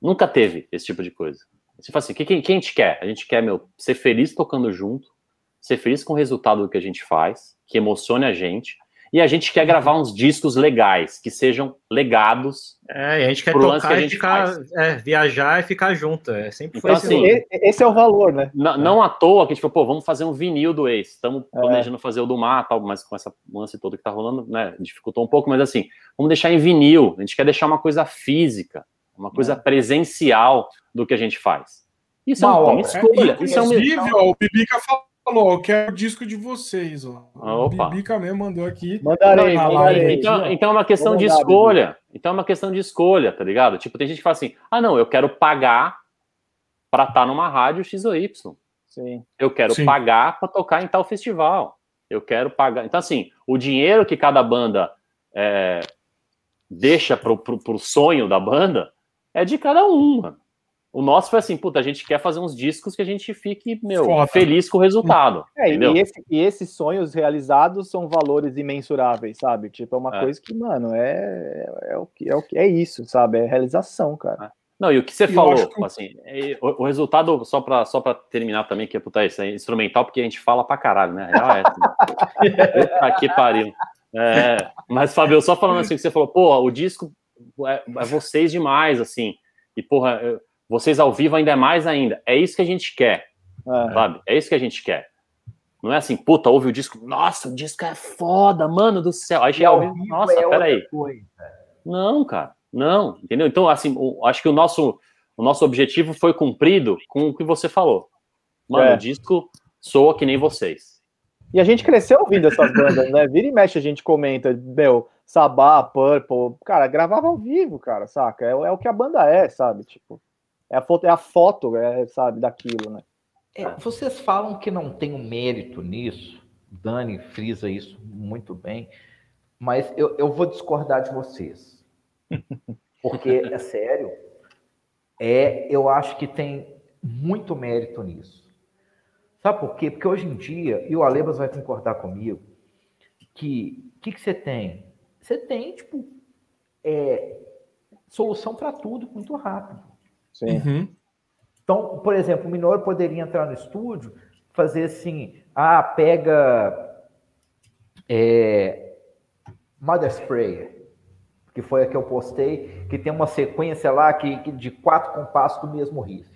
Nunca teve esse tipo de coisa. Você fala assim, quem, quem a gente quer? A gente quer, meu, ser feliz tocando junto, ser feliz com o resultado do que a gente faz, que emocione a gente, e a gente quer gravar uns discos legais, que sejam legados. É, e a gente quer tocar que e ficar, é, viajar e ficar junto. É sempre então, assim, esse, esse é o valor, né? Não, não à toa que a gente falou, pô, vamos fazer um vinil do ex. Estamos é. planejando fazer o do mar, tal, mas com essa lance todo que tá rolando, né, dificultou um pouco, mas assim, vamos deixar em vinil. A gente quer deixar uma coisa física, uma coisa é. presencial do que a gente faz. Isso é uma, escolha. Isso é um... o Bibica falou falou, eu quero o disco de vocês. Ó. Opa. O Bibica mesmo mandou aqui. Mandarei, mandarei. Então, então é uma questão de escolha. Então é uma questão de escolha, tá ligado? Tipo, tem gente que fala assim, ah, não, eu quero pagar para estar tá numa rádio X ou Y. Sim. Eu quero Sim. pagar para tocar em tal festival. Eu quero pagar. Então, assim, o dinheiro que cada banda é, deixa pro, pro, pro sonho da banda é de cada um, mano. O nosso foi assim, puta, a gente quer fazer uns discos que a gente fique, meu, Foda. feliz com o resultado. É, e, esse, e, esses sonhos realizados são valores imensuráveis, sabe? Tipo, é uma é. coisa que, mano, é, é, o que, é o que é isso, sabe? É realização, cara. É. Não, e o que você falou, que... assim, o, o, resultado, só pra, só pra terminar também, que é, puta, isso é instrumental, porque a gente fala pra caralho, né? É, assim, aqui pariu. É, mas, Fabio, só falando assim, que você falou, pô, o disco é, é vocês demais, assim, e, porra, eu, vocês ao vivo ainda é mais ainda. É isso que a gente quer, é. sabe? É isso que a gente quer. Não é assim, puta, ouve o disco, nossa, o disco é foda, mano do céu. Aí chega ao vivo, nossa, é peraí. Não, cara, não, entendeu? Então, assim, acho que o nosso, o nosso objetivo foi cumprido com o que você falou. Mano, é. o disco soa que nem vocês. E a gente cresceu ouvindo essas bandas, né? Vira e mexe, a gente comenta, meu, Sabá, Purple, cara, gravava ao vivo, cara, saca? É, é o que a banda é, sabe? Tipo, é a foto, é a foto é, sabe, daquilo, né? É, vocês falam que não tem um mérito nisso, Dani frisa isso muito bem, mas eu, eu vou discordar de vocês. Porque, é sério, é, eu acho que tem muito mérito nisso. Sabe por quê? Porque hoje em dia, e o Alebas vai concordar comigo, que o que, que você tem? Você tem, tipo, é, solução para tudo muito rápido. Sim. Uhum. Então, por exemplo, o Minoro poderia entrar no estúdio, fazer assim, ah, pega é, Mother's Prayer, que foi a que eu postei, que tem uma sequência lá que, que de quatro compassos do mesmo riff.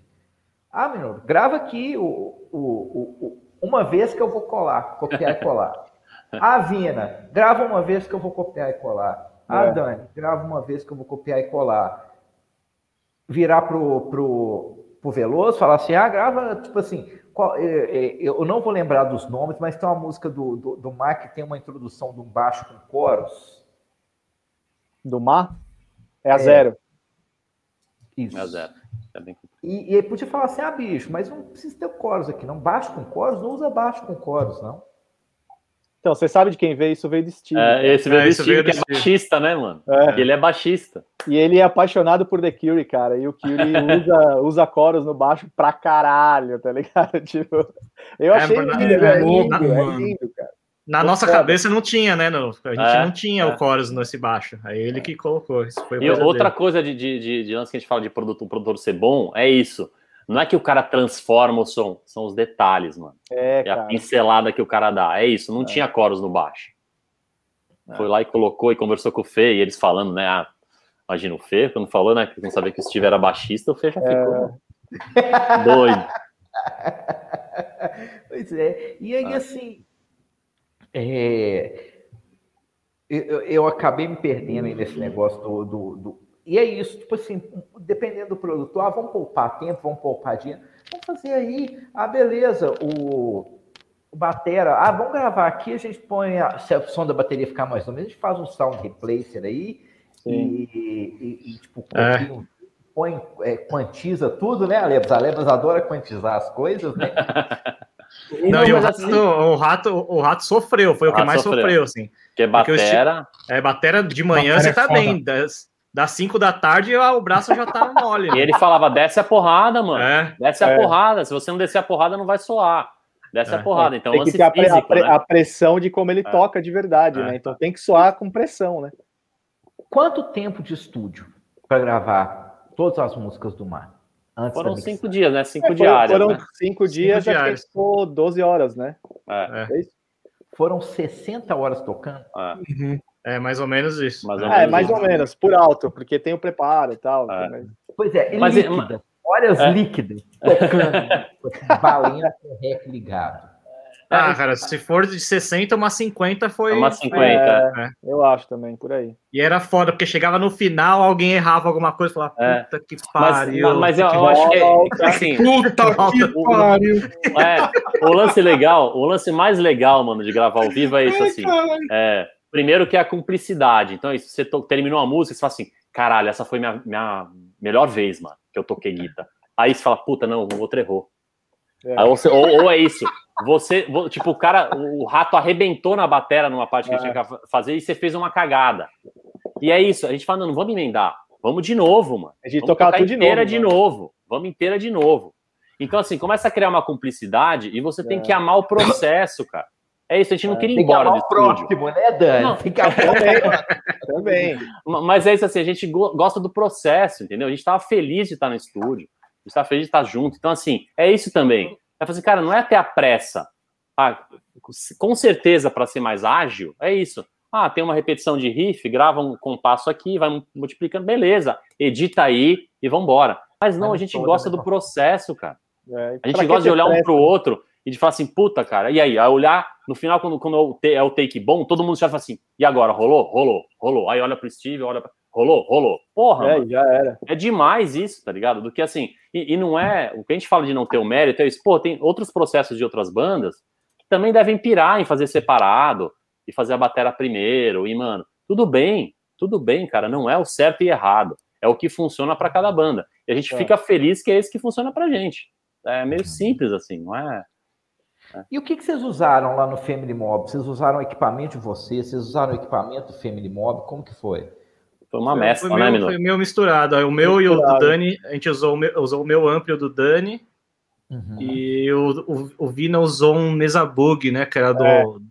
Ah, Minoro, grava aqui o, o, o, uma vez que eu vou colar, copiar e colar. Ah, Vina, grava uma vez que eu vou copiar e colar. Ah, é. Dani, grava uma vez que eu vou copiar e colar virar pro, pro, pro Veloso, falar assim, ah, grava, tipo assim, qual, é, é, eu não vou lembrar dos nomes, mas tem uma música do, do, do Mar que tem uma introdução de um baixo com coros. Do Mar? É a é. zero. Isso. É a zero. É e, e ele podia falar assim, ah, bicho, mas não precisa ter coros aqui, não. Baixo com coros, não usa baixo com coros, não. Então, você sabe de quem veio? Isso veio do Steve. É, esse veio é, do Steve, veio que é baixista, né, mano? É. Ele é baixista. E ele é apaixonado por The Cure, cara. E o Cure usa, usa coros no baixo pra caralho, tá ligado? Tipo, eu é, achei é, lindo, é, lindo, é lindo, cara. Na Tô nossa foda. cabeça não tinha, né? No, a gente é, não tinha o chorus nesse baixo. Aí ele que colocou. Isso foi e outra dele. coisa de, de, de, de, antes que a gente fala de produto, um produtor ser bom, é isso. Não é que o cara transforma o som, são os detalhes, mano. É, é a pincelada que o cara dá. É isso, não é. tinha coros no baixo. É. Foi lá e colocou e conversou com o Fê, e eles falando, né? Ah, imagina o Fê, quando falou, né? Que não sabia que o Steve era baixista, o Fê já ficou é. doido. Pois é. E aí, ah. assim, é, eu, eu, acabei me perdendo aí nesse negócio do, do, do e é isso, tipo assim, dependendo do produtor, ah, vamos poupar tempo, vamos poupar dinheiro. Vamos fazer aí, ah, beleza, o, o batera, ah, vamos gravar aqui, a gente põe, a, se o som da bateria ficar mais ou menos, a gente faz um sound replacer aí, e, e, e, tipo, é. põe, é, quantiza tudo, né, Alebas? A Alebas adora quantizar as coisas, né? Não, não, e o rato, assim... o rato, o rato sofreu, foi o, o que mais sofreu, sofreu assim. Porque batera. É, batera de manhã batera você tá é bem. Das, das 5 da tarde o braço já tá mole. Né? E ele falava: desce a porrada, mano. É, desce é. a porrada. Se você não descer a porrada, não vai soar. Desce é. a porrada. Então, tem que ter físico, a, pre né? a, pressão de como ele é. toca de verdade, né? Então tem que soar com pressão, né? Quanto tempo de estúdio para gravar todas as músicas do mar? Antes foram cinco dias, né? Cinco é, diárias. Foram né? cinco dias, cinco acho que 12 horas, né? É. é. Foram 60 horas tocando. É. Uhum. É mais ou menos isso. Mais ou é, mais isso. ou menos, por alto, porque tem o preparo e tal. É. Mas... Pois é, mas, líquida, horas líquidas, tocando, balinha com rec ligado. Ah, é, cara, se for de 60, uma 50 foi. Uma 50. É, é. Eu acho também, por aí. E era foda, porque chegava no final, alguém errava alguma coisa e falava, é. puta que pariu. Mas, mas eu, eu acho que. Assim, puta que pariu. É, o lance legal, o lance mais legal, mano, de gravar ao vivo é isso, assim. É, primeiro que é a cumplicidade. Então, isso, você terminou a música, você fala assim, caralho, essa foi minha, minha melhor vez, mano, que eu toquei guitarra. Aí você fala, puta, não, o outro errou. É. Ou, ou, é isso. Você, tipo, o cara, o rato arrebentou na batera numa parte que é. tinha que fazer e você fez uma cagada. E é isso, a gente fala, não, não vamos emendar. Vamos de novo, mano. A gente vamos tocar tudo inteira de novo, de novo. Vamos inteira de novo. Então, assim, começa a criar uma cumplicidade e você tem é. que amar o processo, cara. É isso, a gente não é. queria ir embora do estúdio. Próximo, né, Dani? Não. Fica também. Mas é isso assim, a gente gosta do processo, entendeu? A gente tava feliz de estar no estúdio, a gente tava feliz de estar junto. Então, assim, é isso também. É fazer, cara, não é até a pressa. Ah, com certeza, para ser mais ágil, é isso. Ah, tem uma repetição de riff, grava um compasso aqui, vai multiplicando, beleza. Edita aí e vambora. Mas não, a gente gosta do processo, cara. É, a gente gosta de olhar um pro outro e de falar assim, puta, cara, e aí? Aí olhar, no final, quando, quando é o take bom, todo mundo já fala assim, e agora? Rolou? Rolou, rolou. Aí olha pro Steve, olha pra... Rolou, rolou. Porra, é, já era. É demais isso, tá ligado? Do que assim, e, e, não é, o que a gente fala de não ter o mérito é isso, pô, tem outros processos de outras bandas que também devem pirar em fazer separado e fazer a bateria primeiro, e, mano, tudo bem, tudo bem, cara, não é o certo e errado, é o que funciona para cada banda. E a gente é. fica feliz que é esse que funciona pra gente. É meio simples assim, não é? É. E o que, que vocês usaram lá no Family Mob? Vocês usaram equipamento de vocês? Vocês usaram equipamento Family Mob? Como que foi? Foi uma mescla, foi né, meu, Foi meio misturado. O meu misturado. e o do Dani, a gente usou o, meu, usou o meu amplo do Dani. Uhum. E o, o, o Vina usou um mesa bug, né? Que era do, é. do,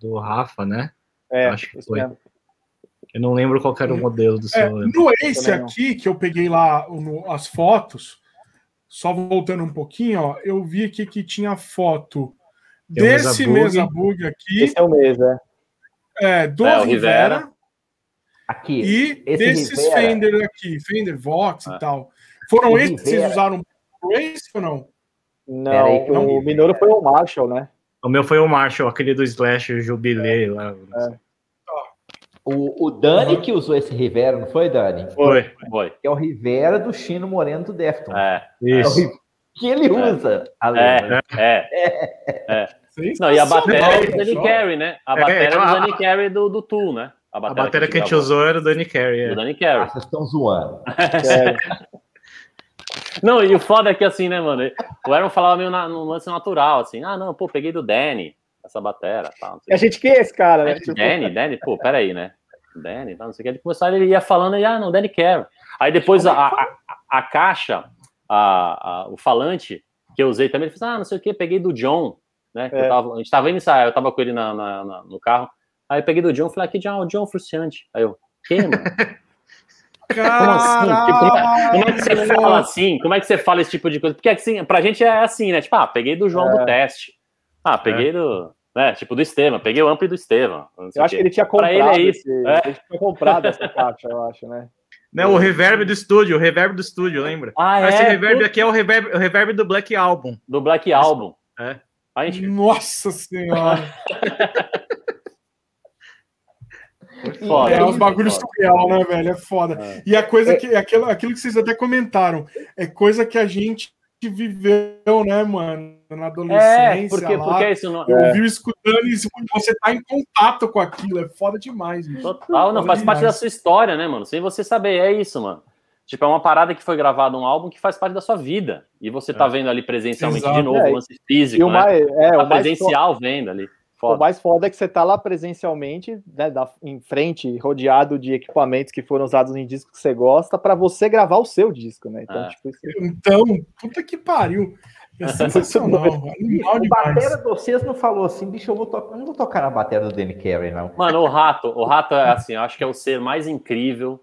do, Rafa, né? É, acho que foi. Mesmo. Eu não lembro qual era o modelo do é, seu. É, no Ace aqui, que eu peguei lá no, as fotos, só voltando um pouquinho, ó, eu vi aqui que tinha foto Tem desse mesa bug aqui. Esse é o mesa. É, do é, Rivera. Rivera Aqui. E desses Rivera, Fender aqui, Fender Vox ah. e tal. Foram esses que vocês usaram esse ou não? Não, aí, não o Minoro foi o Marshall, né? O meu foi o Marshall, aquele do Slash, o Jubilei lá. É. O, o Dani que usou esse Rivera, não foi, Dani? Foi, foi. É o Rivera do Chino Moreno do Defton. É, isso. É que ele usa. É, é, é. É. Não, e a bateria é do Danny Carey, né? A bateria é, do Danny Carey do, do Tool, né? A bateria, a bateria que, a gente usou era o Danny Carey. É. Do Danny Carey. Ah, vocês estão zoando. Não, e o foda é que assim, né, mano? O Aaron falava meio na, no lance natural, assim, ah, não, pô, peguei do Danny, essa batera, tal. E a gente que é esse cara, né? Tipo... Danny, Danny, pô, peraí, né? Danny, tal, não sei o que. Ele começou, ele ia falando, e, ah, não, Danny Carey. Aí depois a, a, a, caixa, a, a, o falante que eu usei também, ele falou, ah, não sei o que, peguei do John, né? É. Tava, a gente tava indo ensaiar, eu tava com ele na, na, na, no carro, Aí eu peguei do John e falei, aqui, John, o John Fruciante. Aí eu, que, mano? Como assim? Tipo, como, é, como, é, que você fala assim? Como é que você fala esse tipo de coisa? Porque assim, pra gente é assim, né? Tipo, ah, peguei do João é. do teste. Ah, peguei é. do. Né, tipo do Estevam, peguei o amplo do Estevam. Eu acho que ele tinha comprado. Pra ele é isso. Esse, é. Ele tinha comprado essa caixa, eu acho, né? Não, o reverb do estúdio, o reverb do estúdio, lembra? Ah, é? Esse reverb aqui é o reverb, o reverb do Black Album. Do Black Album. É. Gente... Nossa Senhora! Foda, é, os bagulhos surreal, né, velho? É foda. É. E a coisa é. que. Aquilo, aquilo que vocês até comentaram, é coisa que a gente viveu, né, mano? Na adolescência. É, porque, lá, porque isso não. É. Ouviu escutando e você tá em contato com aquilo. É foda demais, mano. Total, não, faz demais. parte da sua história, né, mano? Sem você saber, é isso, mano. Tipo, é uma parada que foi gravada um álbum que faz parte da sua vida. E você tá é. vendo ali presencialmente Exato. de novo, é. o lance físico, né? Mais, é, o presencial vendo ali. Foda. O mais foda é que você tá lá presencialmente, né, da, em frente, rodeado de equipamentos que foram usados em disco que você gosta, para você gravar o seu disco, né? Então, é. tipo, isso... então puta que pariu. É sensacional. o batera de vocês não falou assim, bicho, eu, vou to... eu não vou tocar na bateria do Danny Carey, não. Mano, o rato, o rato é assim, eu acho que é o ser mais incrível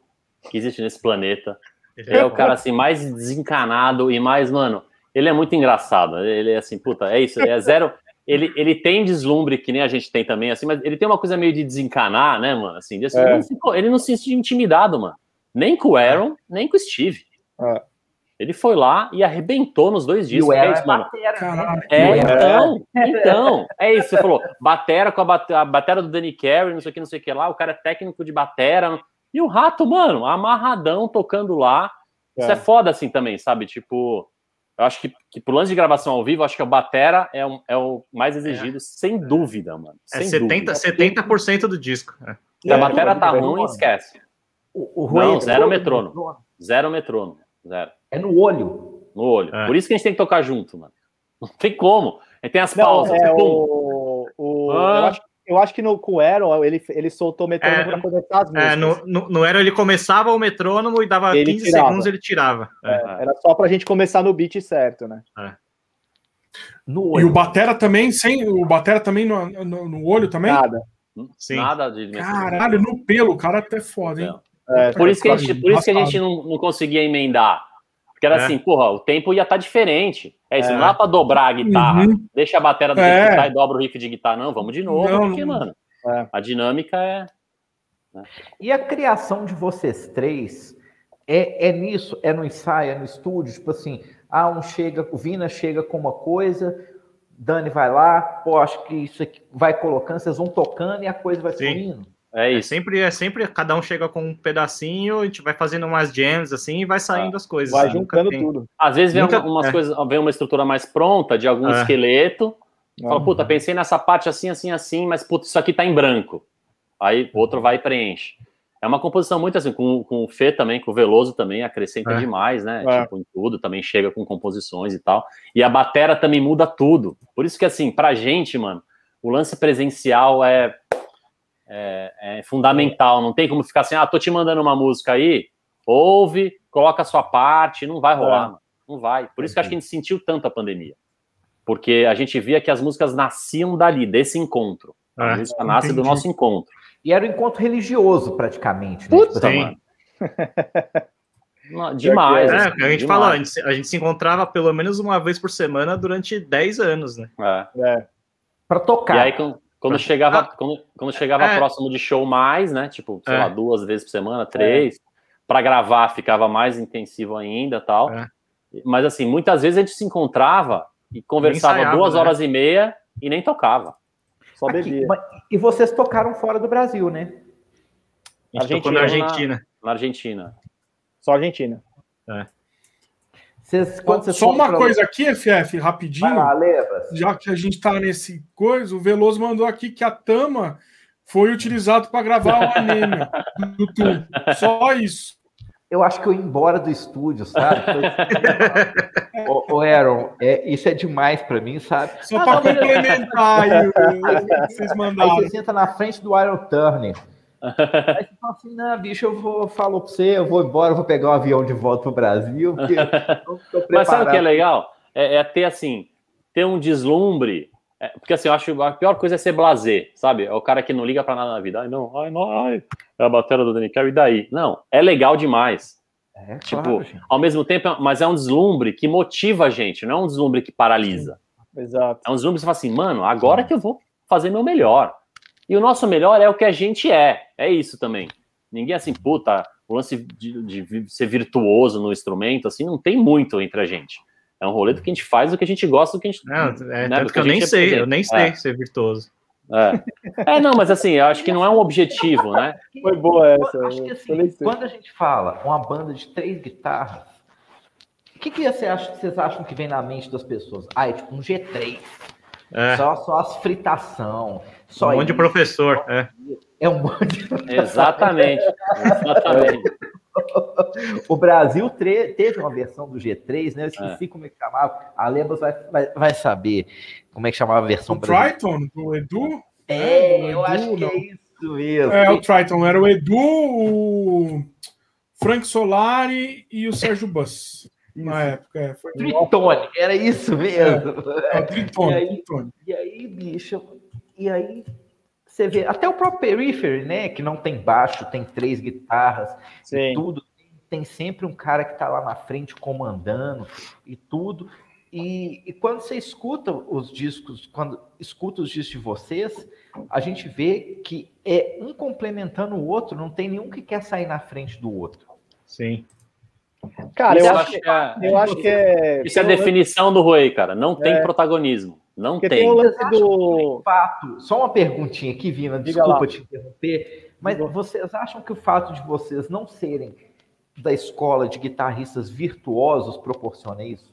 que existe nesse planeta. Ele é o cara assim mais desencanado e mais, mano, ele é muito engraçado. Ele é assim, puta, é isso, é zero. Ele, ele tem deslumbre que nem a gente tem também, assim, mas ele tem uma coisa meio de desencanar, né, mano? Assim, de, assim é. ele, não ficou, ele, não se sentiu intimidado, mano. Nem com o Aaron, nem com o Steve. É. Ele foi lá e arrebentou nos dois dias. É, isso, mano. Batera, né? é, então, então, é isso. Você falou, batera com a, bate, a batera do Danny Carey, não sei o que, não sei o que lá. O cara é técnico de batera. E o rato, mano, amarradão, tocando lá. Isso é, é foda assim também, sabe? Tipo, eu acho que, que pro lance de gravação ao vivo, acho que o Batera é, um, é o mais exigido, é. sem dúvida, mano. É sem é 70%, 70 do disco. É. Se a bateria tá ruim, esquece. O, o Não, zero metrônomo. Zero metrônomo. Zero. É no olho. No olho. É. Por isso que a gente tem que tocar junto, mano. Não tem como. Tem as pausas. Não, é, o, o, ah. eu, acho, eu acho que no, com o Aero, ele, ele soltou o metrônomo é, para começar as músicas. É, no, no, no Aero ele começava o metrônomo e dava ele 15 tirava. segundos ele tirava. É, é. Era só para a gente começar no beat certo, né? É. No e o Batera também, sem o Batera também no, no, no olho também? Nada. Sim. Nada de Caralho, no pelo, o cara até foda, hein? É, por, isso que a gente, por isso que a gente não, não conseguia emendar. Porque era é. assim, porra, o tempo ia estar tá diferente. É isso, é. não dá pra dobrar a guitarra, uhum. deixa a bateria do é. guitarra e dobra o riff de guitarra. Não, vamos de novo, não, porque, mano, é. a dinâmica é. Né? E a criação de vocês três é, é nisso, é no ensaio, é no estúdio, tipo assim, ah, um chega, o Vina chega com uma coisa, Dani vai lá, pô, acho que isso aqui vai colocando, vocês vão tocando e a coisa vai fluindo. É, é isso. É sempre, é sempre, cada um chega com um pedacinho, a gente vai fazendo umas jams assim e vai saindo ah, as coisas. Vai juntando tudo. Às vezes vem Nunca, umas é. coisas, vem uma estrutura mais pronta de algum é. esqueleto. Fala, puta, pensei nessa parte assim, assim, assim, mas puta, isso aqui tá em branco. Aí o outro vai e preenche. É uma composição muito assim, com, com o Fê também, com o Veloso também, acrescenta é. demais, né? É. Tipo, em tudo, também chega com composições e tal. E a batera também muda tudo. Por isso que, assim, pra gente, mano, o lance presencial é é, é, fundamental. Não tem como ficar assim, ah, tô te mandando uma música aí, ouve, coloca a sua parte, não vai rolar, é. mano. Não vai. Por isso que acho que a gente sentiu tanto a pandemia. Porque a gente via que as músicas nasciam dali, desse encontro. A é, música nasce entendi. do nosso encontro. E era um encontro religioso, praticamente. Né? Putz, tipo, demais. É, assim, a gente demais. falou, a gente, a gente, se encontrava pelo menos uma vez por semana durante 10 anos, né? É. é. Para tocar. E aí, com, quando chegava, ah, quando, quando chegava é. próximo de show mais, né? Tipo, sei é. lá, duas vezes por semana, três. É. Para gravar ficava mais intensivo ainda tal. É. Mas assim, muitas vezes a gente se encontrava e conversava duas né? horas e meia e nem tocava. Só bebia. Aqui, e vocês tocaram fora do Brasil, né? A gente Argentina, na Argentina. Na, na Argentina. Só Argentina. É. Cês, Só uma pra... coisa aqui, FF, rapidinho. Lá, já que a gente está nesse coisa, o Veloso mandou aqui que a Tama foi utilizado para gravar o anime do YouTube. Só isso. Eu acho que eu ia embora do estúdio, sabe? ô, ô, Aaron, é, isso é demais para mim, sabe? Só ah, para complementar aí, vocês mandaram. Aí você senta na frente do Iron Turner. Aí você fala assim, não, bicho, eu vou, falo pra você, eu vou embora, eu vou pegar um avião de volta pro Brasil, porque Mas sabe o que é legal? É, é, ter, assim, ter um deslumbre, é, porque assim, eu acho a pior coisa é ser blazer, sabe? É o cara que não liga pra nada na vida. Ai, não, ai, não, ai, é a bateria do Carey, e daí? Não, é legal demais. É, tipo, claro, ao mesmo tempo, mas é um deslumbre que motiva a gente, não é um deslumbre que paralisa. Exato. É um deslumbre que você fala assim, mano, agora que eu vou fazer meu melhor. E o nosso melhor é o que a gente é. É isso também. Ninguém assim, puta, o lance de, de ser virtuoso no instrumento, assim, não tem muito entre a gente. É um rolê do que a gente faz, do que a gente gosta, do que a gente. Não, é, né, tanto que, que eu nem sei, eu nem sei é. ser virtuoso. É. é, não, mas assim, eu acho que não é um objetivo, né? Foi boa essa. Acho que assim, quando a gente fala uma banda de três guitarras, o que, que você acha, vocês acham que vem na mente das pessoas? Ah, é tipo um G3. É. Só, só as fritação. Só um monte de professor. É. é um monte de... Exatamente. Exatamente. o Brasil teve uma versão do G3, né? Eu esqueci é. como é que chamava. A Lebas vai, vai, vai, saber como é que chamava a versão. O Triton, do Edu? É, é eu Edu, acho que é não. é isso mesmo. É, o Triton. Era o Edu, o Frank Solari e o Sérgio Bus. Na época, é, foi... Tritone, era isso mesmo. É, é Tritone, e aí, Tritone. E aí, bicho, e aí você vê, até o próprio Periphery, né, que não tem baixo, tem três guitarras, e tudo, tem sempre um cara que está lá na frente comandando e tudo. E, e, quando você escuta os discos, quando escuta os discos de vocês, a gente vê que é um complementando o outro, não tem nenhum que quer sair na frente do outro. Sim. Cara, eu acho, que, é, eu acho que é. Isso é a definição do Rui, cara. Não tem é. protagonismo. Não Porque tem. tem o lance do... fato, só uma perguntinha aqui, Vina, desculpa te interromper, mas vocês acham que o fato de vocês não serem da escola de guitarristas virtuosos proporciona isso?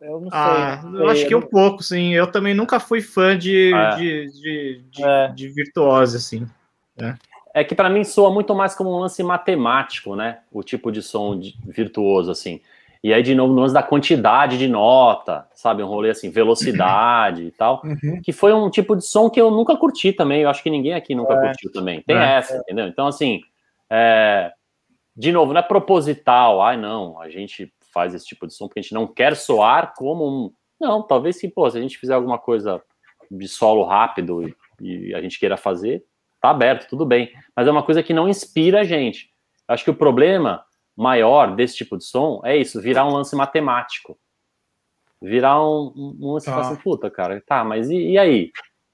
Eu não sei. Ah, eu acho que um pouco, sim. Eu também nunca fui fã de, é. de, de, de, é. de virtuose, assim. É, é que para mim soa muito mais como um lance matemático, né? O tipo de som de, virtuoso, assim. E aí, de novo, no lance da quantidade de nota, sabe? Um rolê assim, velocidade e tal. Uhum. Que foi um tipo de som que eu nunca curti também. Eu acho que ninguém aqui nunca é. curtiu também. Tem é. essa, entendeu? Então, assim, é... de novo, não é proposital. Ai, não, a gente faz esse tipo de som porque a gente não quer soar como um. Não, talvez sim, pô, se a gente fizer alguma coisa de solo rápido e, e a gente queira fazer, tá aberto, tudo bem. Mas é uma coisa que não inspira a gente. Acho que o problema maior desse tipo de som é isso, virar um lance matemático. Virar um, um lance ah. assim, puta, cara, tá, mas e, e, aí?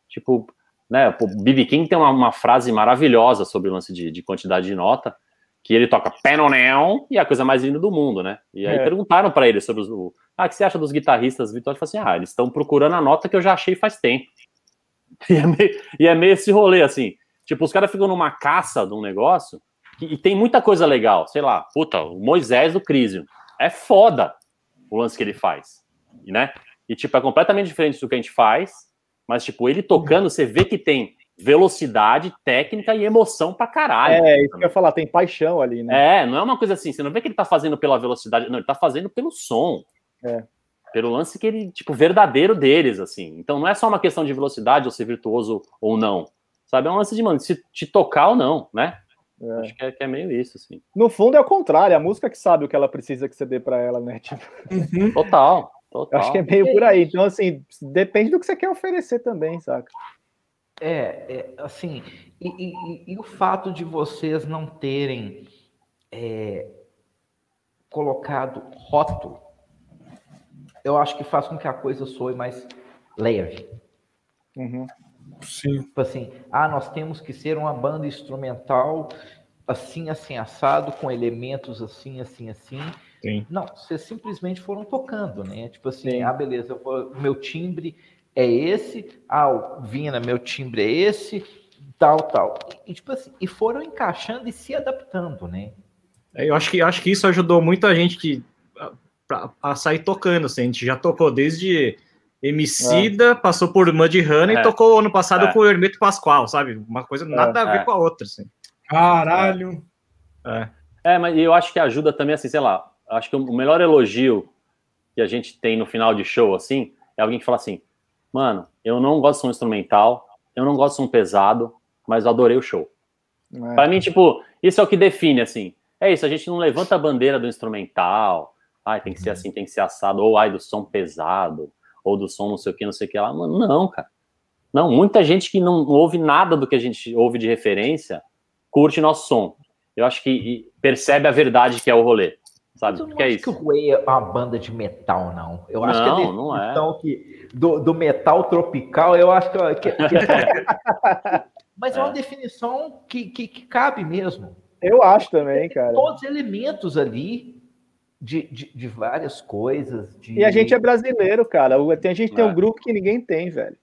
Tipo, né, o B.B. King tem uma, uma, frase maravilhosa sobre o lance de, de quantidade de nota, que ele toca Penoneon e é a coisa mais linda do mundo, né? E aí é. perguntaram para ele sobre os, o, ah, o que você acha dos guitarristas virtuosos? Ele falou assim, ah, eles estão procurando a nota que eu já achei faz tempo. E é meio, e é meio esse rolê, assim, tipo, os caras ficam numa caça de um negócio e tem muita coisa legal, sei lá, puta, o Moisés do Crisium. É foda o lance que ele faz, né? E, tipo, é completamente diferente do que a gente faz, mas, tipo, ele tocando, você vê que tem velocidade, técnica e emoção pra caralho. É, isso que eu ia falar, tem paixão ali, né? É, não é uma coisa assim, você não vê que ele tá fazendo pela velocidade, não, ele tá fazendo pelo som. É. Pelo lance que ele, tipo, verdadeiro deles, assim. Então não é só uma questão de velocidade ou ser virtuoso ou não. Sabe? É um lance de, mano, se te tocar ou não, né? É. Acho que é, que é, meio isso, assim. No fundo é o contrário, a música que sabe o que ela precisa que você dê para ela, né? Tipo... Uhum. Total, total. Acho que é meio por aí. Então, assim, depende do que você quer oferecer também, saca? É, é assim, e, e, e, o fato de vocês não terem é, colocado rótulo, eu acho que faz com que a coisa soe mais leve. Uhum. Sim. Tipo assim, ah, nós temos que ser uma banda instrumental assim, assim, assado, com elementos assim, assim, assim. Sim. Não, vocês simplesmente foram tocando, né? Tipo assim, Sim. ah, beleza, vou, meu timbre é esse, ah, Vina, meu timbre é esse, tal, tal. E, tipo assim, e foram encaixando e se adaptando, né? É, eu acho que, acho que isso ajudou muito a gente que, a, a sair tocando, assim, a gente já tocou desde Emicida, é. passou por Mudhoney é. e tocou ano passado é. com o Hermeto Pascoal, sabe? Uma coisa é. nada a ver é. com a outra, assim. Caralho! É. é, mas eu acho que ajuda também, assim, sei lá, acho que o melhor elogio que a gente tem no final de show, assim, é alguém que fala assim, mano, eu não gosto de som instrumental, eu não gosto de som pesado, mas eu adorei o show. É. Para mim, tipo, isso é o que define, assim, é isso, a gente não levanta a bandeira do instrumental, ai, tem que ser uhum. assim, tem que ser assado, ou ai, do som pesado, ou do som não sei o que, não sei o que lá. Mano, não, cara. Não, muita gente que não ouve nada do que a gente ouve de referência curte nosso som. Eu acho que percebe a verdade que é o rolê. Sabe? eu não que é isso. que o Ray é uma banda de metal, não. Eu acho não, que é não é. que do, do metal tropical, eu acho que. que, que... Mas é. é. uma definição que, que, que, cabe mesmo. Eu acho também, cara. Todos os elementos ali de, de, de várias coisas. De... E a gente é brasileiro, cara. A gente tem um é. grupo que ninguém tem, velho.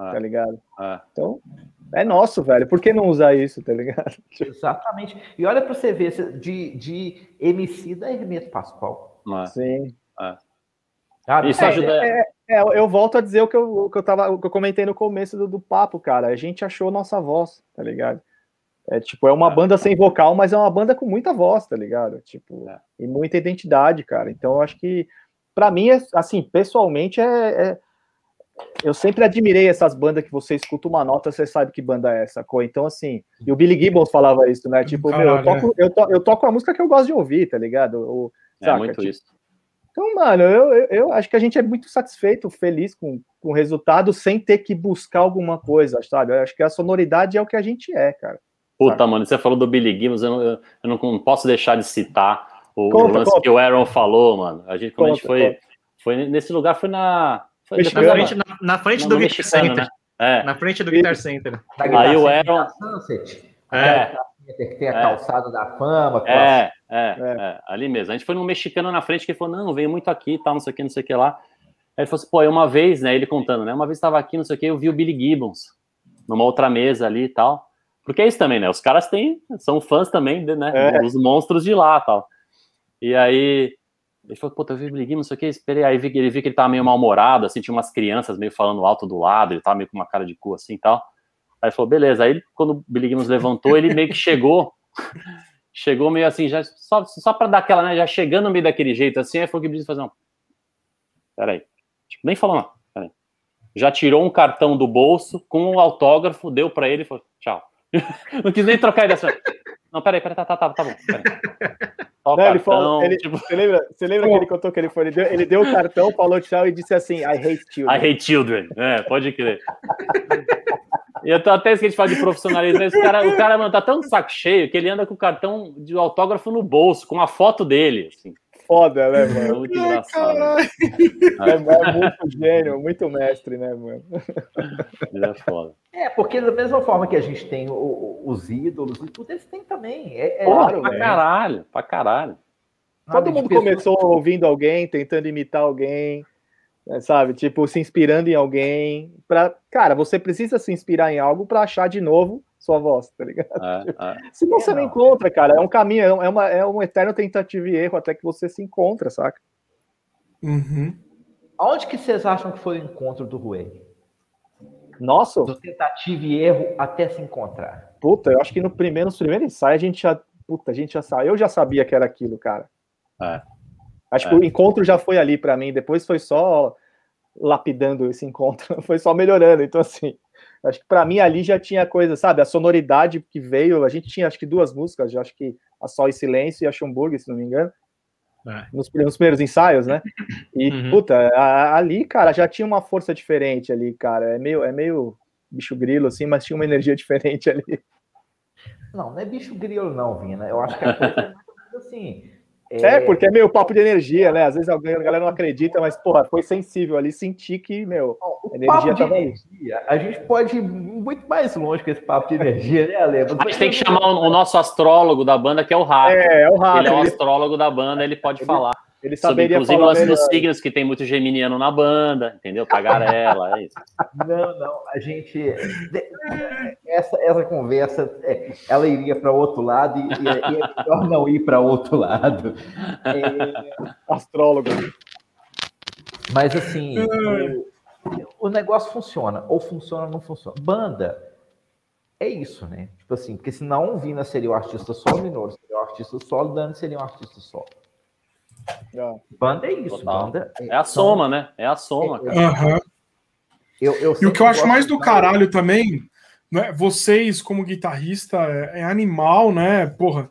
é. tá ligado? É. Então, é nosso, velho. Por que não usar isso, tá ligado? Exatamente. E olha para você ver, de, de MC da Hermeto Pascoal. É. Sim. É. isso ajuda. É, é, eu volto a dizer o que eu, o que eu, tava, o que eu comentei no começo do, do papo, cara. A gente achou nossa voz, tá ligado? É tipo, é uma banda sem vocal, mas é uma banda com muita voz, tá ligado? Tipo, e muita identidade, cara. Então, eu acho que, para mim, é, assim, pessoalmente, é, é eu sempre admirei essas bandas que você escuta uma nota, você sabe que banda é essa, cor. Então, assim, e o Billy Gibbons falava isso, né? Tipo, Caralho, meu, eu toco, é. eu, to, eu toco a música que eu gosto de ouvir, tá ligado? O, é muito tipo, isso. Então, mano, eu, eu, eu, acho que a gente é muito satisfeito, feliz com, com o resultado, sem ter que buscar alguma coisa, sabe? Eu acho que a sonoridade é o que a gente é, cara. Puta, sabe? mano, você falou do Billy Gibbons, eu não, eu, não posso deixar de citar o, conta, o lance conta. que o Aaron falou, mano. A gente, quando conta, a gente foi, foi nesse lugar, foi na foi na, frente, na, na frente do Guitar Center. Né? É. Na frente do Guitar Center. Aí o Aaron. É. Que tem a é. calçada da fama. É, é, é, ali mesmo. A gente foi num mexicano na frente que ele falou: não, veio muito aqui e tal, não sei o que, não sei o que lá. Aí ele falou assim: pô, uma vez, né? Ele contando, né? Uma vez estava aqui, não sei o que, eu vi o Billy Gibbons numa outra mesa ali e tal. Porque é isso também, né? Os caras têm, são fãs também, né? É. Dos monstros de lá tal. E aí ele falou, pô, eu vi o Billy não sei o que, esperei. Aí vi, ele viu que ele tava meio mal-humorado, assim, tinha umas crianças meio falando alto do lado, ele tava meio com uma cara de cu assim e tal. Aí ele falou, beleza. Aí quando o Billy Gibbons levantou, ele meio que chegou, chegou meio assim, já, só, só pra dar aquela, né, já chegando meio daquele jeito assim, aí foi que o Billy fazer. Peraí. Tipo, nem falou não. Peraí. Já tirou um cartão do bolso com um autógrafo, deu pra ele e falou, tchau. não quis nem trocar ideia. Assim, não, peraí, peraí, tá, tá, tá, tá bom. Não, cartão, ele falou, ele, tipo... Você lembra, você lembra que ele contou que ele foi? Ele deu, ele deu o cartão, falou tchau e disse assim: I hate children. I hate children. É, pode crer. e eu tô até esqueci de falar de profissionalismo. Esse cara, o cara, mano, tá tão saco cheio que ele anda com o cartão de autógrafo no bolso, com a foto dele. Assim. Foda, né, mano? É muito engraçado. É, é, muito gênio, muito mestre, né, mano? é foda. É, porque da mesma forma que a gente tem o, os ídolos e tudo, eles têm também. É, é claro, pra caralho, pra caralho. Todo mundo começou ouvindo alguém, tentando imitar alguém, né, sabe? Tipo, se inspirando em alguém. Pra... Cara, você precisa se inspirar em algo para achar de novo sua voz, tá ligado? É, é. Se você não, não encontra, cara, é um caminho, é, uma, é um eterno tentativa e erro até que você se encontra, saca? Uhum. Onde que vocês acham que foi o encontro do Rui? Nossa! Do tentativa e erro até se encontrar. Puta, eu acho que no primeiro, nos primeiros ensaios a gente já. Puta, a gente já sabe. Eu já sabia que era aquilo, cara. É. Acho é. que o encontro já foi ali para mim, depois foi só lapidando esse encontro, foi só melhorando. Então, assim, acho que para mim ali já tinha coisa, sabe? A sonoridade que veio, a gente tinha acho que duas músicas, já acho que a Sol e Silêncio e a Schomburg, se não me engano. É. Nos, nos, primeiros ensaios, né? E, uhum. puta, a, ali, cara, já tinha uma força diferente ali, cara. É meio, é meio bicho grilo, assim, mas tinha uma energia diferente ali. Não, não é bicho grilo, não, Vina. Eu acho que a coisa é assim é... é, porque é meio papo de energia, né? Às vezes alguém, a galera não acredita, mas, porra, foi sensível ali, senti que, meu, a energia tava energia, A gente pode ir muito mais longe com esse papo de energia, né, Ale? A gente tem que chamar o, nosso astrólogo da banda, que é o Rato. É, é o Rato. Ele é o astrólogo da banda, ele pode ele... falar. Ele saberia Sobre, inclusive, o lance dos signos, que tem muito geminiano na banda, entendeu? Tagarela, é isso. Não, não, a gente. Essa, essa conversa, é, ela iria para outro lado e, e, é melhor não ir para outro lado. É... Astrólogo. Mas, assim, o, o negócio funciona, ou funciona ou não funciona. Banda é isso, né? Tipo assim, porque senão o Vina seria o artista solo, Minoro seria o artista solo, o Dani seria um artista solo. Banda é isso, Total. banda. É, é a soma, né? É a soma, cara. Uhum. Eu, eu e o que eu acho mais do caralho também, né? Vocês, como guitarrista, é, é animal, né? Porra,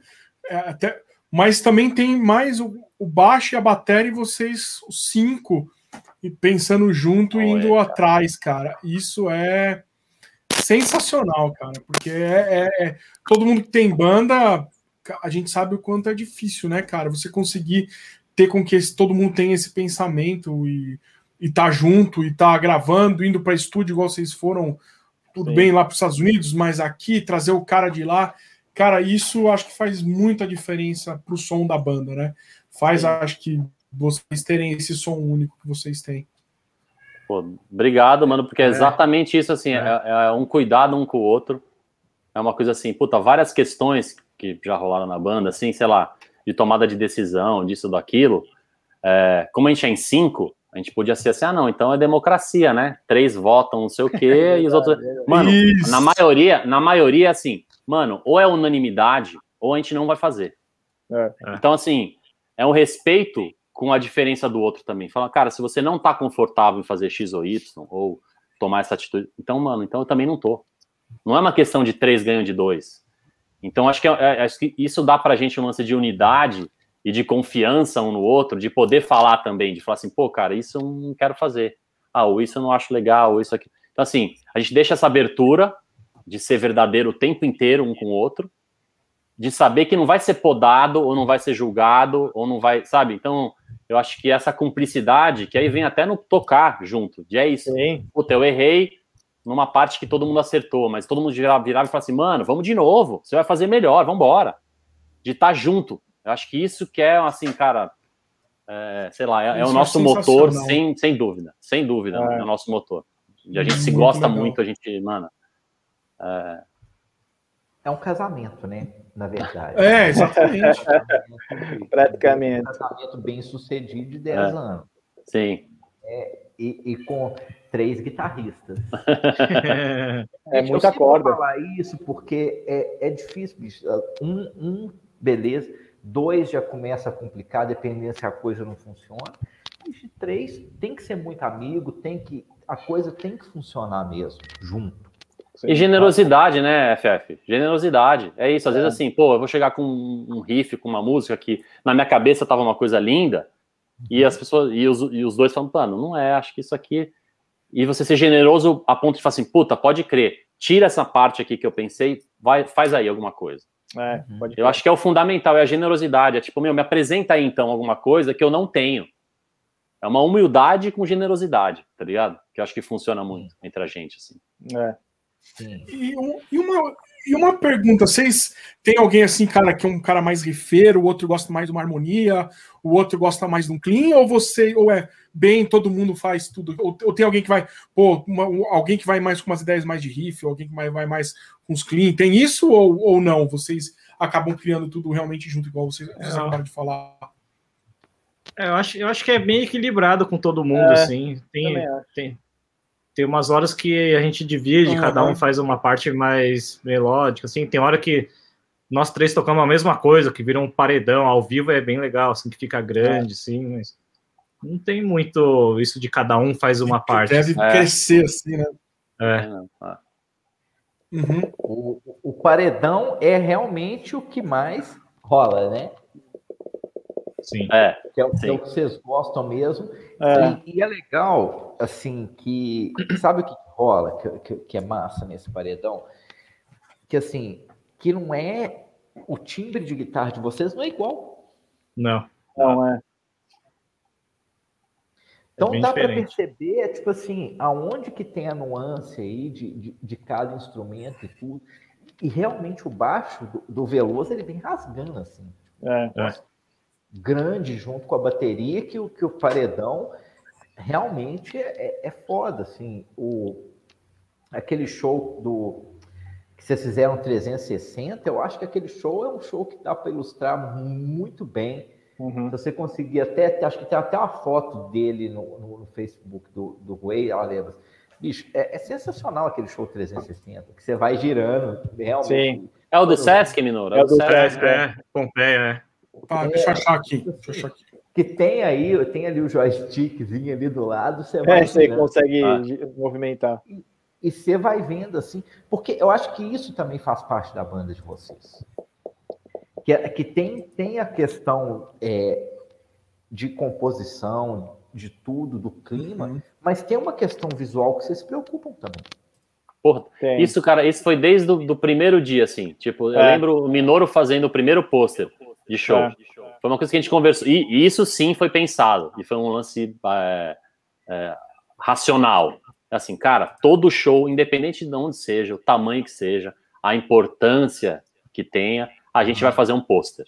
é até, mas também tem mais o, o baixo e a bateria e vocês, os cinco, pensando junto e indo atrás, cara. Isso é sensacional, cara, porque é, é, é, todo mundo que tem banda, a gente sabe o quanto é difícil, né, cara? Você conseguir ter com que esse, todo mundo tenha esse pensamento e, e tá junto e tá gravando, indo para estúdio igual vocês foram, tudo Sim. bem lá para os Estados Unidos, mas aqui trazer o cara de lá, cara, isso acho que faz muita diferença pro som da banda, né? Faz, Sim. acho que vocês terem esse som único que vocês têm. Pô, obrigado, mano, porque é, é exatamente isso, assim, é. É, é. um cuidado um com o outro. É uma coisa assim, puta, várias questões que já rolaram na banda, assim, sei lá, de tomada de decisão, disso, daquilo. É, como a gente é em cinco, a gente podia ser assim, ah, não, então é democracia, né? Três votam, não sei o quê, e os outros. Mano, isso. na maioria, na maioria, assim, mano, ou é unanimidade, ou a gente não vai fazer. É. Então, assim, é um respeito com a diferença do outro também. Fala, cara, se você não tá confortável em fazer X ou Y, ou tomar essa atitude, então, mano, então eu também não tô. Não é uma questão de três ganham de dois. Então, acho que, é, é, acho que isso dá pra gente um lance de unidade e de confiança um no outro, de poder falar também, de falar assim, pô, cara, isso eu não quero fazer. Ah, ou isso eu não acho legal, ou isso aqui. Então, assim, a gente deixa essa abertura de ser verdadeiro o tempo inteiro um com o outro, de saber que não vai ser podado, ou não vai ser julgado, ou não vai, sabe? Então, eu acho que essa cumplicidade, que aí vem até no tocar junto, de é isso. Sim. Puta, eu errei numa parte que todo mundo acertou, mas todo mundo virava, virava e falava assim, mano, vamos de novo, você vai fazer melhor, vamos embora. De estar tá junto. Eu acho que isso que é, assim, cara, é, sei lá, é, é o nosso é motor, sem, sem dúvida, sem dúvida, é. é o nosso motor. E a gente se gosta legal. muito, a gente, mano... É... é um casamento, né? na verdade. É, exatamente. Praticamente. Um casamento bem sucedido de 10 é. anos. Sim. É, e, e, com três guitarristas. é muita corda. falar isso porque é, é difícil, bicho. Um, um, beleza. Dois já começa a complicar, dependendo se a coisa não funciona. E três tem que ser muito amigo, tem que a coisa tem que funcionar mesmo, junto. E generosidade, né, FF? Generosidade. É isso. Às é. vezes, assim, pô, eu vou chegar com um riff, com uma música que na minha cabeça tava uma coisa linda, e as pessoas, e os, e os dois falam, mano, não é, acho que isso aqui. E você ser generoso a ponto de falar assim, puta, pode crer, tira essa parte aqui que eu pensei, vai, faz aí alguma coisa. É, uhum. eu acho que é o fundamental, é a generosidade. É tipo, meu, me apresenta aí então alguma coisa que eu não tenho. É uma humildade com generosidade, tá ligado? Que eu acho que funciona muito entre a gente, assim. É. E, e, uma, e uma pergunta: vocês tem alguém assim, cara, que é um cara mais rifeiro, o outro gosta mais de uma harmonia, o outro gosta mais de um clean, ou você, ou é bem, todo mundo faz tudo? Ou, ou tem alguém que vai, pô, uma, alguém que vai mais com umas ideias mais de riff, ou alguém que vai, vai mais com os clean? Tem isso ou, ou não? Vocês acabam criando tudo realmente junto, igual vocês, vocês é. acabaram de falar? É, eu, acho, eu acho que é bem equilibrado com todo mundo, é, assim. Tem, tem, tem umas horas que a gente divide, uhum. cada um faz uma parte mais melódica, assim, tem hora que nós três tocamos a mesma coisa, que vira um paredão, ao vivo é bem legal, assim, que fica grande, é. assim, mas não tem muito isso de cada um faz uma parte. Deve assim. crescer, assim, né? É. Uhum. O, o paredão é realmente o que mais rola, né? Sim. É, que é, o, sim. é o que vocês gostam mesmo. É. E, e, é legal, assim, que. Sabe o que rola, que, que, que, é massa nesse paredão? Que, assim, que não é. O timbre de guitarra de vocês não é igual. Não. Não é. Então é dá para perceber, tipo assim, aonde que tem a nuance aí de, de, de cada instrumento e tudo. E realmente o baixo do, do Veloso ele vem rasgando assim. É, é grande junto com a bateria que o, que o paredão realmente é, é, é foda, assim, o, aquele show do que vocês fizeram 360, eu acho que aquele show é um show que dá para ilustrar muito bem. Uhum. Se você conseguir até, acho que tem até uma foto dele no, no, no Facebook do, do Way, lembra. Bicho, é, é, sensacional aquele show 360, que você vai girando, realmente. Sim. É o do Sesc, Minoro? É, é o do Sesc, é. é. Pompeia, é. Tá, é, deixa eu achar aqui. Deixa eu achar aqui. Que tem aí, tem ali o joystickzinho ali do lado, você vai. É, você consegue ah. movimentar. E, e você vai vendo assim, porque eu acho que isso também faz parte da banda de vocês. Que, que tem, tem a questão é, de composição, de tudo, do clima, uhum. mas tem uma questão visual que vocês se preocupam também. Porra, isso, cara, isso foi desde o do primeiro dia, assim. Tipo, eu é. lembro o Minoro fazendo o primeiro pôster de show. É. Foi uma coisa que a gente conversou. E, e, isso sim foi pensado. E foi um lance é, é, racional. Assim, cara, todo show, independente de onde seja, o tamanho que seja, a importância que tenha, a gente vai fazer um pôster.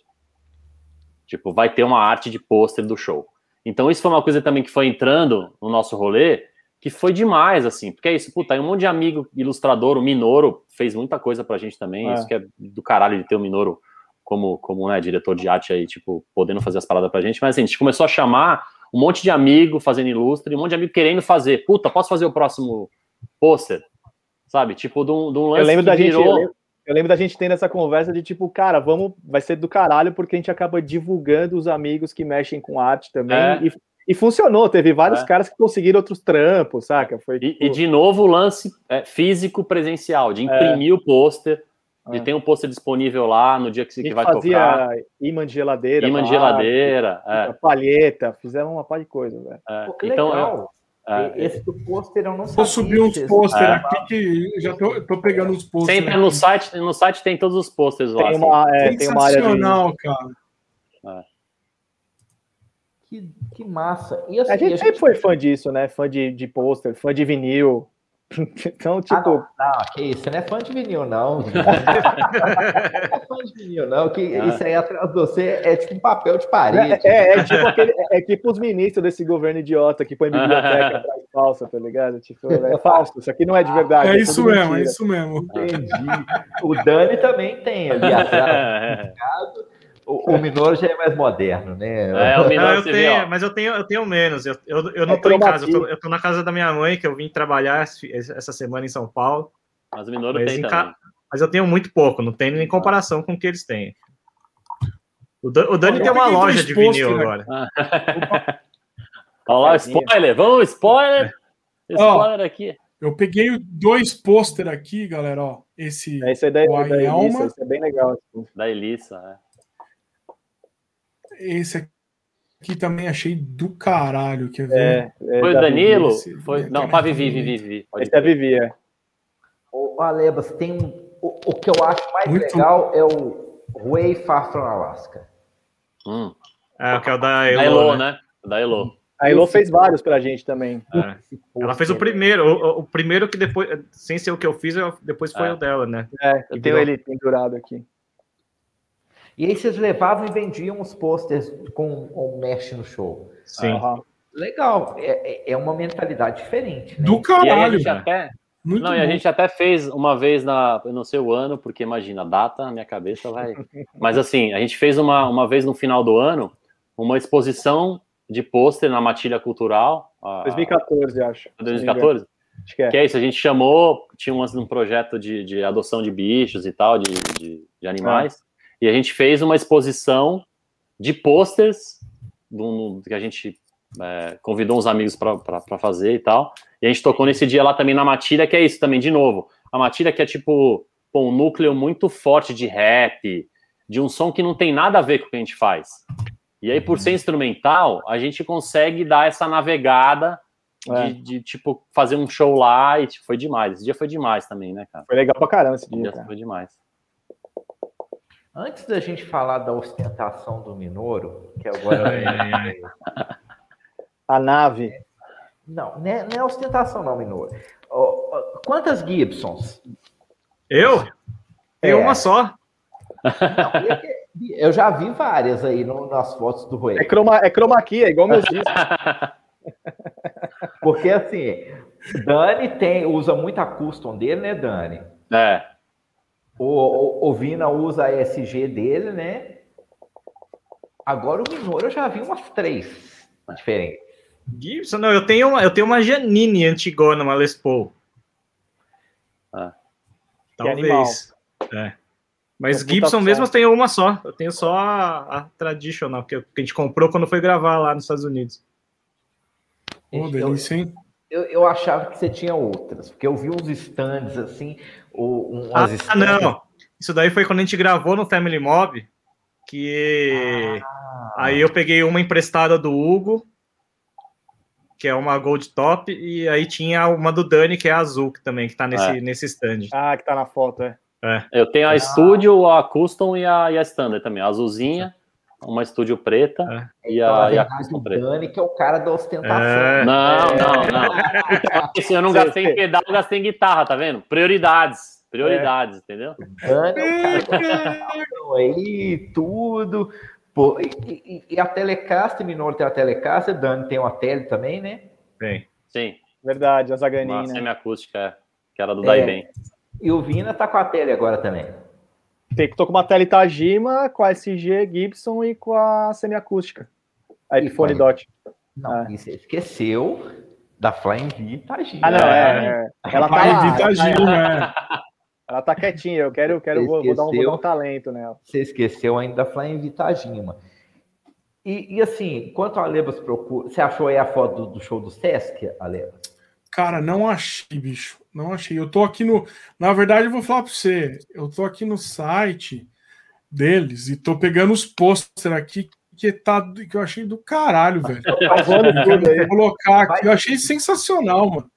Tipo, vai ter uma arte de pôster do show. Então, isso foi uma coisa também que foi entrando no nosso rolê, que foi demais, assim, porque é isso, puta, tem um monte de amigo ilustrador, o Minoro fez muita coisa pra gente também, é. isso que é do caralho de ter o Minoro como, como né, diretor de arte aí, tipo, podendo fazer as paradas pra gente, mas assim, a gente começou a chamar um monte de amigo fazendo ilustre, um monte de amigo querendo fazer, puta, posso fazer o próximo pôster? Sabe, tipo, de um, de um lance eu lembro da virou... gente, eu lembro, eu lembro da gente tendo essa conversa de tipo, cara, vamos, vai ser do caralho, porque a gente acaba divulgando os amigos que mexem com arte também, é. e e funcionou, teve vários é. caras que conseguiram outros trampos, saca? Foi, tipo... e, e, de novo o lance é, físico presencial, de imprimir é. o pôster, de é. ter um pôster disponível lá no dia que, que vai fazia tocar. imã de geladeira. Imã de geladeira. É. Palheta, fizeram uma par de coisa, velho. É. então, legal. Esse do pôster eu não sabia. Vou subir uns pôster aqui que já tô, tô pegando os pôster. Sempre no site, no site tem todos os pôsteres lá. Tem uma, assim. é, tem uma área de... cara. Que, que massa. E, assim, a, gente a gente sempre foi fã disso, né? Fã de, de pôster, fã de vinil. Então, tipo. Ah, não, não, que isso, você não é fã de vinil, não. não é fã de vinil, não. Que ah. isso aí atrás de você é tipo um papel de parede. É, é, é tipo, aquele, é, tipo os ministros desse governo idiota que põe biblioteca atrás falsa, tá ligado? Tipo, é falso, isso aqui não é de verdade. É, é isso mesmo, mentira. é isso mesmo. Entendi. O Dani também tem ali atrás. O, o Minoro já é mais moderno, né? É, o Minoro, eu tenho, mas eu tenho, eu tenho menos. Eu, eu, eu não estou é em casa, eu tô, eu tô, na casa da minha mãe, que eu vim trabalhar essa semana em São Paulo. Mas o Minoro mas tem também. Mas eu tenho muito pouco, não tem nem comparação com o que eles têm. O, o Dani tem uma loja de vinil né? agora. Olha lá, spoiler, vamos, spoiler! Spoiler aqui. Eu peguei dois pôster aqui, galera, ó. Esse, esse é da, da Elisa, esse é bem legal. Da Elissa, é. Esse aqui também achei do caralho. Quer ver? É, é foi o Danilo? Vivi, foi... Não, para Vivi, Vivi, Vivi. Esse é Vivi, é. O Alebas, tem um... O, o, que eu acho mais Muito... legal é o Way Far From Alaska. Hum. É, o que é o da Elo, da Elo né? né? Da Elo. A Elo fez vários pra gente também. É. Ela fez o primeiro, o, o, primeiro que depois, sem ser o que eu fiz, depois foi é. o dela, né? É, eu tenho ele pendurado aqui. E aí vocês levavam e vendiam os posters com o mesh no show. Sim. Uhum. Legal. É, é, é uma mentalidade diferente. Né? Do caralho. E até, Muito não, bom. e a gente até fez uma vez na, eu não sei o ano, porque imagina, a data na minha cabeça vai. Mas assim, a gente fez uma, uma vez no final do ano uma exposição de pôster na Matilha Cultural. 2014, acho. 2014? Acho que é. Que é isso, a gente chamou, tinha um, um projeto de, de adoção de bichos e tal, de, de, de animais. É. E a gente fez uma exposição de posters que a gente é, convidou uns amigos para fazer e tal. E a gente tocou nesse dia lá também na Matilha, que é isso também, de novo. A Matilha que é tipo pô, um núcleo muito forte de rap, de um som que não tem nada a ver com o que a gente faz. E aí, por ser instrumental, a gente consegue dar essa navegada é. de, de, tipo, fazer um show lá e tipo, foi demais. Esse dia foi demais também, né, cara? Foi legal pra caramba esse dia. dia foi demais. Antes da gente falar da ostentação do Minoro, que agora. é... A nave. Não, não é, não é ostentação, não, Minoro. Quantas Gibsons? Eu? Tem é. uma só. Não, eu já vi várias aí no, nas fotos do Rui. É chroma, é chroma aqui, é igual meus discos. Porque assim, Dani tem, usa muita custom dele, né, Dani? É. O, o, o Vina usa a SG dele, né? Agora o Minoro eu já vi umas três diferentes. Gibson, não, eu tenho uma, eu tenho uma Janine antigona, uma Les Paul. Ah. Talvez. É. Mas Gibson mesmo eu tenho uma só. Eu tenho só a, a tradicional, que a gente comprou quando foi gravar lá nos Estados Unidos. Oh, delícia, hein? Eu, eu achava que você tinha outras, porque eu vi uns stands assim, um, ah, não. Isso daí foi quando a gente gravou no Family Mob, que ah. aí eu peguei uma emprestada do Hugo, que é uma Gold Top, e aí tinha uma do Dani, que é azul, que também, que tá nesse, é. nesse stand. Ah, que tá na foto, é. é. Eu tenho a ah. Studio, a Custom e a, e a Standard também, a azulzinha uma estúdio preta é. e, a, então, e a custom preta. Dani, que é o cara da ostentação. É. Não, não, não. Esse eu não gastei em pedal, eu gastei em guitarra, tá vendo? Prioridades. Prioridades, é. entendeu? Dani é o cara aí, tudo. Pô, e, e, e, a Telecaster, Minoro tem a Telecaster, Dani tem uma tele também, né? Tem. Sim. Verdade, a Zaganin, Uma né? semiacústica, que era do É. Daiben. E o Vina tá com a tele agora também. Tem que tô com uma tela Itajima, com a SG Gibson e com a semiacústica. A E fone. Dot. Não, É. e você esqueceu da Flying V Tagina. Ah, não, é. é. Ela tá lá, evitar ela tá, né? ela tá quietinha. Eu quero, eu quero vou, vou dar um, vou dar um talento nela. Você esqueceu ainda da Flying V Tajima. E, e assim, quanto a Alebas procura. Você achou aí a foto do, do show do Sesc, Alebas? Cara, não achei, bicho. Não achei. Eu tô aqui no. Na verdade, eu vou falar pra você. Eu tô aqui no site deles e tô pegando os pôster aqui que, tá, que eu achei do caralho, velho. Aí. Vou colocar aqui. Eu achei sensacional, mano.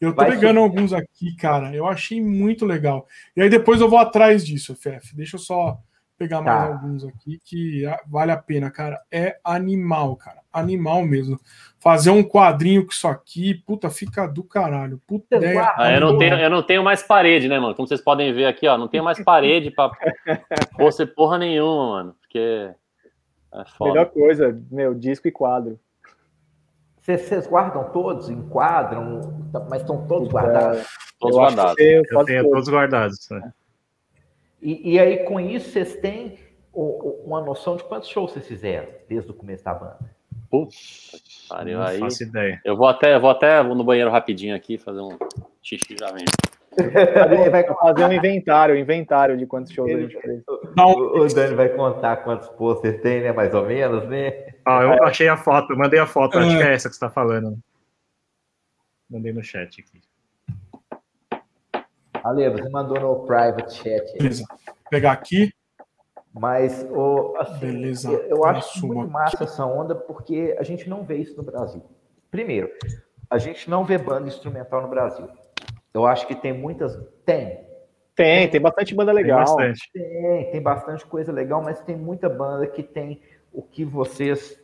Eu tô Vai pegando alguns aqui, cara. Eu achei muito legal. E aí depois eu vou atrás disso, FF. Deixa eu só pegar mais Tá. alguns aqui que vale a pena, cara. É animal, cara. Animal mesmo. Fazer um quadrinho com isso aqui, puta, fica do caralho. Puta Você ideia. Ah, eu, não tenho, eu não tenho mais parede, né, mano? Como vocês podem ver aqui, ó, não tenho mais parede pra você porra nenhuma, mano. Porque é foda. Melhor coisa, meu, disco e quadro. Vocês, guardam todos, enquadram, mas estão todos guardados. Todos guardados. eu Eu tenho tudo. todos guardados. né? E, e aí, com isso, vocês têm uma noção de quantos shows vocês fizeram desde o começo da banda? Puta que pariu. Não Aí, faço ideia. eu vou até, eu vou até vou no banheiro rapidinho aqui, fazer um xixi já vem. Fazer, vai fazer um inventário, um inventário de quantos shows a gente fez. O, o Dani vai contar quantos posters tem, né? Mais ou menos, né? Ó, eu achei a foto, eu mandei a foto, acho que é essa que você tá falando. Mandei no chat aqui. Ale, você mandou no private chat. Beleza. Vou pegar aqui. Mas, o, assim, Beleza. eu, eu acho Assumo muito aqui. massa essa onda porque a gente não vê isso no Brasil. Primeiro, a gente não vê banda instrumental no Brasil. Eu acho que tem muitas. Tem. Tem, tem bastante banda Tem legal. bastante. Tem, tem bastante coisa legal, mas tem muita banda que tem o que vocês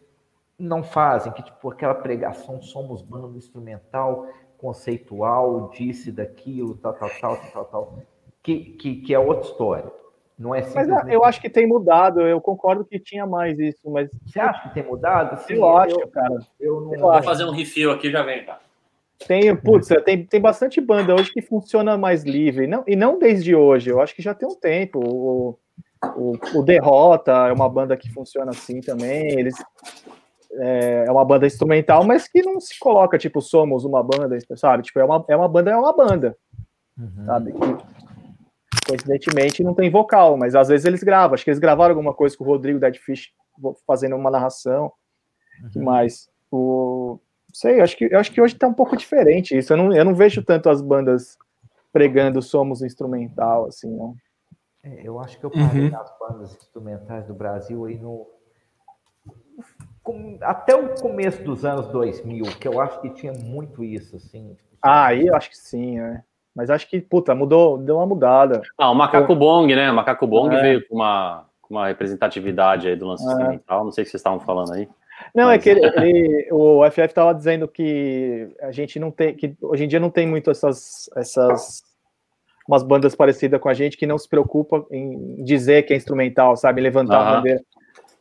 não fazem, que tipo aquela pregação somos banda instrumental, conceitual, disse daquilo, tal, tal, tal, tal, tal, tal que, que, que é outra história. Não é Mas simplesmente... ah, eu acho que tem mudado, eu concordo que tinha mais isso, mas Você acha que tem mudado? Sim, eu acho, cara. eu não eu Vou acho. fazer um refill aqui já vem, cara. Tem, putz, tem, tem bastante banda hoje que funciona mais livre, não, e não desde hoje, eu acho que já tem um tempo. O, o, o Derrota é uma banda que funciona assim também, eles é, é uma banda instrumental, mas que não se coloca, tipo, somos uma banda, sabe? Tipo, é uma, é uma banda, é uma banda, Uhum. sabe? Coincidentemente não tem vocal, mas às vezes eles gravam. Acho que eles gravaram alguma coisa com o Rodrigo Dead Fish fazendo uma narração. que mais? O sei, eu acho que eu acho que hoje tá um pouco diferente isso. Eu não, eu não vejo tanto as bandas pregando somos instrumental assim, não. É, eu acho que eu parei Uhum. nas bandas instrumentais do Brasil aí no. Até o começo dos anos 2000, que eu acho que tinha muito isso, assim. tipo, Ah, aí eu acho que sim, é. Mas acho que, puta, mudou, deu uma mudada. Ah, o Macaco Bong, né? O Macaco Bong É. veio com uma, com uma representatividade aí do lance É. instrumental. Não sei o que vocês estavam falando aí. Não, Mas- é que ele, ele- o FF tava dizendo que a gente não tem, que hoje em dia não tem muito essas, essas umas bandas parecidas com a gente que não se preocupa em dizer que é instrumental, sabe, levantar a Aham. bandeira.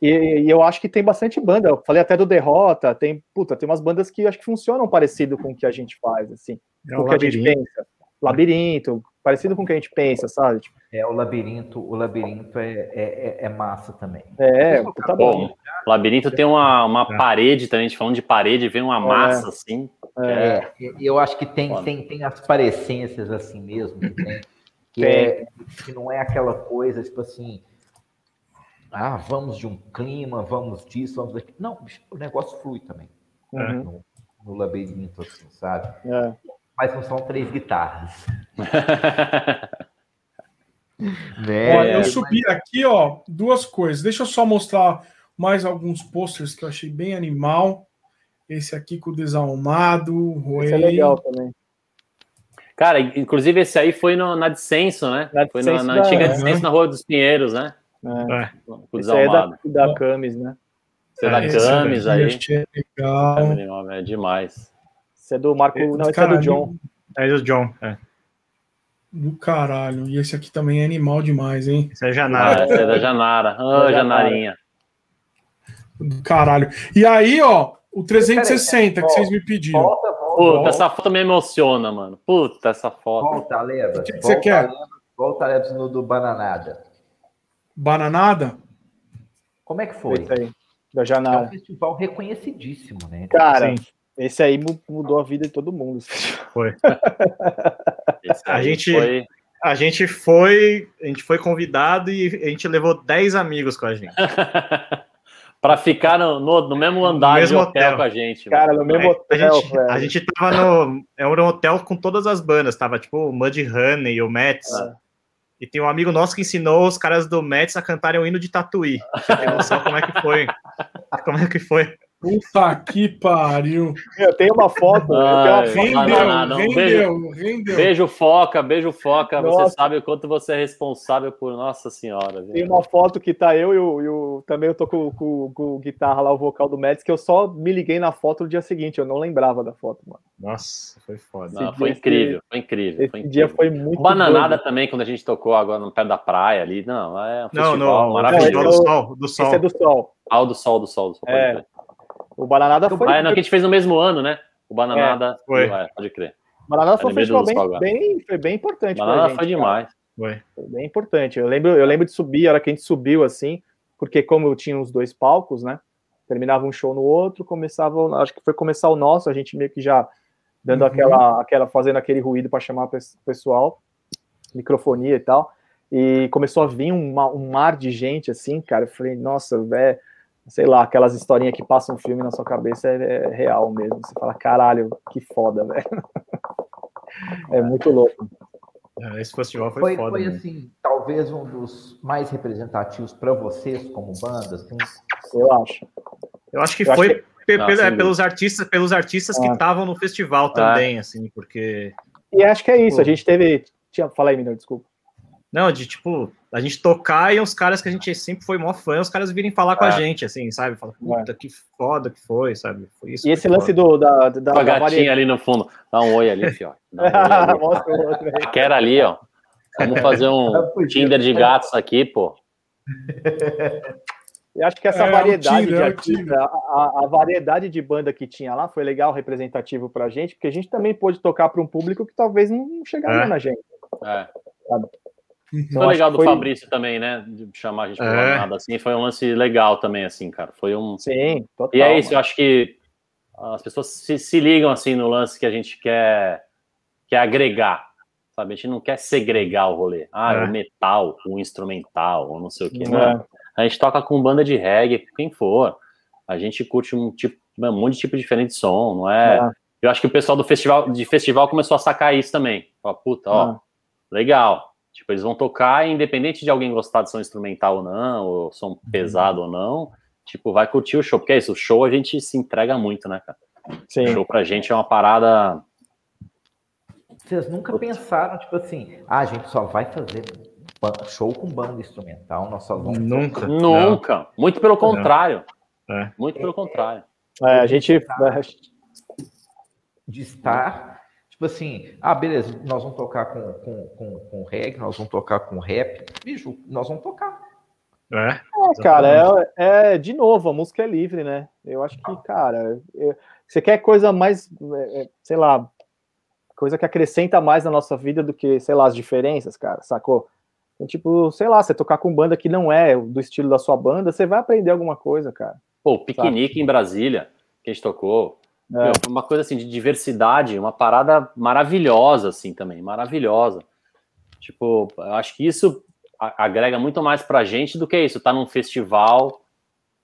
E, e eu acho que tem bastante banda. Eu falei até do Derrota, tem, puta, tem umas bandas que acho que funcionam parecido com o que a gente faz, assim, É com o que a gente pensa. Labirinto, parecido com o que a gente pensa, sabe? Tipo, É, o labirinto, o labirinto é, é, é- é massa também. é, puta bom. Bom, o labirinto tem uma, uma É. parede também, a gente falando de parede, vem uma massa assim. É, eu acho que tem, Foda. tem, tem as parecências assim mesmo, que, tem, que, é, que não é aquela coisa, tipo assim, ah, vamos de um clima, vamos disso, vamos daquilo. Não, o negócio flui também Uhum, no, no labirinto, assim, sabe? é. Mas não são três guitarras. Né? eu subi aqui, ó, duas coisas. Deixa eu só mostrar mais alguns posters que eu achei bem animal. Esse aqui com o desalmado, o Isso é Roei. legal também. Cara, inclusive esse aí foi no- na Dissenso, né? Na foi na, Dissenso na da- antiga. Dissenso na Rua dos Pinheiros, né? É. É. O Esse aí é desalmado. da, da Camis, né? Você é da Esse Camis eu aí. achei legal. É demais. Esse é do Marco. Não, esse é Caralho, do John. É do John. É. Do caralho. E esse aqui também é animal demais, hein? Esse é Ah, Janara. essa é da Janara. Ah, Da Janarinha. Do caralho. E aí, ó, o 360 que Peraí, vocês me pediram. Volta, Puta, essa foto me emociona, mano. Puta, essa foto. Volta, Leva. O que, que você quer? Volta, Leva, no do Bananada. Bananada? Como é que foi? Esse aí, da Janara. É um festival reconhecidíssimo, né? Cara, Sim. Esse aí mudou a vida de todo mundo. Foi. a gente foi... A gente foi, a gente foi convidado e a gente levou 10 amigos com a gente. para ficar no, no, no, mesmo andar no mesmo de hotel, hotel, com a gente. Cara, no mesmo hotel. A gente, a gente tava no. Era um hotel com todas as bandas. Tava tipo o Mud Honey, o Mets. Ah. E tem um amigo nosso que ensinou os caras do Mets a cantarem o hino de Tatuí. Você tem noção como é que foi? Como é que foi? Puta que pariu. Eu tenho uma foto. Ai, tenho uma foto. Rendeu, não, não, rendeu, beijo, rendeu. Beijo, Foca, beijo, Foca. Nossa. Você sabe o quanto você é responsável por Nossa Senhora. Tem uma foto que tá eu e o. E o também eu tô com, com, com guitarra lá, o vocal do Mets, que eu só me liguei na foto no dia seguinte. Eu não lembrava da foto, mano. Nossa, foi foda. Não, foi, incrível, foi incrível, Esse foi incrível. dia foi muito. O Bananada doido. também, quando a gente tocou agora no pé da praia ali. Não, é um festival não, não, maravilhoso. Não, do, sol, do sol. Esse é do sol. Ah, o do sol, do sol, do sol. É. O Bananada foi. Ah, não, que a gente fez no mesmo ano, né? O Bananada. É, foi. É, pode crer. O Bananada foi um festival bem, bem, foi bem importante. O Bananada gente, foi demais. Foi. foi. bem importante. Eu lembro, eu lembro de subir, a hora que a gente subiu assim, porque como eu tinha os dois palcos, né? Terminava um show no outro, começava, acho que foi começar o nosso, a gente meio que já dando uhum. aquela, aquela, fazendo aquele ruído para chamar o pessoal, microfonia e tal. E começou a vir um, um mar de gente assim, cara. Eu falei, nossa, velho sei lá, aquelas historinhas que passam um filme na sua cabeça é, é real mesmo. Você fala, caralho, que foda, velho. É muito louco. É, esse festival foi, foi foda. Foi, assim, talvez um dos mais representativos para vocês como banda, assim. Eu acho. Eu acho que eu foi acho que... Não, é, pelos artistas, pelos artistas ah. que estavam no festival ah. também, ah. assim, porque. E acho que é isso. A gente teve. Tinha... Fala aí, menino, desculpa. Não, de tipo, a gente tocar e uns caras que a gente sempre foi mó fã, os caras virem falar com a é. gente, assim, sabe? Fala, puta, é. que foda que foi, sabe? Foi isso. E esse lance do, da, da, da gatinha ali no fundo. Dá um oi ali, fio. Um Quero ali, ó. Vamos fazer um Tinder de gatos aqui, pô. Eu acho que essa é, variedade tiro, de artista, a, a, variedade de banda que tinha lá foi legal, representativo pra gente, porque a gente também pôde tocar para um público que talvez não chegaria é. na gente. É. Sabe? Então, foi legal do foi... Fabrício também, né? De chamar a gente pra é. nada assim. Foi um lance legal também, assim, cara. Foi um. Sim, total. E é isso, mano. eu acho que as pessoas se, se, ligam assim no lance que a gente quer, quer agregar. Sabe? A gente não quer segregar o rolê. Ah, é. o metal, o instrumental, ou não sei o quê. É. A gente toca com banda de reggae, quem for. A gente curte um tipo, um monte de tipo diferente de som, não é? é? Eu acho que o pessoal do festival, de festival começou a sacar isso também. Fala, puta, ó, é. legal Tipo, eles vão tocar, independente de alguém gostar de som instrumental ou não, ou som uhum. pesado ou não, tipo, vai curtir o show. Porque é isso, o show a gente se entrega muito, né, cara? Sim. O show pra gente é uma parada. Vocês nunca pensaram, tipo assim, ah, a gente só vai fazer show com banda instrumental, nós só vamos. Nunca. Nunca. Não. Muito pelo contrário. É. Muito pelo contrário. É, a gente. De estar Tipo assim, ah, beleza, nós vamos tocar com, com, com, com reggae, nós vamos tocar com rap. Bicho, nós vamos tocar. É, é cara, é, é, de novo, a música é livre, né? Eu acho que, cara, é, você quer coisa mais, é, é, sei lá, coisa que acrescenta mais na nossa vida do que, sei lá, as diferenças, cara, sacou? Então, tipo, sei lá, você tocar com banda que não é do estilo da sua banda, você vai aprender alguma coisa, cara. Pô, piquenique sabe? em Brasília, que a gente tocou. Meu, uma coisa assim de diversidade, uma parada maravilhosa, assim, também, maravilhosa. Tipo, eu acho que isso agrega muito mais pra gente do que isso, tá num festival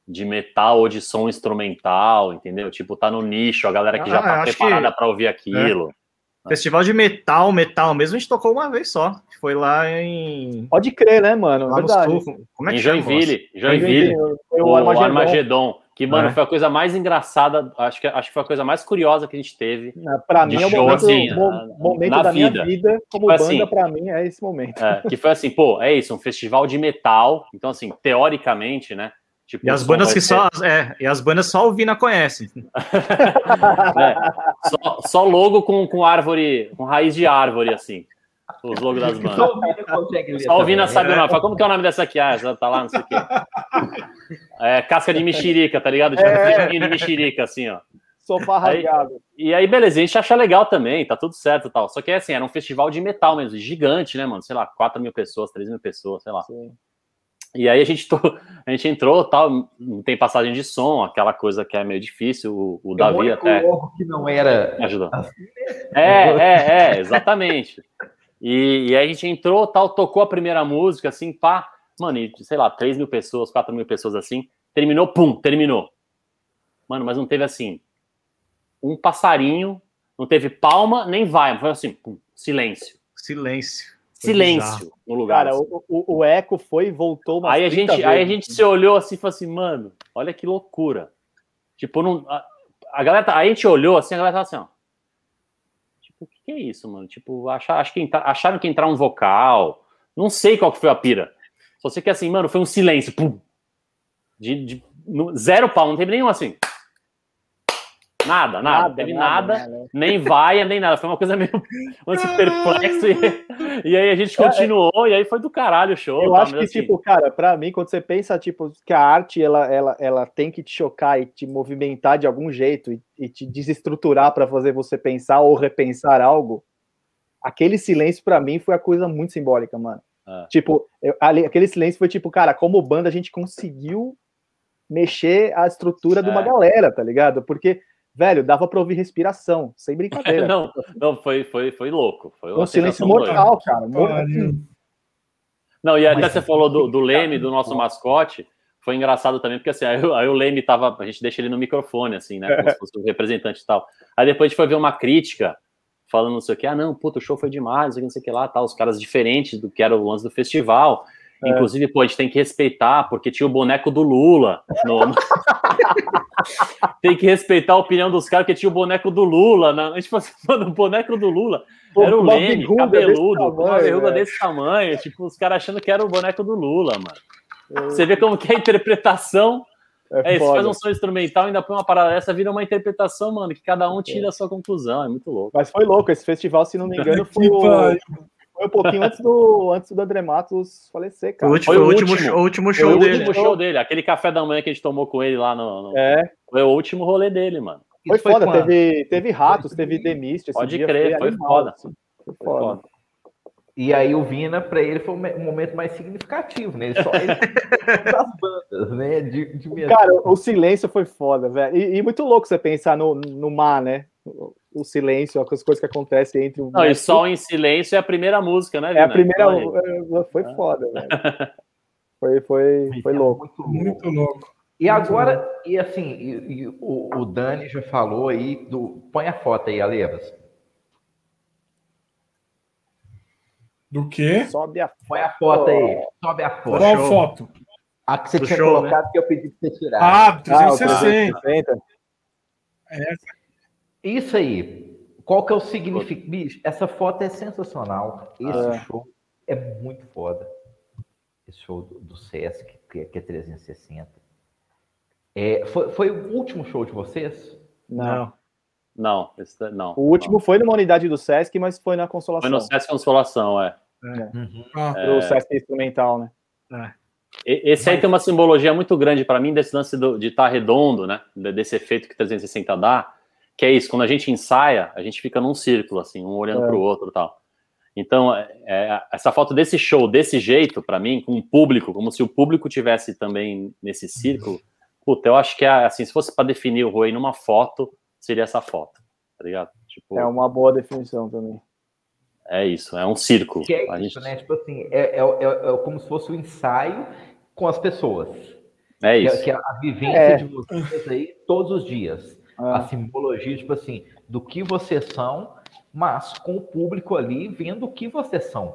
de metal ou de som instrumental, entendeu? Tipo, tá no nicho, a galera que ah, já tá preparada que... para ouvir aquilo. É. Festival de metal, metal mesmo, a gente tocou uma vez só. Foi lá em. Pode crer, né, mano? Lá Verdade. Como é que em Joinville. Joinville. Joinville. O, o Armagedon. Armagedon. Que, mano, é. foi a coisa mais engraçada, acho que, acho que foi a coisa mais curiosa que a gente teve. Para mim é o momento, assim, momento na da vida. minha vida como banda, assim, para mim, é esse momento. É, que foi assim, pô, é isso, um festival de metal, então assim, teoricamente, né, Tipo, e as bandas que só, é, e as bandas só o Vina conhece. é, só, só, logo com, com árvore, com raiz de árvore, assim. Os logos das bandas. Só o Vina sabe o nome. Fala, como que é o nome dessa aqui? Ah, tá lá, não sei o quê. É, casca de mexerica, tá ligado? Tipo, é. de mexerica, assim, ó. Sofá rasgado. e aí, beleza, a gente acha legal também, tá tudo certo e tal. Só que assim, era um festival de metal mesmo, gigante, né, mano? Sei lá, 4 mil pessoas, 3 mil pessoas, sei lá. Sim. E aí a gente, to... a gente entrou, tal, tem passagem de som, aquela coisa que é meio difícil, o, o Davi até... que não era... Me ajudou. Assim, né? É, é, é, exatamente. E, e aí a gente entrou, tal, tocou a primeira música, assim, pá, mano, e, sei lá, 3 mil pessoas, 4 mil pessoas assim, terminou, pum, terminou. Mano, mas não teve assim, um passarinho, não teve palma, nem vai, foi assim, pum, silêncio. Silêncio. Silêncio no lugar. Cara, assim. o, o, o, eco foi e voltou aí a gente vezes. Aí a gente se olhou assim e falou assim, mano, olha que loucura. Tipo, não, a, a galera, tá, aí a gente olhou assim, a galera tava assim, ó. Tipo, o que, é isso, mano? Tipo, achar, acho que acharam que entrar um vocal. Não sei qual que foi a pira. Só sei que assim, mano, foi um silêncio. Pum, de, de no, zero pau, não teve nenhum assim. Nada, nada, nada, teve nada, nada nem vai, nem nada. Foi uma coisa meio um perplexo. E, e, aí a gente é, é. continuou, é, e aí foi do caralho o show. Eu tá, acho que, assim... tipo, cara, pra mim, quando você pensa, tipo, que a arte, ela, ela, ela tem que te chocar e te movimentar de algum jeito e, e te desestruturar para fazer você pensar ou repensar algo, aquele silêncio, para mim, foi a coisa muito simbólica, mano. Ah. Tipo, eu, ali, aquele silêncio foi tipo, cara, como banda a gente conseguiu mexer a estrutura é. de uma galera, tá ligado? Porque, velho, dava pra ouvir respiração, sem brincadeira. não, não, foi, foi, foi louco. Foi um silêncio mortal, cara. Mortal. Não, e até Mas, você falou do, do Leme, do nosso mascote, foi engraçado também, porque assim, aí, aí, o Leme tava, a gente deixa ele no microfone, assim, né, como se fosse o representante e tal. Aí depois a gente foi ver uma crítica falando não sei o que, ah, não, puta, o show foi demais, não sei o que lá, tal, os caras diferentes do que era o lance do festival. É. Inclusive, pô, a gente tem que respeitar, porque tinha o boneco do Lula. No... tem que respeitar a opinião dos caras, porque tinha o boneco do Lula. Na... A gente falou assim, mano, o boneco do Lula pô, era o Leme, cabeludo, com uma verruga desse tamanho. Tipo, os caras achando que era o boneco do Lula, mano. Você vê como que é a interpretação é, é isso, faz um som instrumental, ainda põe uma parada dessa, vira uma interpretação, mano, que cada um tira a sua conclusão, é muito louco. Mas foi louco, esse festival, se não me engano, foi, o, foi um pouquinho antes do, antes do André Matos falecer, cara. O último, foi o último, último, último show foi dele. O último show dele, aquele café da manhã que a gente tomou com ele lá no. no... É. Foi o último rolê dele, mano. Foi foda, teve, teve ratos, teve demiste. Pode crer, foi, animal, foda. Assim. Foi foda. Foi foda. E aí o Vina, para ele, foi um momento mais significativo, né? Ele só ele das bandas, né? De, de Cara, o silêncio foi foda, velho. E, e, muito louco você pensar no, no mar, né? O, silêncio, as coisas que acontecem entre o. Não, e Sol em Silêncio é a primeira música, né, Vina? É a primeira. Então, é, foi é. foda, velho. Foi, foi, foi é louco. Muito, muito louco. E agora, e assim, e, e o, o, Dani já falou aí do. Põe a foto aí, Alevas. Do quê? Sobe a, Põe a foto aí. Sobe a foto. Qual show. foto? A que você Do tinha show, colocado né? que eu pedi para você tirar. Ah, 360. Ah, 360. Essa. Isso aí. Qual que é o significado? Bicho, essa foto é sensacional. Esse ah. show é muito foda. Esse show do, do Sesc, que é, que é 360. É, foi, foi o último show de vocês? Não. Não, esse, não. O último não. foi numa unidade do Sesc, mas foi na Consolação. Foi no Sesc Consolação, é. é. Uhum. Ah. O Sesc Instrumental, né? É. Esse aí tem uma simbologia muito grande para mim desse lance do, de estar tá redondo, né? Desse efeito que 360 dá, que é isso, quando a gente ensaia, a gente fica num círculo, assim, um olhando é. para o outro tal. Então, é, é, essa foto desse show, desse jeito, para mim, com o público, como se o público tivesse também nesse círculo, puta, eu acho que, é, assim, se fosse para definir o Rui numa foto, seria essa foto, tá ligado? Tipo, é uma boa definição também. É isso, é um círculo. Que é isso, gente... né? Tipo assim, é, é, é, é, como se fosse um ensaio com as pessoas. É isso. Que, é, que a vivência é. de vocês aí todos os dias. A simbologia, tipo assim, do que vocês são, mas com o público ali vendo o que vocês são.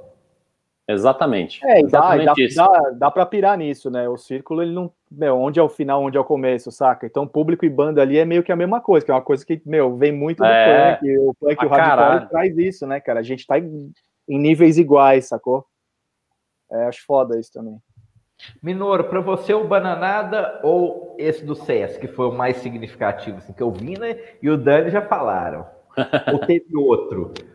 Exatamente. É, Exatamente dá, dá, dá para pirar nisso, né? O círculo, ele não. Meu, onde é o final, onde é o começo, saca? Então, público e banda ali é meio que a mesma coisa, que é uma coisa que, meu, vem muito do é, punk. O punk e o radical traz isso, né, cara? A gente tá em, em níveis iguais, sacou? É, acho foda isso também. Minoro, para você o Bananada ou esse do SES, que foi o mais significativo, assim, que eu vi, né? E o Dani já falaram. ou teve outro?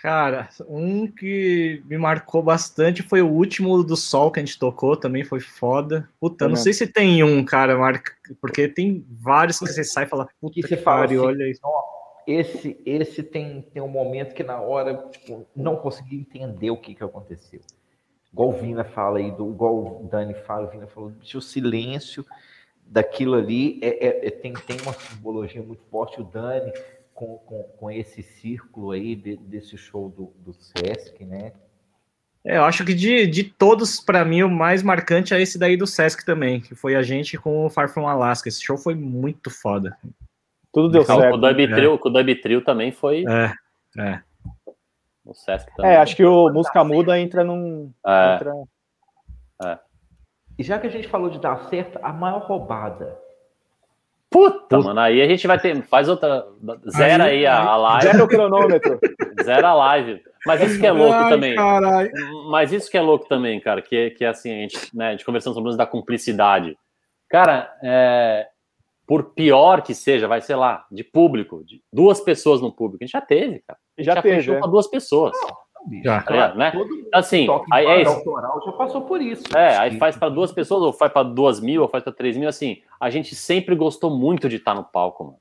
Cara, um que me marcou bastante foi o último do Sol que a gente tocou, também foi foda. Puta, não sei se tem um, cara, marca, porque tem vários que você sai e fala, puta que, que pariu, assim, olha isso. Esse, esse tem, tem um momento que na hora, tipo, não consegui entender o que, que aconteceu. Igual o Vina fala aí, do, igual o Dani fala, o Vina falou, o silêncio daquilo ali é, é, é, tem, tem uma simbologia muito forte. O Dani com, com, com esse círculo aí de, desse show do, do Sesc, né? É, eu acho que de, de todos, para mim, o mais marcante é esse daí do Sesc também, que foi a gente com o Far From Alaska. Esse show foi muito foda. Tudo deu então, certo. O Dub, Trio, é. o Dub Trio também foi. É, é. O Sesc também. É, acho que o Música Muda entra num. É. Entra... É. E já que a gente falou de dar certo, a maior roubada Puta, mano, aí a gente vai ter. Faz outra. Zera aí, aí a, a, live. Zero o cronômetro. Zera a live. Mas isso que é louco Ai, também. Carai. Mas isso que é louco também, cara, que, que é assim, a gente, né, a gente conversando sobre o da cumplicidade. Cara, é, por pior que seja, vai, sei lá, de público, de duas pessoas no público, a gente já teve, cara. A gente já, já teve, fechou é. com duas pessoas. Não bicho. Já. Claro, né? assim, aí é autoral já passou por isso. É, aí faz para duas pessoas, ou faz para duas mil, ou faz para três mil, assim. A gente sempre gostou muito de estar no palco, mano.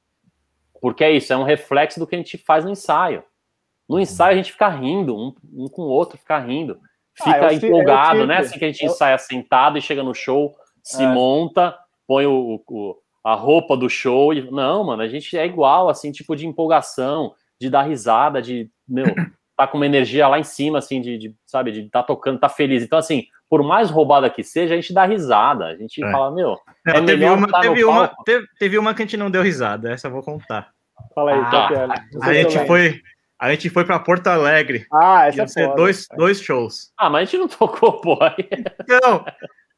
Porque é isso, é um reflexo do que a gente faz no ensaio. No ensaio a gente fica rindo, um, um com o outro, fica rindo. Fica ah, é empolgado, é né? Assim que a gente é ensaia sentado e chega no show, se é. monta, põe o, o, a roupa do show e. Não, mano, a gente é igual, assim, tipo de empolgação, de dar risada, de. Meu, tá com uma energia lá em cima, assim, de, de sabe, de tá tocando, tá feliz. Então, assim, por mais roubada que seja, a gente dá risada. A gente é. fala, meu. É, é teve, uma, teve, uma, teve, teve, uma que a gente não deu risada, essa eu vou contar. Fala aí, ah, é? A gente foi. A gente foi para Porto Alegre. Ah, essa é dois, dois shows. Ah, mas a gente não tocou, pô. Não,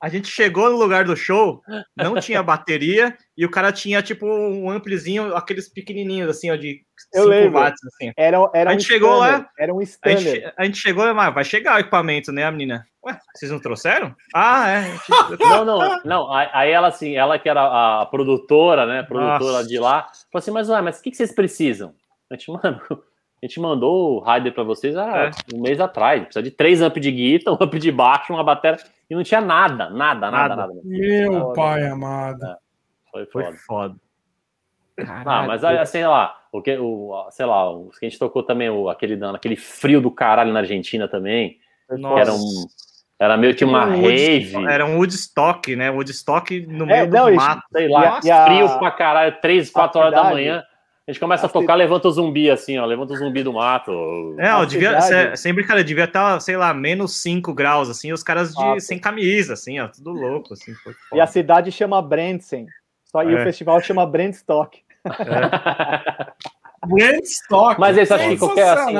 a gente chegou no lugar do show, não tinha bateria e o cara tinha tipo um amplizinho, aqueles pequenininhos assim, ó, de 5 watts assim. Era, era a gente um chegou standard, lá, era um standard. A gente, a gente chegou lá, vai chegar o equipamento, né, a menina? Ué, vocês não trouxeram? Ah, é. Gente... não, não, não. Aí ela assim, ela que era a produtora, né, produtora Nossa. de lá, falou assim, mas ué, mas o que, que vocês precisam? A gente, mano, a gente mandou o rider para vocês há é. um mês atrás. Precisa de três amp de guitarra, um amp de baixo, uma bateria. E não tinha nada, nada, nada, nada. Meu pai amado. É. Foi foda. Foi foda. Ah, mas assim, sei lá, o que, o, sei lá, o que a gente tocou também, o, aquele, aquele frio do caralho na Argentina também. Nossa. Era um. Era meio que uma um rave. Era um Woodstock, né? Woodstock no é, meio do mato. Sei lá, frio a... pra caralho, 3, 4 horas da manhã. A gente começa a, tocar, levanta o zumbi assim, ó, levanta o zumbi do mato. É, ó, devia, cidade... sem brincadeira, devia estar, tá, sei lá, menos 5 graus, assim, os caras de, sem camisa, assim, ó, tudo louco, assim. e a cidade chama Brandsen, só é. o festival chama Brandstock. É. Brandstock. Mas esse acho que qualquer assim.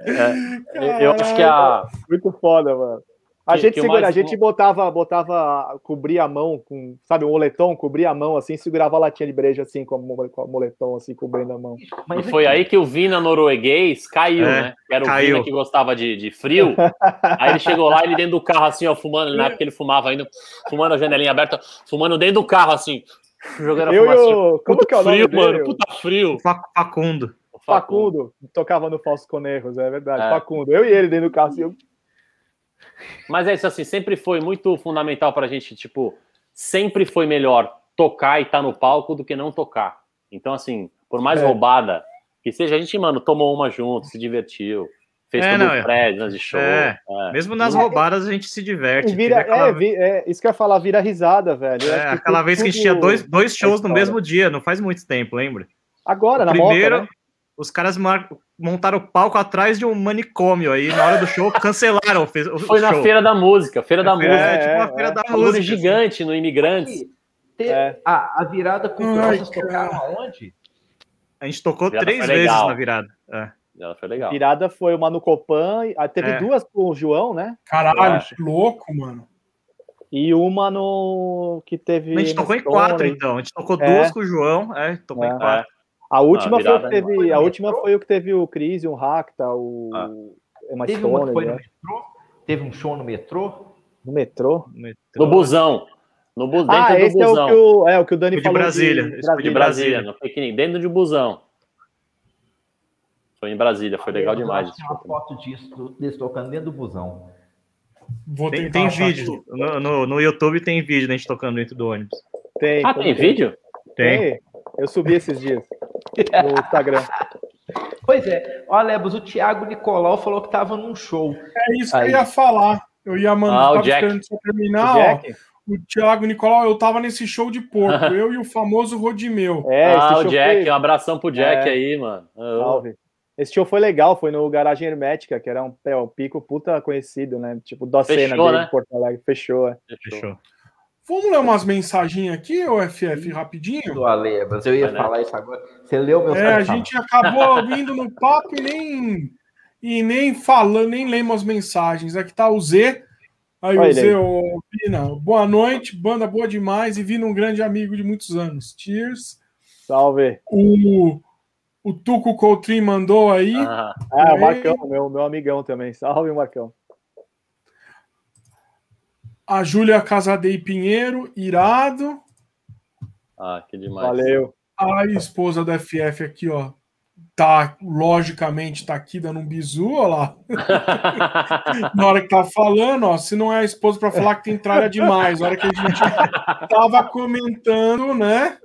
É, é, eu acho que a. Muito foda, mano. A que, gente que segura, mais... a gente botava, botava, cobria a mão com, sabe, um moletom, cobria a mão assim, segurava a latinha de breja assim, com o moletom assim, cobrindo a mão. Mas e foi aí que o Vina norueguês caiu, é, né? Era o caiu. Vina que gostava de, de frio. aí ele chegou lá, ele dentro do carro assim, ó, fumando, na época ele fumava ainda, fumando a janelinha aberta, fumando dentro do carro assim, jogando eu a fumaça. Eu, como que é o nome frio, dele? mano, puta frio. Facundo. Facundo, tocava no Falso Conerros, é verdade. É. Facundo, eu e ele dentro do carro assim, eu mas é isso assim, sempre foi muito fundamental para a gente, tipo, sempre foi melhor tocar e estar tá no palco do que não tocar. Então, assim, por mais é. roubada que seja, a gente, mano, tomou uma junto, se divertiu, fez é, todo o é. prédio, nas de show. É. É. Mesmo nas roubadas a gente se diverte. Vira, aquela... é, isso que eu ia falar, vira risada, velho. É, aquela vez que a gente tinha dois, dois shows no mesmo dia, não faz muito tempo, lembra? Agora, o na primeiro, moto, né? Os caras montaram o palco atrás de um manicômio aí, na hora do show, cancelaram o Foi na Feira da Música, Feira da é, Música. É, tipo uma Feira é, da é. Música. gigante no Imigrantes. É. A, a virada com vocês tocaram aonde? A gente tocou três vezes na virada. É. Ela foi legal. Virada foi uma no Copan, teve é. duas com o João, né? Caralho, que louco, mano. E uma no. que teve. A gente tocou em quatro, então. A gente tocou duas com o João, é, tocou em quatro. A última, foi, o que teve, a última foi o que teve o Cris, um Racta, o ah. Emma teve Stone, foi né? no metrô? Teve um show no metrô? No metrô? No, metrô. no busão. No bu... Dentro ah, do esse busão. é o que o, é, o, que o Dani foi falou. De Brasília. De Brasília, de Brasília, no fake Dentro de busão. Foi em Brasília, foi legal demais. Tem uma foto disso, desse tocando dentro do busão. tem, tem vídeo. No, no, no, YouTube tem vídeo da gente tocando dentro do ônibus. Tem. Ah, tem vídeo? Tem. tem. Eu subi esses dias no Instagram. Pois é. Olha, Lebos, o Thiago Nicolau falou que estava num show. É isso Aí. que eu ia falar. Eu ia mandar, ah, o Jack. terminar, o, Jack. Ó, o Thiago Nicolau, eu tava nesse show de porco, eu e o famoso Rodimeu. É, ah, o Jack, foi... um abração pro Jack é. aí, mano. Salve. Esse show foi legal, foi no Garagem Hermética, que era um, é, um pico puta conhecido, né? Tipo, da cena dele né? Porto Alegre. Fechou, é. Fechou. Vamos ler umas mensagens aqui, o FF, rapidinho? Do Ale, mas eu ia falar isso agora. Você leu meu É, a gente acabou vindo no papo e nem, e nem falando, nem lemos as mensagens. Aqui tá o Z. Aí Oi, o Z, ô, Pina. Boa noite, banda boa demais e vindo um grande amigo de muitos anos. Cheers. Salve. O o Tuco Coutrin mandou aí. Ah, ah o Marcão, meu, meu amigão também. Salve, Marcão. A Júlia Casadei Pinheiro, irado. Ah, que demais. Valeu. A esposa do FF aqui, ó. Tá, logicamente, tá aqui dando um bisu, ó lá. Na hora que tá falando, ó. Se não é a esposa para falar que tem tralha demais, na hora que a gente tava comentando, né?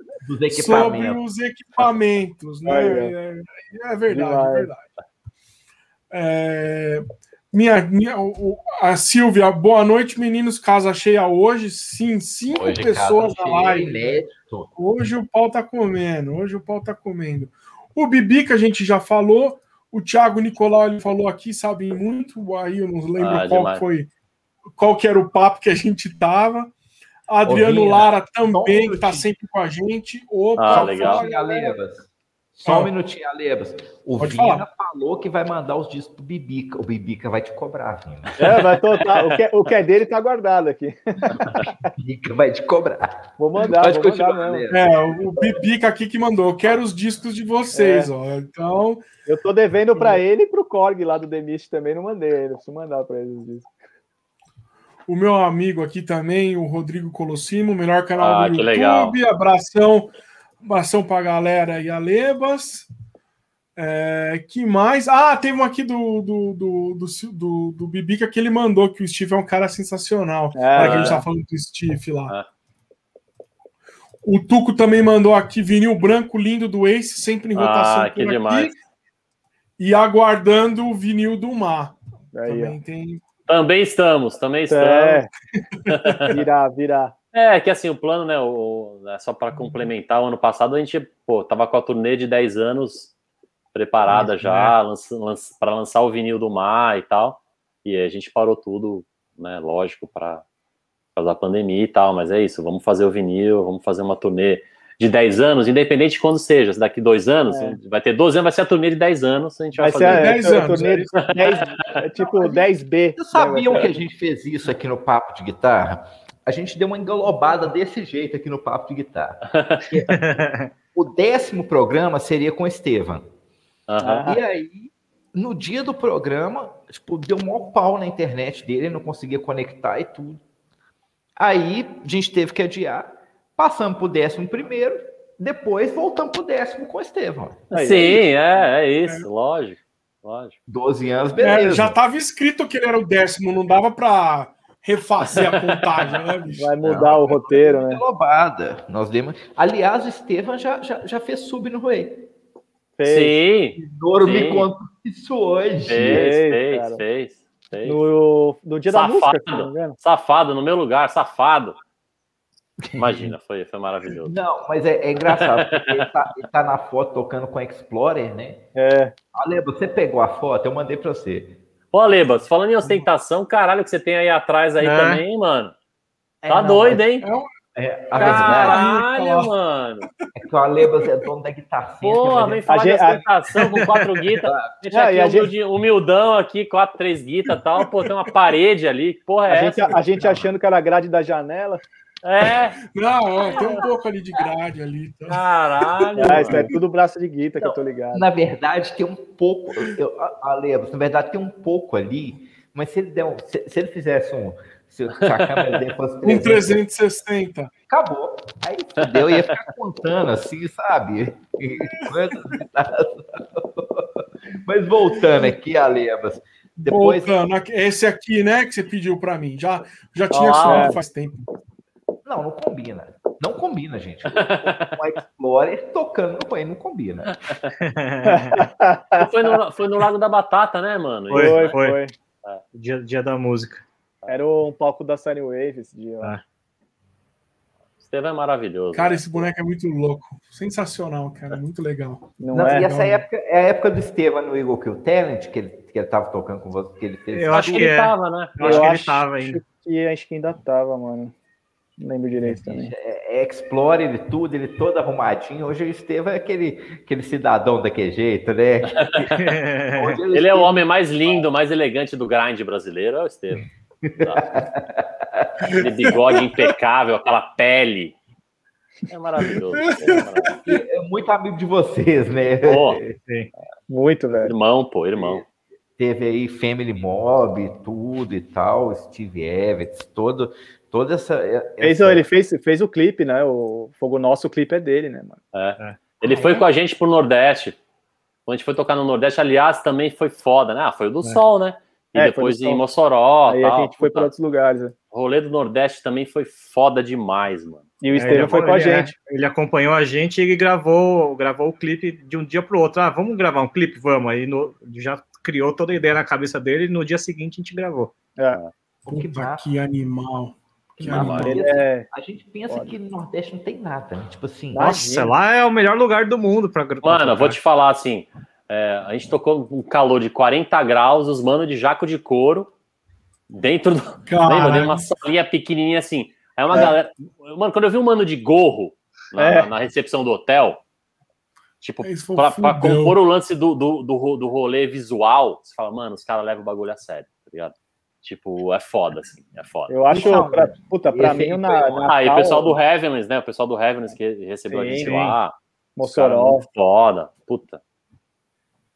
sobre os equipamentos, né? É, é, verdade, é verdade. É, minha, minha, a Silvia, boa noite, meninos. Casa cheia hoje. Sim, cinco hoje pessoas na live. Hoje o pau tá comendo. Hoje o pau tá comendo. O Bibi, que a gente já falou. O Thiago Nicolau ele falou aqui, sabem muito. Aí eu não lembro ah, qual demais. foi, qual que era o papo que a gente tava. Adriano Ô, Lara também está sempre com a gente. Opa, ah, legal. Só um minutinho, Alebas. O Pode Vina falar. falou que vai mandar os discos pro Bibica. O Bibica vai te cobrar, Vina. É, vai total. O que, é, o que é dele tá guardado aqui. o Bibica vai te cobrar. Vou mandar, Pode vou mandar mesmo. É, o Bibica aqui que mandou. Eu quero os discos de vocês, é. ó. Então. Eu tô devendo para ele e pro Korg lá do Demist também, não mandei ainda. Preciso mandar para eles os discos o meu amigo aqui também, o Rodrigo Colossimo, melhor canal ah, do YouTube. Legal. Abração, abração pra galera e a Lebas. É, que mais? Ah, teve um aqui do, do, do, do, do, do Bibica que ele mandou, que o Steve é um cara sensacional. É, é que a gente tá falando do Steve lá. É. O Tuco também mandou aqui vinil branco lindo do Ace, sempre em rotação ah, que por demais. aqui. E aguardando o vinil do Mar. Aí, também tem também estamos, também estamos. É. Virar, virar. É, que assim, o plano, né, o, é só para complementar, o ano passado a gente, pô, tava com a turnê de 10 anos preparada Isso, já, né? para lançar o vinil do mar e tal, e a gente parou tudo, né, lógico, para fazer a pandemia e tal, mas é isso, vamos fazer o vinil, vamos fazer uma turnê de 10 anos, independente de quando seja, se daqui dois anos, é. vai ter 12 anos, vai ser a turnê de 10 anos, a gente vai, vai fazer. Ser 10 anos. Turnê de 10, é tipo 10B. Vocês sabiam que a gente fez isso aqui no Papo de Guitarra? A gente deu uma engalobada desse jeito aqui no Papo de Guitarra. o décimo programa seria com o Estevam. Uhum. E aí, no dia do programa, tipo, deu um maior pau na internet dele, não conseguia conectar e tudo. Aí, a gente teve que adiar Passamos para o décimo primeiro, depois voltamos para o décimo com o Estevão. Sim, é, é, isso, lógico. Lógico. 12 anos, beleza. É, já estava escrito que ele era o décimo, não dava para refazer a contagem, né, bicho? Vai mudar não, o roteiro, né? Lobada. Nós demos... Aliás, o Estevam já, já, já fez sub no Rui. Sim. Doro me conta isso hoje. Fez, fez, fez, fez. No, no dia safado, da música. Safado, no meu lugar, safado. Imagina, foi, foi maravilhoso. Não, mas é, é engraçado, ele tá, ele tá, na foto tocando com Explorer, né? É. Aleba, você pegou a foto, eu mandei pra você. Pô, Alebas, falando em ostentação, caralho, que você tem aí atrás aí é. também, mano. É, tá não, doido, hein? É, é Caralho, mano. É que o Alebas é dono da guitarra. Pô, vem falar de ostentação com quatro guitarras. Deixa aqui a gente... humildão aqui, quatro, três guitarras e tal. Pô, tem uma parede ali. Que porra é a essa? Gente, a gente achando que era grade da janela. É. Não, é, tem um pouco ali de grade ali. Tá? Caralho. Ah, isso é tudo braço de guita que eu tô ligado. Na verdade, tem um pouco. Eu, Alebas, na verdade, tem um pouco ali, mas se ele der um, se, se ele fizesse um. Se a câmera dele fosse 300, um 360. Acabou. Aí fudeu, eu ia ficar contando assim, sabe? Mas voltando aqui, Alebas. Depois... Voltando, esse aqui, né, que você pediu para mim. Já, já tinha ah, faz tempo. Não, não combina. Não combina, gente. Um Explorer tocando no banheiro não combina. foi, no, foi no Lago da Batata, né, mano? Foi, Isso, foi. foi. É. Dia, dia da música. Era um palco da Sunny Wave esse dia. Ah. Estevam é maravilhoso. Cara, esse boneco é muito louco. Sensacional, cara. Muito legal. Não, não é, e essa não. época é a época do Estevam no Eagle Kill Talent, que ele, que ele tava tocando com você, que ele fez. Eu acho que, ele é. tava, né? Eu, Eu acho que ele tava ainda. Que, acho que ainda tava, mano. Não lembro direito também. É, é Explore ele tudo, ele todo arrumadinho. Hoje o Estevam é aquele, aquele cidadão daquele jeito, né? ele é o homem mais lindo, mais elegante do grind brasileiro, é o Estevam. Aquele bigode impecável, aquela pele. É maravilhoso. É, maravilhoso. é muito amigo de vocês, né? Pô, muito, velho. Irmão, pô, irmão. Teve aí Family Mob, tudo e tal, Steve Evans, todo, toda essa. essa... ele fez, fez o clipe, né? O Fogo Nosso, o clipe é dele, né, mano? É. é. Ele ah, foi é? com a gente pro Nordeste. Quando a gente foi tocar no Nordeste, aliás, também foi foda, né? Ah, foi o do é. Sol, né? E é, depois em Mossoró. Aí tal, a gente foi para outros lugares. Né? O rolê do Nordeste também foi foda demais, mano. E o Estevam é, foi com a gente. Ele acompanhou a gente e ele gravou, gravou o clipe de um dia pro outro. Ah, vamos gravar um clipe? Vamos. Aí no, já criou toda a ideia na cabeça dele e no dia seguinte a gente gravou. É. Puta, que animal. Que. É... A gente pensa que no Nordeste não tem nada. Né? Tipo assim. Nossa, lá é o melhor lugar do mundo para Mano, eu vou te falar assim. É, a gente tocou um calor de 40 graus, os manos de jaco de couro, dentro do. Lembra? Dentro uma salinha pequenininha assim. Aí uma é. galera. Mano, quando eu vi um mano de gorro na, é. na recepção do hotel, tipo, pra, pra, compor o lance do, do, do, do rolê visual, você fala, mano, os caras levam o bagulho a sério, tá ligado? Tipo, é foda, assim, é foda. Eu acho, pra, puta, pra mim, na, na. Ah, e o pessoal do Heavenless, né? O pessoal do Heavenless que recebeu Sim, a gente lá. Mossoró. Foda, puta.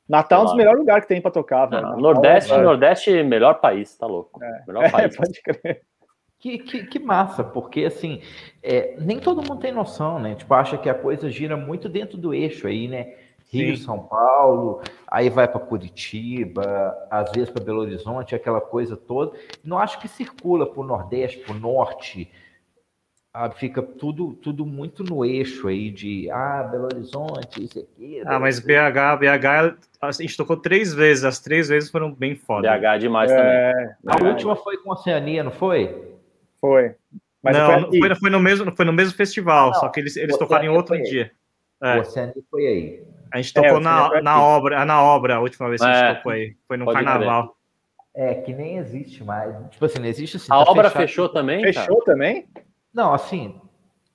Natal é um dos melhores lugares que tem para tocar, velho. Nordeste, é Nordeste, melhor país, tá louco. É. Melhor é, país. pode crer. Que, que, que, massa, porque assim, é, nem todo mundo tem noção, né? Tipo, acha que a coisa gira muito dentro do eixo aí, né? Rio, Sim. São Paulo, aí vai para Curitiba, às vezes para Belo Horizonte, aquela coisa toda. Não acho que circula para o Nordeste, para o Norte, ah, fica tudo, tudo muito no eixo aí de ah, Belo Horizonte, isso aqui. Ah, mas BH, BH, a gente tocou três vezes, as três vezes foram bem foda. BH demais é... também. A é. última foi com Oceania, não foi? Foi. Mas não, foi, foi, no mesmo, foi no mesmo festival, não, só que eles, eles tocaram em outro dia. É. O Oceania foi aí. A gente tocou é, na, na obra, na obra a última vez que a gente tocou aí. Foi no carnaval. É, que nem existe mais. Tipo assim, não existe assim. A tá obra fechado. fechou também? Fechou cara? também? Não, assim,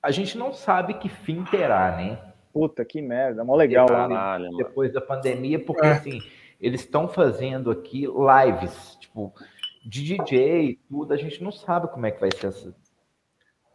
a gente não sabe que fim terá, né? Puta, que merda, mó legal. Caralho, né? depois da pandemia, porque é. assim, eles estão fazendo aqui lives, tipo, de DJ e tudo, a gente não sabe como é que vai ser essa,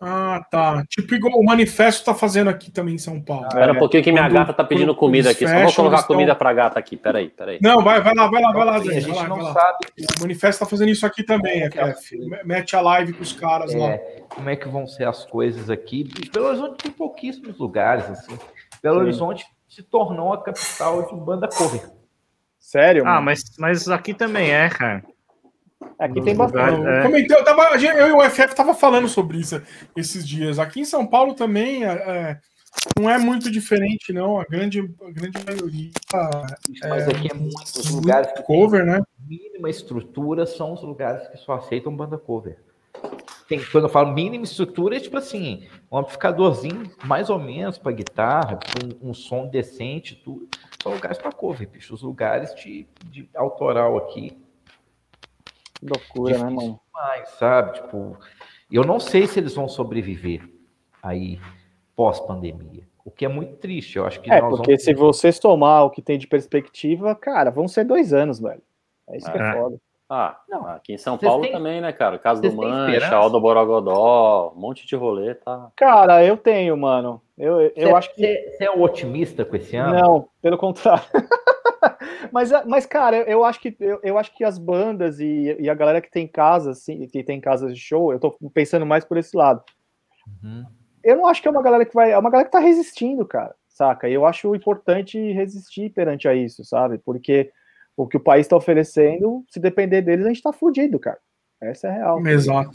ah, tá. Tipo igual o Manifesto tá fazendo aqui também em São Paulo. Espera um pouquinho que minha quando, gata tá pedindo comida aqui. Só vou colocar estão... comida pra gata aqui. Peraí, peraí. Não, vai, vai lá, vai lá, vai lá, Dani. A gente vai lá, não vai sabe. O Manifesto tá fazendo isso aqui também, é, FF. Mete a live com os caras é, lá. Como é que vão ser as coisas aqui? Belo Horizonte tem pouquíssimos lugares, assim. Belo Sim. Horizonte se tornou a capital de banda cover. Sério? Ah, mas, mas aqui também é, cara. Aqui tem bastante. É. Comentei, eu, tava, eu e o FF tava falando sobre isso esses dias. Aqui em São Paulo também é, é não é muito diferente, não. A grande, a grande maioria. Mas aqui é muitos lugares que cover, né? Mínima estrutura são os lugares que só aceitam banda cover. Tem, quando eu falo mínima estrutura, é tipo assim, um amplificadorzinho mais ou menos para guitarra, um, um, som decente, tudo. São lugares para cover, bicho. Os lugares de, de autoral aqui Loucura, né, mano? Demais, sabe? Tipo, eu não sei se eles vão sobreviver aí pós-pandemia. O que é muito triste, eu acho que É, porque vamos... se você somar o que tem de perspectiva, cara, vão ser dois anos, velho. É isso que é, é foda. Ah, não, aqui em São Paulo têm... também, né, cara? Casa do Mancha, Aldo Borogodó, um monte de rolê, tá? Cara, eu tenho, mano. Eu, eu cê, acho que. Você é otimista com esse ano? Não, pelo contrário. mas, mas, cara, eu acho que eu, eu acho que as bandas e, e, a galera que tem casa, assim, que tem casas de show, eu tô pensando mais por esse lado. Uhum. Eu não acho que é uma galera que vai. É uma galera que tá resistindo, cara saca? E eu acho importante resistir perante a isso, sabe? Porque o que o país está oferecendo, se depender deles, a gente está fudido, cara. Essa é a real. Exato.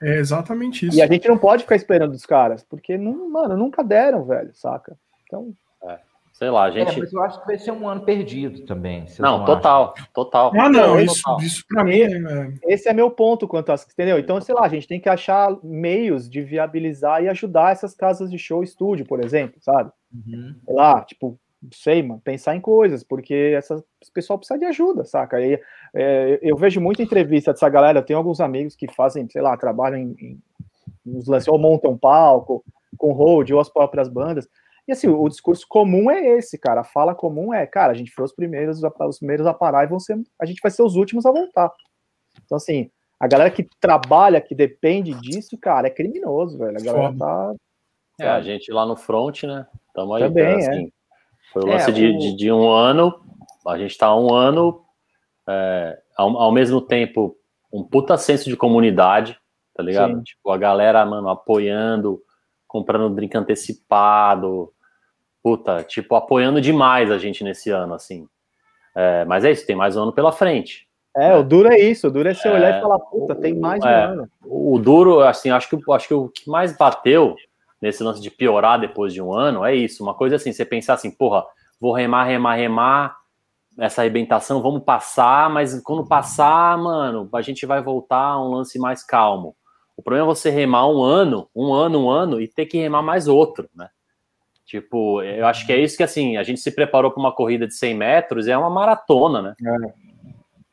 É exatamente isso. E a gente não pode ficar esperando dos caras, porque, não, mano, nunca deram, velho, saca? Então. É. Sei lá, a é, gente. É, mas eu acho que vai ser um ano perdido também. Não, total, acham. total. Ah, não, isso, total. isso para mim é... Esse é meu ponto quanto às. Entendeu? Então, sei lá, a gente tem que achar meios de viabilizar e ajudar essas casas de show estúdio, por exemplo, sabe? Uhum. Sei lá, tipo, sei, mano, pensar em coisas, porque essa, esse pessoal precisa de ajuda, saca? E, é, eu vejo muita entrevista dessa galera, eu tenho alguns amigos que fazem, sei lá, trabalham em, em nos lances, ou montam palco, com hold, ou as próprias bandas. E assim, o, o, discurso comum é esse, cara. A fala comum é, cara, a gente foi os primeiros, os primeiros a parar e vão ser, a gente vai ser os últimos a voltar. Então, assim, a galera que trabalha, que depende disso, cara, é criminoso, velho. A galera Foda. tá. É, a gente lá no front, né? Tamo aí, Também, então, assim, é. Foi o lance é, de, o... de, de, um ano, a gente tá um ano, é, ao, ao, mesmo tempo, um puta senso de comunidade, tá ligado? Sim. Tipo, a galera, mano, apoiando, comprando drink antecipado, puta, tipo, apoiando demais a gente nesse ano, assim. É, mas é isso, tem mais um ano pela frente. É, né? o duro é isso, o duro é você olhar e é, falar, puta, tem mais um é, ano. O duro, assim, acho que, acho que o que mais bateu nesse lance de piorar depois de um ano, é isso. Uma coisa assim, você pensar assim, porra, vou remar, remar, remar, essa arrebentação, vamos passar, mas quando passar, mano, a gente vai voltar a um lance mais calmo. O problema é você remar um ano, um ano, um ano, e ter que remar mais outro, né? Tipo, eu acho que é isso que, assim, a gente se preparou para uma corrida de 100 metros, é uma maratona, né? É.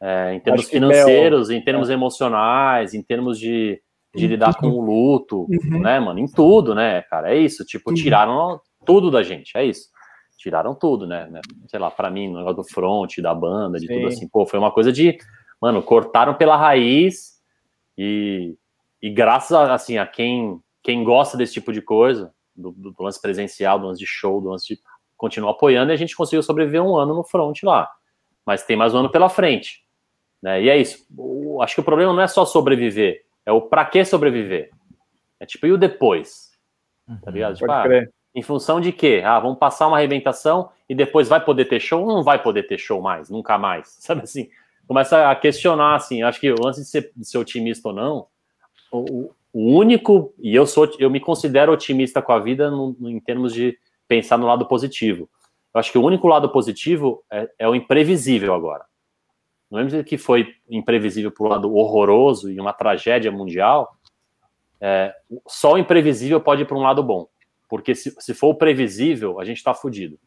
É, em termos financeiros, em termos é. emocionais, em termos de, de lidar com o luto, uhum. né, mano? Em tudo, né, cara? É isso. Tipo, tiraram tudo da gente, é isso. Tiraram tudo, né? né? Sei lá, para mim, no negócio do front, da banda, de Sim. tudo assim. Pô, foi uma coisa de. Mano, cortaram pela raiz e, e graças a, assim, a quem, quem gosta desse tipo de coisa, do, do, do lance presencial, do lance de show, do lance de continuar apoiando, e a gente conseguiu sobreviver um ano no front lá. Mas tem mais um ano pela frente. Né? E é isso. O, acho que o problema não é só sobreviver é o para que sobreviver. É tipo, e o depois? Tá ligado? Tipo, ah, em função de quê? Ah, vamos passar uma arrebentação e depois vai poder ter show ou não vai poder ter show mais? Nunca mais. Sabe assim? Começa a questionar, assim, acho que antes de ser, de ser otimista ou não, o, o, único, e eu sou, eu me considero otimista com a vida no, no, em termos de pensar no lado positivo. Eu acho que o único lado positivo é, é o imprevisível agora. Não mesmo dizer que foi imprevisível para o lado horroroso e uma tragédia mundial, é, só o imprevisível pode ir para um lado bom. Porque se, se for o previsível, a gente está fudido.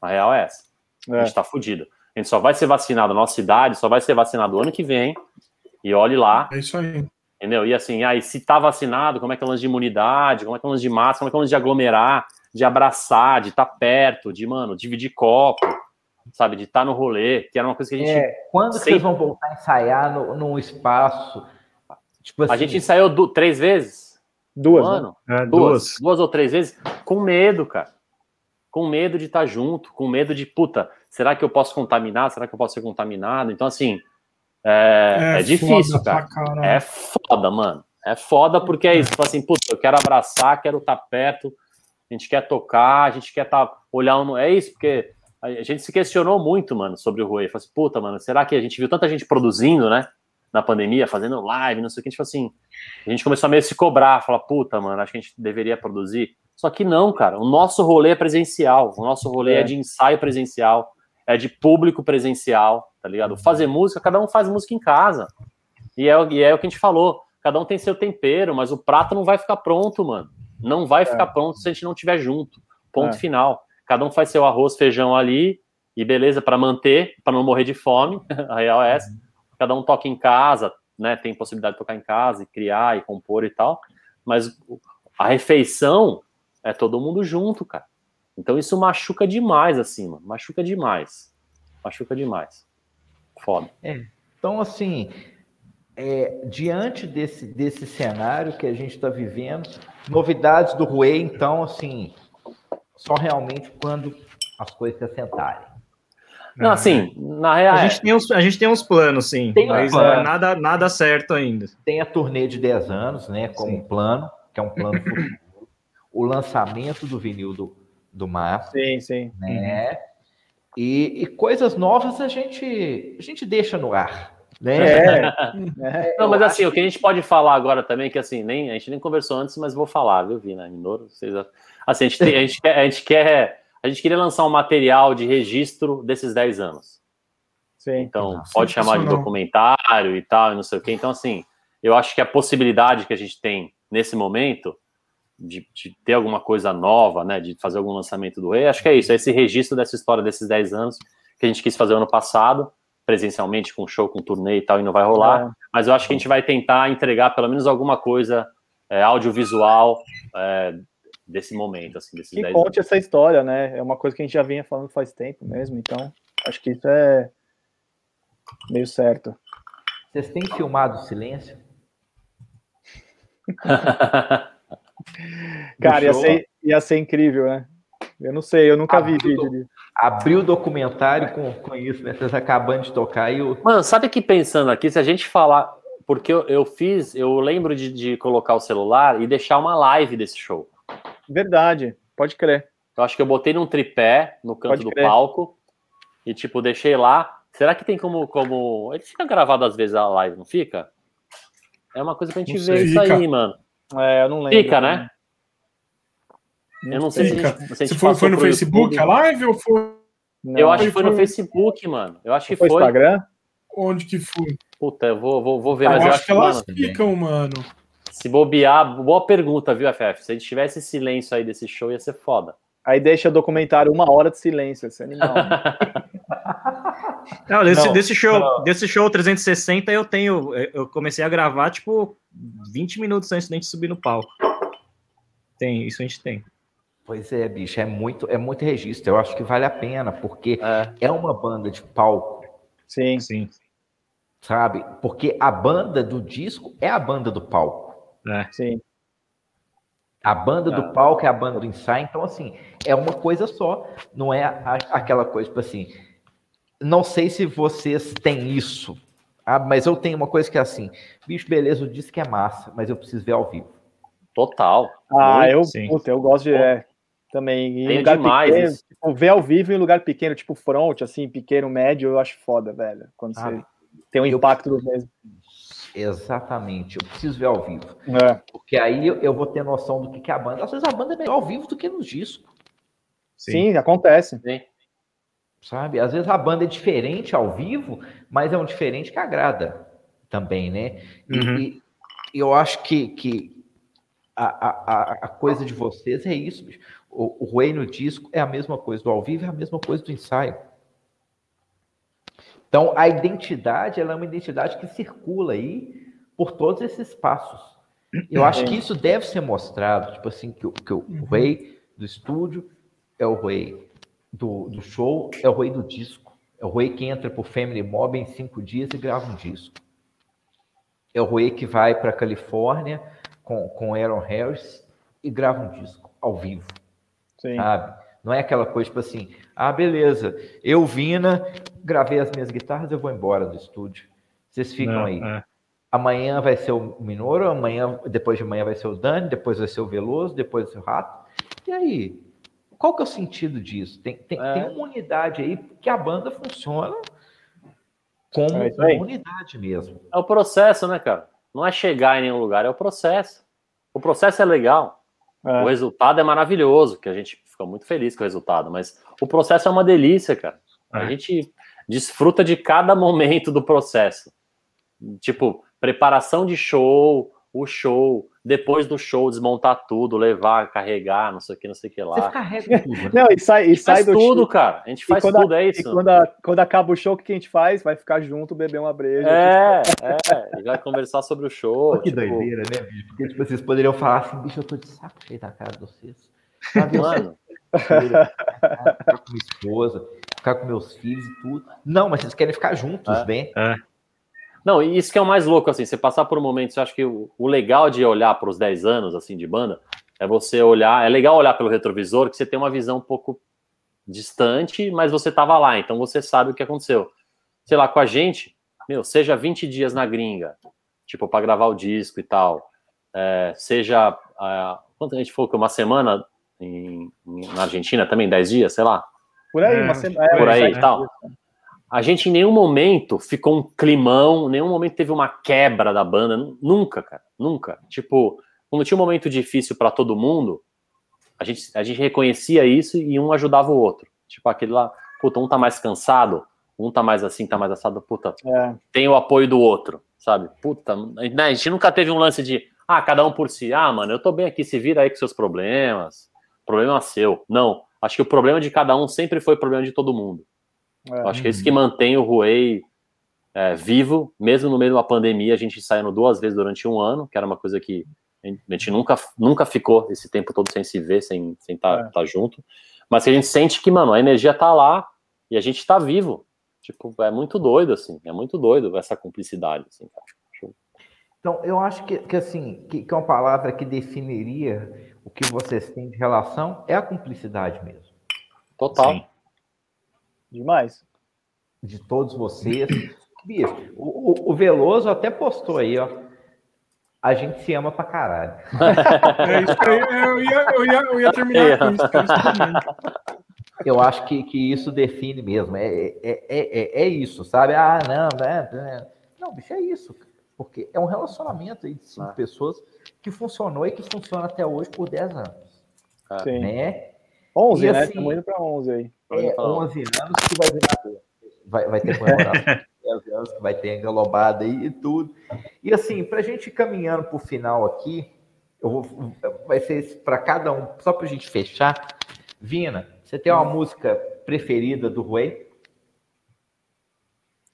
A real é essa. É. A gente está fudido. A gente só vai ser vacinado na nossa cidade, só vai ser vacinado ano que vem. E olhe lá. É isso aí. Entendeu? E assim, aí, se tá vacinado, como é que é o lance de imunidade, como é que é o lance de massa, como é que é o lance de aglomerar, de abraçar, de estar tá perto, de, mano, dividir copo sabe? De estar tá no rolê, que era uma coisa que a gente. É, quando sempre... vocês vão voltar a ensaiar no, num espaço? Tipo assim... A gente ensaiou do, três vezes? Duas. Mano, né? é, duas, duas. Duas ou três vezes, com medo, cara. Com medo de estar tá junto, com medo de, puta, será que eu posso contaminar? Será que eu posso ser contaminado? Então, assim, é, é, é difícil, cara. É foda, mano. É foda porque é isso. Tipo assim, puta, eu quero abraçar, quero estar tá perto, a gente quer tocar, a gente quer estar tá, olhar. É isso, porque a gente se questionou muito, mano, sobre o Rui. Falei assim, puta, mano, será que a gente viu tanta gente produzindo, né? Na pandemia, fazendo live, não sei o que, a gente falou assim. A gente começou a meio se cobrar, falar, puta, mano, acho que a gente deveria produzir. Só que não, cara. O nosso rolê é presencial. O nosso rolê é, é de ensaio presencial, é de público presencial, tá ligado? Fazer música, cada um faz música em casa. E é, e é o que a gente falou. Cada um tem seu tempero, mas o prato não vai ficar pronto, mano. Não vai é. ficar pronto se a gente não estiver junto. Ponto é. final cada um faz seu arroz, feijão ali, e beleza, para manter, para não morrer de fome, a real é essa. Cada um toca em casa, né? Tem possibilidade de tocar em casa e criar e compor e tal, mas a refeição é todo mundo junto, cara. Então isso machuca demais, assim, mano. Machuca demais. Machuca demais. Foda. É. Então, assim, é, diante desse, desse cenário que a gente está vivendo, novidades do Rui, então, assim, só realmente quando as coisas se assentarem. Não, assim, na real. A gente tem uns, a gente tem uns planos, sim. Tem mas plano. nada, nada certo ainda. Tem a turnê de 10 anos, né? Como sim. plano, que é um plano futuro. o lançamento do vinil do, do mar. Sim, sim. Né? Uhum. E, e, coisas novas a gente, a gente deixa no ar. Né? É. é. Não, mas assim, o que a gente pode falar agora também, que assim, nem, a gente nem conversou antes, mas vou falar, viu, Vina? Minoro, vocês... Assim, a gente, tem, a, gente quer, a gente quer. A gente queria lançar um material de registro desses 10 anos. Sim. Então, pode chamar de documentário e tal, e não sei o quê. Então, assim, eu acho que a possibilidade que a gente tem nesse momento de, de, ter alguma coisa nova, né, de fazer algum lançamento do Rei, acho que é isso, é esse registro dessa história desses 10 anos que a gente quis fazer ano passado, presencialmente, com show, com turnê e tal, e não vai rolar, é. mas eu acho que a gente vai tentar entregar pelo menos alguma coisa é, audiovisual é, desse momento, assim, desses que conte anos. essa história, né, é uma coisa que a gente já vinha falando faz tempo mesmo, então acho que isso é meio certo. Vocês têm filmado o silêncio? Cara, ia ser, ia ser incrível, né? Eu não sei, eu nunca abriu, vi vídeo disso. Abriu o documentário com, com isso, né? Vocês acabando de tocar e o. Mano, sabe que pensando aqui, se a gente falar. Porque eu, eu fiz, eu lembro de, de colocar o celular e deixar uma live desse show. Verdade, pode crer. Eu acho que eu botei num tripé no canto pode do crer. palco e, tipo, deixei lá. Será que tem como, como. Ele fica gravado às vezes a live, não fica? É uma coisa pra gente não ver isso aí, mano. É, eu não lembro. Fica, né? eu não sei se, a gente, se, se foi, foi no Facebook a live ou foi. Não, eu acho que foi, foi no Facebook, mano. Eu acho que foi. foi. Instagram? Onde que foi? Puta, eu vou, vou, vou ver, ah, mas eu acho, acho que elas mano, ficam, mano. Se bobear, boa pergunta, viu, FF? Se a gente tivesse silêncio aí desse show, ia ser foda. Aí deixa o documentário uma hora de silêncio, esse animal. não, desse, não, desse, show, não. desse show 360 eu tenho. Eu comecei a gravar, tipo, 20 minutos antes de a gente subir no palco. Tem, isso a gente tem. Pois é, bicho, é muito, é muito registro. Eu acho que vale a pena, porque é, é uma banda de palco. Sim, sim. Sabe? Porque a banda do disco é a banda do palco. É. Sim. A banda do ah. palco é a banda do ensaio, então assim, é uma coisa só, não é a, aquela coisa, tipo assim, não sei se vocês têm isso, ah, mas eu tenho uma coisa que é assim, bicho, beleza, o disco é massa, mas eu preciso ver ao vivo. Total. Ah, eu, puta, eu gosto de, é, também, em lugar demais pequeno, tipo, ver ao vivo em lugar pequeno, tipo front, assim, pequeno, médio, eu acho foda, velho, quando ah, você tem um impacto do mesmo. Exatamente, eu preciso ver ao vivo. É. Porque aí eu vou ter noção do que é a banda. Às vezes a banda é melhor ao vivo do que nos discos. Sim, Sim acontece. Sim. Sabe? Às vezes a banda é diferente ao vivo, mas é um diferente que agrada também, né? Uhum. E, e, eu acho que, que a, a, a coisa de vocês é isso. O, o Rei no disco é a mesma coisa do ao vivo, é a mesma coisa do ensaio. Então, a identidade ela é uma identidade que circula aí por todos esses passos. Eu acho que isso deve ser mostrado, tipo assim, que, que o uhum. rei do estúdio é o rei do, do show, é o rei do disco. É o rei que entra por Family Mob em cinco dias e grava um disco. É o rei que vai para Califórnia com, com Aaron Harris e grava um disco ao vivo. Sim. Sabe? Não é aquela coisa tipo assim, ah, beleza, eu, Vina, gravei as minhas guitarras, eu vou embora do estúdio. Vocês ficam Não, aí. É. Amanhã vai ser o Minoro, amanhã, depois de amanhã vai ser o Dani, depois vai ser o Veloso, depois vai ser o Rato. E aí? Qual que é o sentido disso? Tem, tem, é. tem uma unidade aí que a banda funciona como é uma unidade mesmo. É o processo, né, cara? Não é chegar em nenhum lugar, é o processo. O processo é legal. É. O resultado é maravilhoso, que a gente fica muito feliz com o resultado, mas o processo é uma delícia, cara. A é. gente desfruta de cada momento do processo. Tipo, preparação de show, o show, depois do show, desmontar tudo, levar, carregar, não sei o que, não sei o que lá. Você carrega tudo. não, e sai, e sai faz do tudo, show. cara. A gente faz quando, tudo, é isso. E quando, a, quando acaba o show, o que a gente faz? Vai ficar junto, beber uma breja. É, tipo... é. E vai conversar sobre o show. Pô, que tipo... doideira, né, bicho? Porque, tipo, vocês poderiam falar assim, bicho, eu tô de saco cheio da cara de vocês. Sabe, mano? com minha esposa, ficar com meus filhos e tudo. Não, mas vocês querem ficar juntos, é, né? É. Não, e isso que é o mais louco, assim, você passar por um momento, você acha que o, o legal de olhar para os 10 anos, assim, de banda, é você olhar, é legal olhar pelo retrovisor, que você tem uma visão um pouco distante, mas você estava lá, então você sabe o que aconteceu. Sei lá, com a gente, meu, seja 20 dias na gringa, tipo, para gravar o disco e tal, é, seja, é, quanto a gente falou que uma semana em na Argentina também, 10 dias, sei lá. Por aí, uma semana. É, por aí e tal. A gente em nenhum momento ficou um climão, nenhum momento teve uma quebra da banda, nunca, cara, nunca. Tipo, quando tinha um momento difícil para todo mundo, a gente, a gente reconhecia isso e um ajudava o outro. Tipo, aquele lá, puta, um tá mais cansado, um tá mais assim, tá mais assado, puta, é. tem o apoio do outro, sabe? Puta, né, a gente nunca teve um lance de, ah, cada um por si, ah, mano, eu tô bem aqui, se vira aí com seus problemas, problema seu. Não, acho que o problema de cada um sempre foi problema de todo mundo. É. Acho que é isso que mantém o Huawei é, vivo, mesmo no meio de uma pandemia, a gente saindo duas vezes durante um ano, que era uma coisa que a gente nunca, nunca ficou esse tempo todo sem se ver, sem estar sem tá, é. tá junto. Mas que a gente sente que, mano, a energia tá lá e a gente tá vivo. Tipo, é muito doido, assim. É muito doido essa cumplicidade, assim, cara. Então, eu acho que, que assim, que, que é uma palavra que definiria o que vocês têm de relação é a cumplicidade mesmo. Total. Sim. Demais. De todos vocês. Bicho, o, o, o Veloso até postou aí, ó a gente se ama pra caralho. É isso aí, eu ia, eu ia, eu ia terminar com isso, isso Eu acho que, que isso define mesmo. É, é, é, é, é isso, sabe? Ah, não, é, Não, bicho, é isso. Porque é um relacionamento aí de cinco ah. pessoas que funcionou e que funciona até hoje por 10 anos. Ah. Sim. Né? 11, e, né? Assim, Estamos indo para 11 aí. É, 11 anos que vai virar. Vai, vai ter comemoração. 10 anos que vai ter engalobada aí e tudo. E assim, para a gente ir caminhando para o final aqui, eu vou, vai ser para cada um, só para a gente fechar. Vina, você tem uma música preferida do Rui?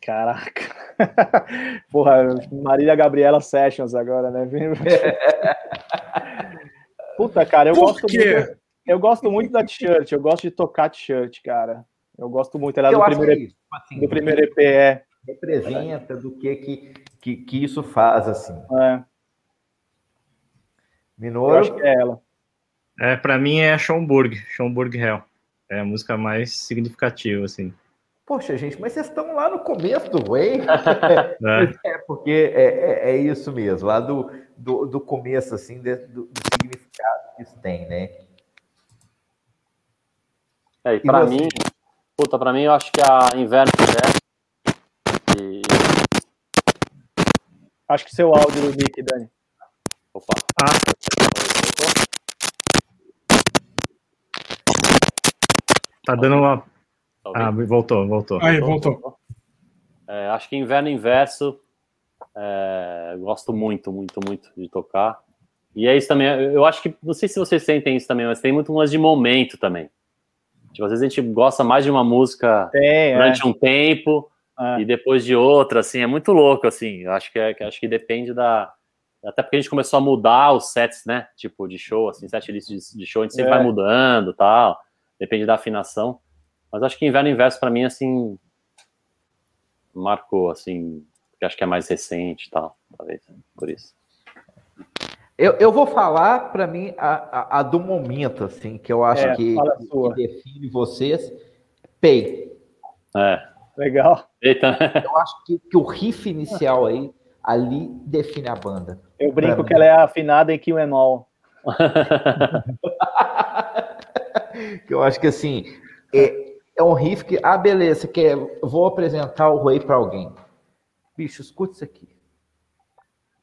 Caraca. Porra, Marília Gabriela Sessions agora, né? Puta, cara, eu Por gosto quê? muito. Eu gosto muito da t-shirt, eu gosto de tocar t-shirt, cara. Eu gosto muito. Ela é do primeiro, é isso, assim, do primeiro EP, é representa do que, que, que, que isso faz, assim. É. Minoro? Eu acho que é ela. É, pra mim é Schomburg, Schomburg Hell. É a música mais significativa, assim. Poxa, gente, mas vocês estão lá no começo do Way. é. é. porque é, é, é, isso mesmo, lá do, do, do começo, assim, de, do, do, significado que isso tem, né? É, e pra mim, puta, pra mim eu acho que a Inverno Acho que seu áudio do Nick, Dani. Opa. Ah. Tá dando uma. Tá ah, voltou, voltou. Aí, voltou. É, acho que Inverno Inverso. É, gosto muito, muito, muito de tocar. E é isso também. Eu acho que. Não sei se vocês sentem isso também, mas tem muito umas de momento também. Tipo, às vezes a gente gosta mais de uma música tem, durante é. um tempo é. e depois de outra, assim, é muito louco, assim. Eu acho que, é, acho que depende da. Até porque a gente começou a mudar os sets, né? Tipo, de show, assim, set list de, de show, a gente sempre é. vai mudando tal. Depende da afinação. Mas acho que Inverno Inverso, para mim, assim. Marcou, assim. Porque acho que é mais recente e tal, talvez, por isso. Eu, eu vou falar, para mim, a, a, a, do momento, assim, que eu acho é, que, que define vocês. Pay. É. Legal. Eita. Eu acho que, que o riff inicial aí, ali, define a banda. Eu brinco que ela é afinada em Kill que eu acho que assim, é, é um riff que, ah, beleza, que é, vou apresentar o Rui para alguém. Bicho, escuta isso aqui.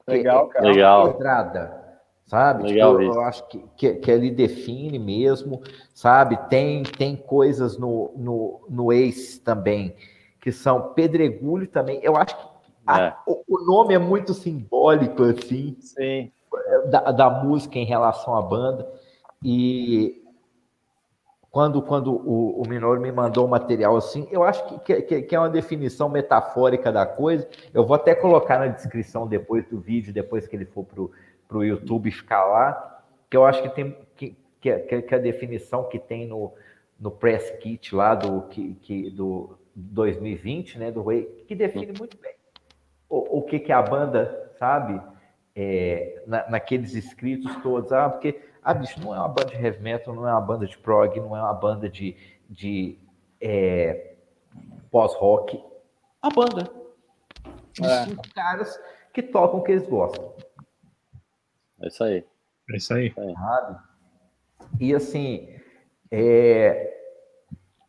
Legal, cara. Legal. Entrada, sabe? Legal, tipo, eu, eu, acho que, que, que ele define mesmo, sabe? Tem, tem coisas no, no, no Ace também que são Pedregulho também. Eu acho que a, é. o, o, nome é muito simbólico, assim, da, da, música em relação à banda. E quando, quando o, o Minoro me mandou o material assim, eu acho que, que, que, é uma definição metafórica da coisa. Eu vou até colocar na descrição depois do vídeo, depois que ele for para o YouTube ficar lá, que eu acho que tem que, que, que a definição que tem no, no press kit lá do, que, que, do, 2020, né, do Ray, que define muito bem o, o que, que a banda sabe é, na, naqueles escritos todos. Ah, porque, ah, bicho, não é uma banda de heavy metal, não é uma banda de prog, não é uma banda de, de é, pós-rock. A banda. De é. cinco caras que tocam o que eles gostam. É isso aí. É isso aí. Sabe? E assim, É,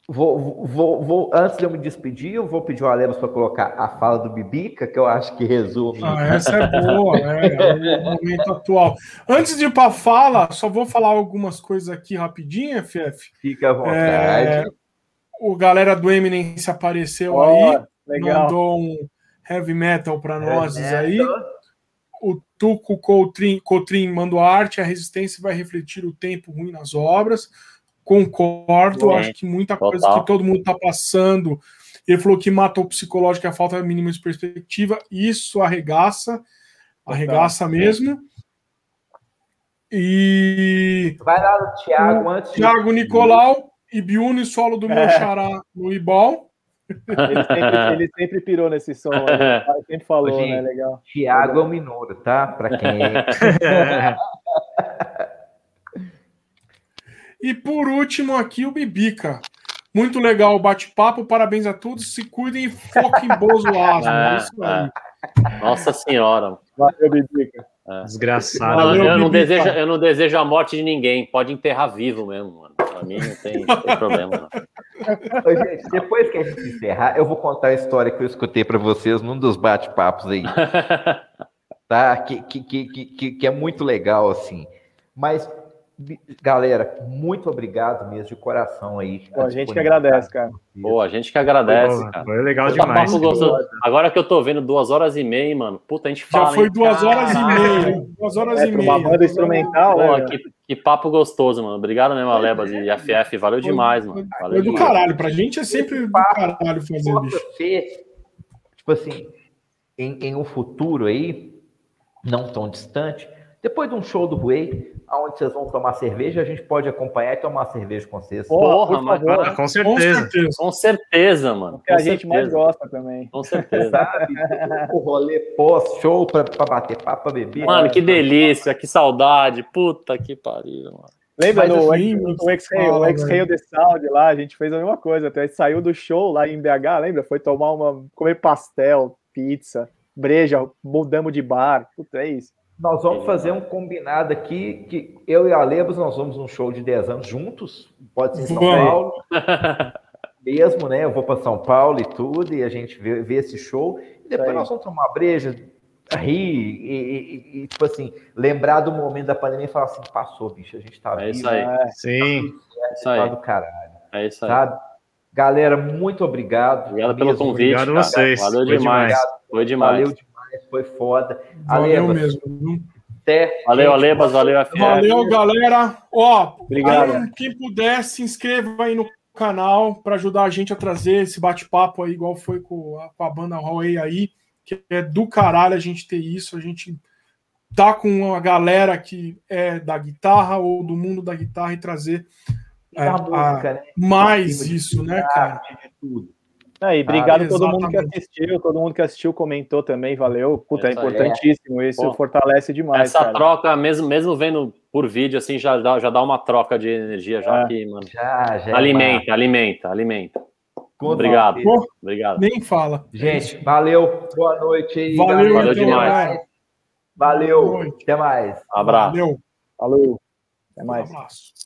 Vou, vou, vou, antes de eu me despedir, eu vou pedir o Alemos para colocar a fala do Bibica, que eu acho que resume. Ah, essa é boa, né? é o momento atual. Antes de ir para a fala, só vou falar algumas coisas aqui rapidinho, FF. Fica à vontade. É, o galera do Eminence apareceu oh, aí, legal. mandou um heavy metal para nós aí. O Tuco Coutrin, Coutrin mandou arte, a resistência vai refletir o tempo ruim nas obras. Concordo, é, acho que muita total. coisa que todo mundo está passando. Ele falou que mata o psicológico, a falta de mínima de perspectiva. Isso arregaça, arregaça mesmo. E. Vai lá no Thiago antes. Thiago Nicolau e Biune, solo do meu é. xará no Ibol. Ele sempre, ele sempre, pirou nesse som, ele sempre falou, Gente, né? Legal. Thiago é o Minoro, tá? Para quem. E por último aqui o Bibica. Muito legal o bate-papo, parabéns a todos. Se cuidem e foquem em Bozo Asmo. É, isso aí. É. Nossa Senhora. Valeu, Bibica. É. Desgraçado. Valeu, eu, não desejo, eu não desejo a morte de ninguém. Pode enterrar vivo mesmo, mano. Pra mim não tem, não tem problema. Ô, gente, depois que a gente encerrar, eu vou contar a história que eu escutei para vocês num dos bate-papos aí. tá? Que, que, que, que, que é muito legal, assim. Mas Galera, muito obrigado mesmo de coração aí. Pô, a gente que agradece, cara. Pô, a gente que agradece, Pô, cara. Foi legal demais. Agora que eu tô vendo duas horas e meia, mano. Puta, a gente fala. Já foi duas horas e meia. Duas horas é, e meia. Uma banda instrumental, Pô, né? Que, que, papo gostoso, mano. Obrigado mesmo, Alebas e FF. Valeu demais, mano. Valeu foi do caralho. Pra gente é sempre do caralho fazer bicho. Ser, tipo assim, em, em um futuro aí, não tão distante, depois de um show do Ruei, aonde vocês vão tomar cerveja, a gente pode acompanhar e tomar cerveja com vocês. Porra, mas, com, certeza. com certeza. mano. Que a certeza. gente mais gosta também. Com certeza. Sabe? o rolê pós-show pra, pra bater papo, pra beber. Mano, que delícia, que saudade. Puta que pariu, mano. Lembra no, assim, o X-Ray The Sound lá, a gente fez a mesma coisa. Até saiu do show lá em BH, lembra? Foi tomar uma. comer pastel, pizza, breja, mudamos de bar. Puta, é isso. Nós vamos fazer um combinado aqui, que eu e a Lebos, nós vamos um show de 10 anos juntos, pode ser em São Paulo, mesmo, né? Eu vou para São Paulo e tudo, e a gente vê, vê esse show, e depois nós vamos tomar breja, rir, e, e, e, tipo assim, lembrar do momento da pandemia e falar assim, passou, bicho, a gente tá é Isso aí. Né? Sim. Tá isso aí. do caralho. É isso aí. Sabe? Galera, muito obrigado. Obrigado pelo convite. Obrigado a vocês. Valeu demais. Foi demais. Valeu demais foi foda. Valeu Alebas, mesmo. Até, valeu, gente, Alebas, valeu, FF. Valeu, galera. Ó, Obrigado. quem puder, se inscreva aí no canal para ajudar a gente a trazer esse bate-papo aí, igual foi com a, com a banda Huawei aí, que é do caralho a gente ter isso, a gente tá com uma galera que é da guitarra ou do mundo da guitarra e trazer é, música, a, né? mais isso, né, cara? De tudo. É, e obrigado ah, a todo mundo que assistiu, todo mundo que assistiu comentou também, valeu. Puta, é importantíssimo, é. isso Pô, fortalece demais. Essa cara. troca, mesmo, mesmo vendo por vídeo, assim, já dá, já dá uma troca de energia, já é. que, mano. Já, já é alimenta, alimenta, alimenta. Obrigado. Pô, obrigado. Nem fala. Gente, valeu. Boa noite aí. Valeu, valeu demais. Valeu. Até mais. Abraço. Valeu. Falou. Até mais. Um abraço.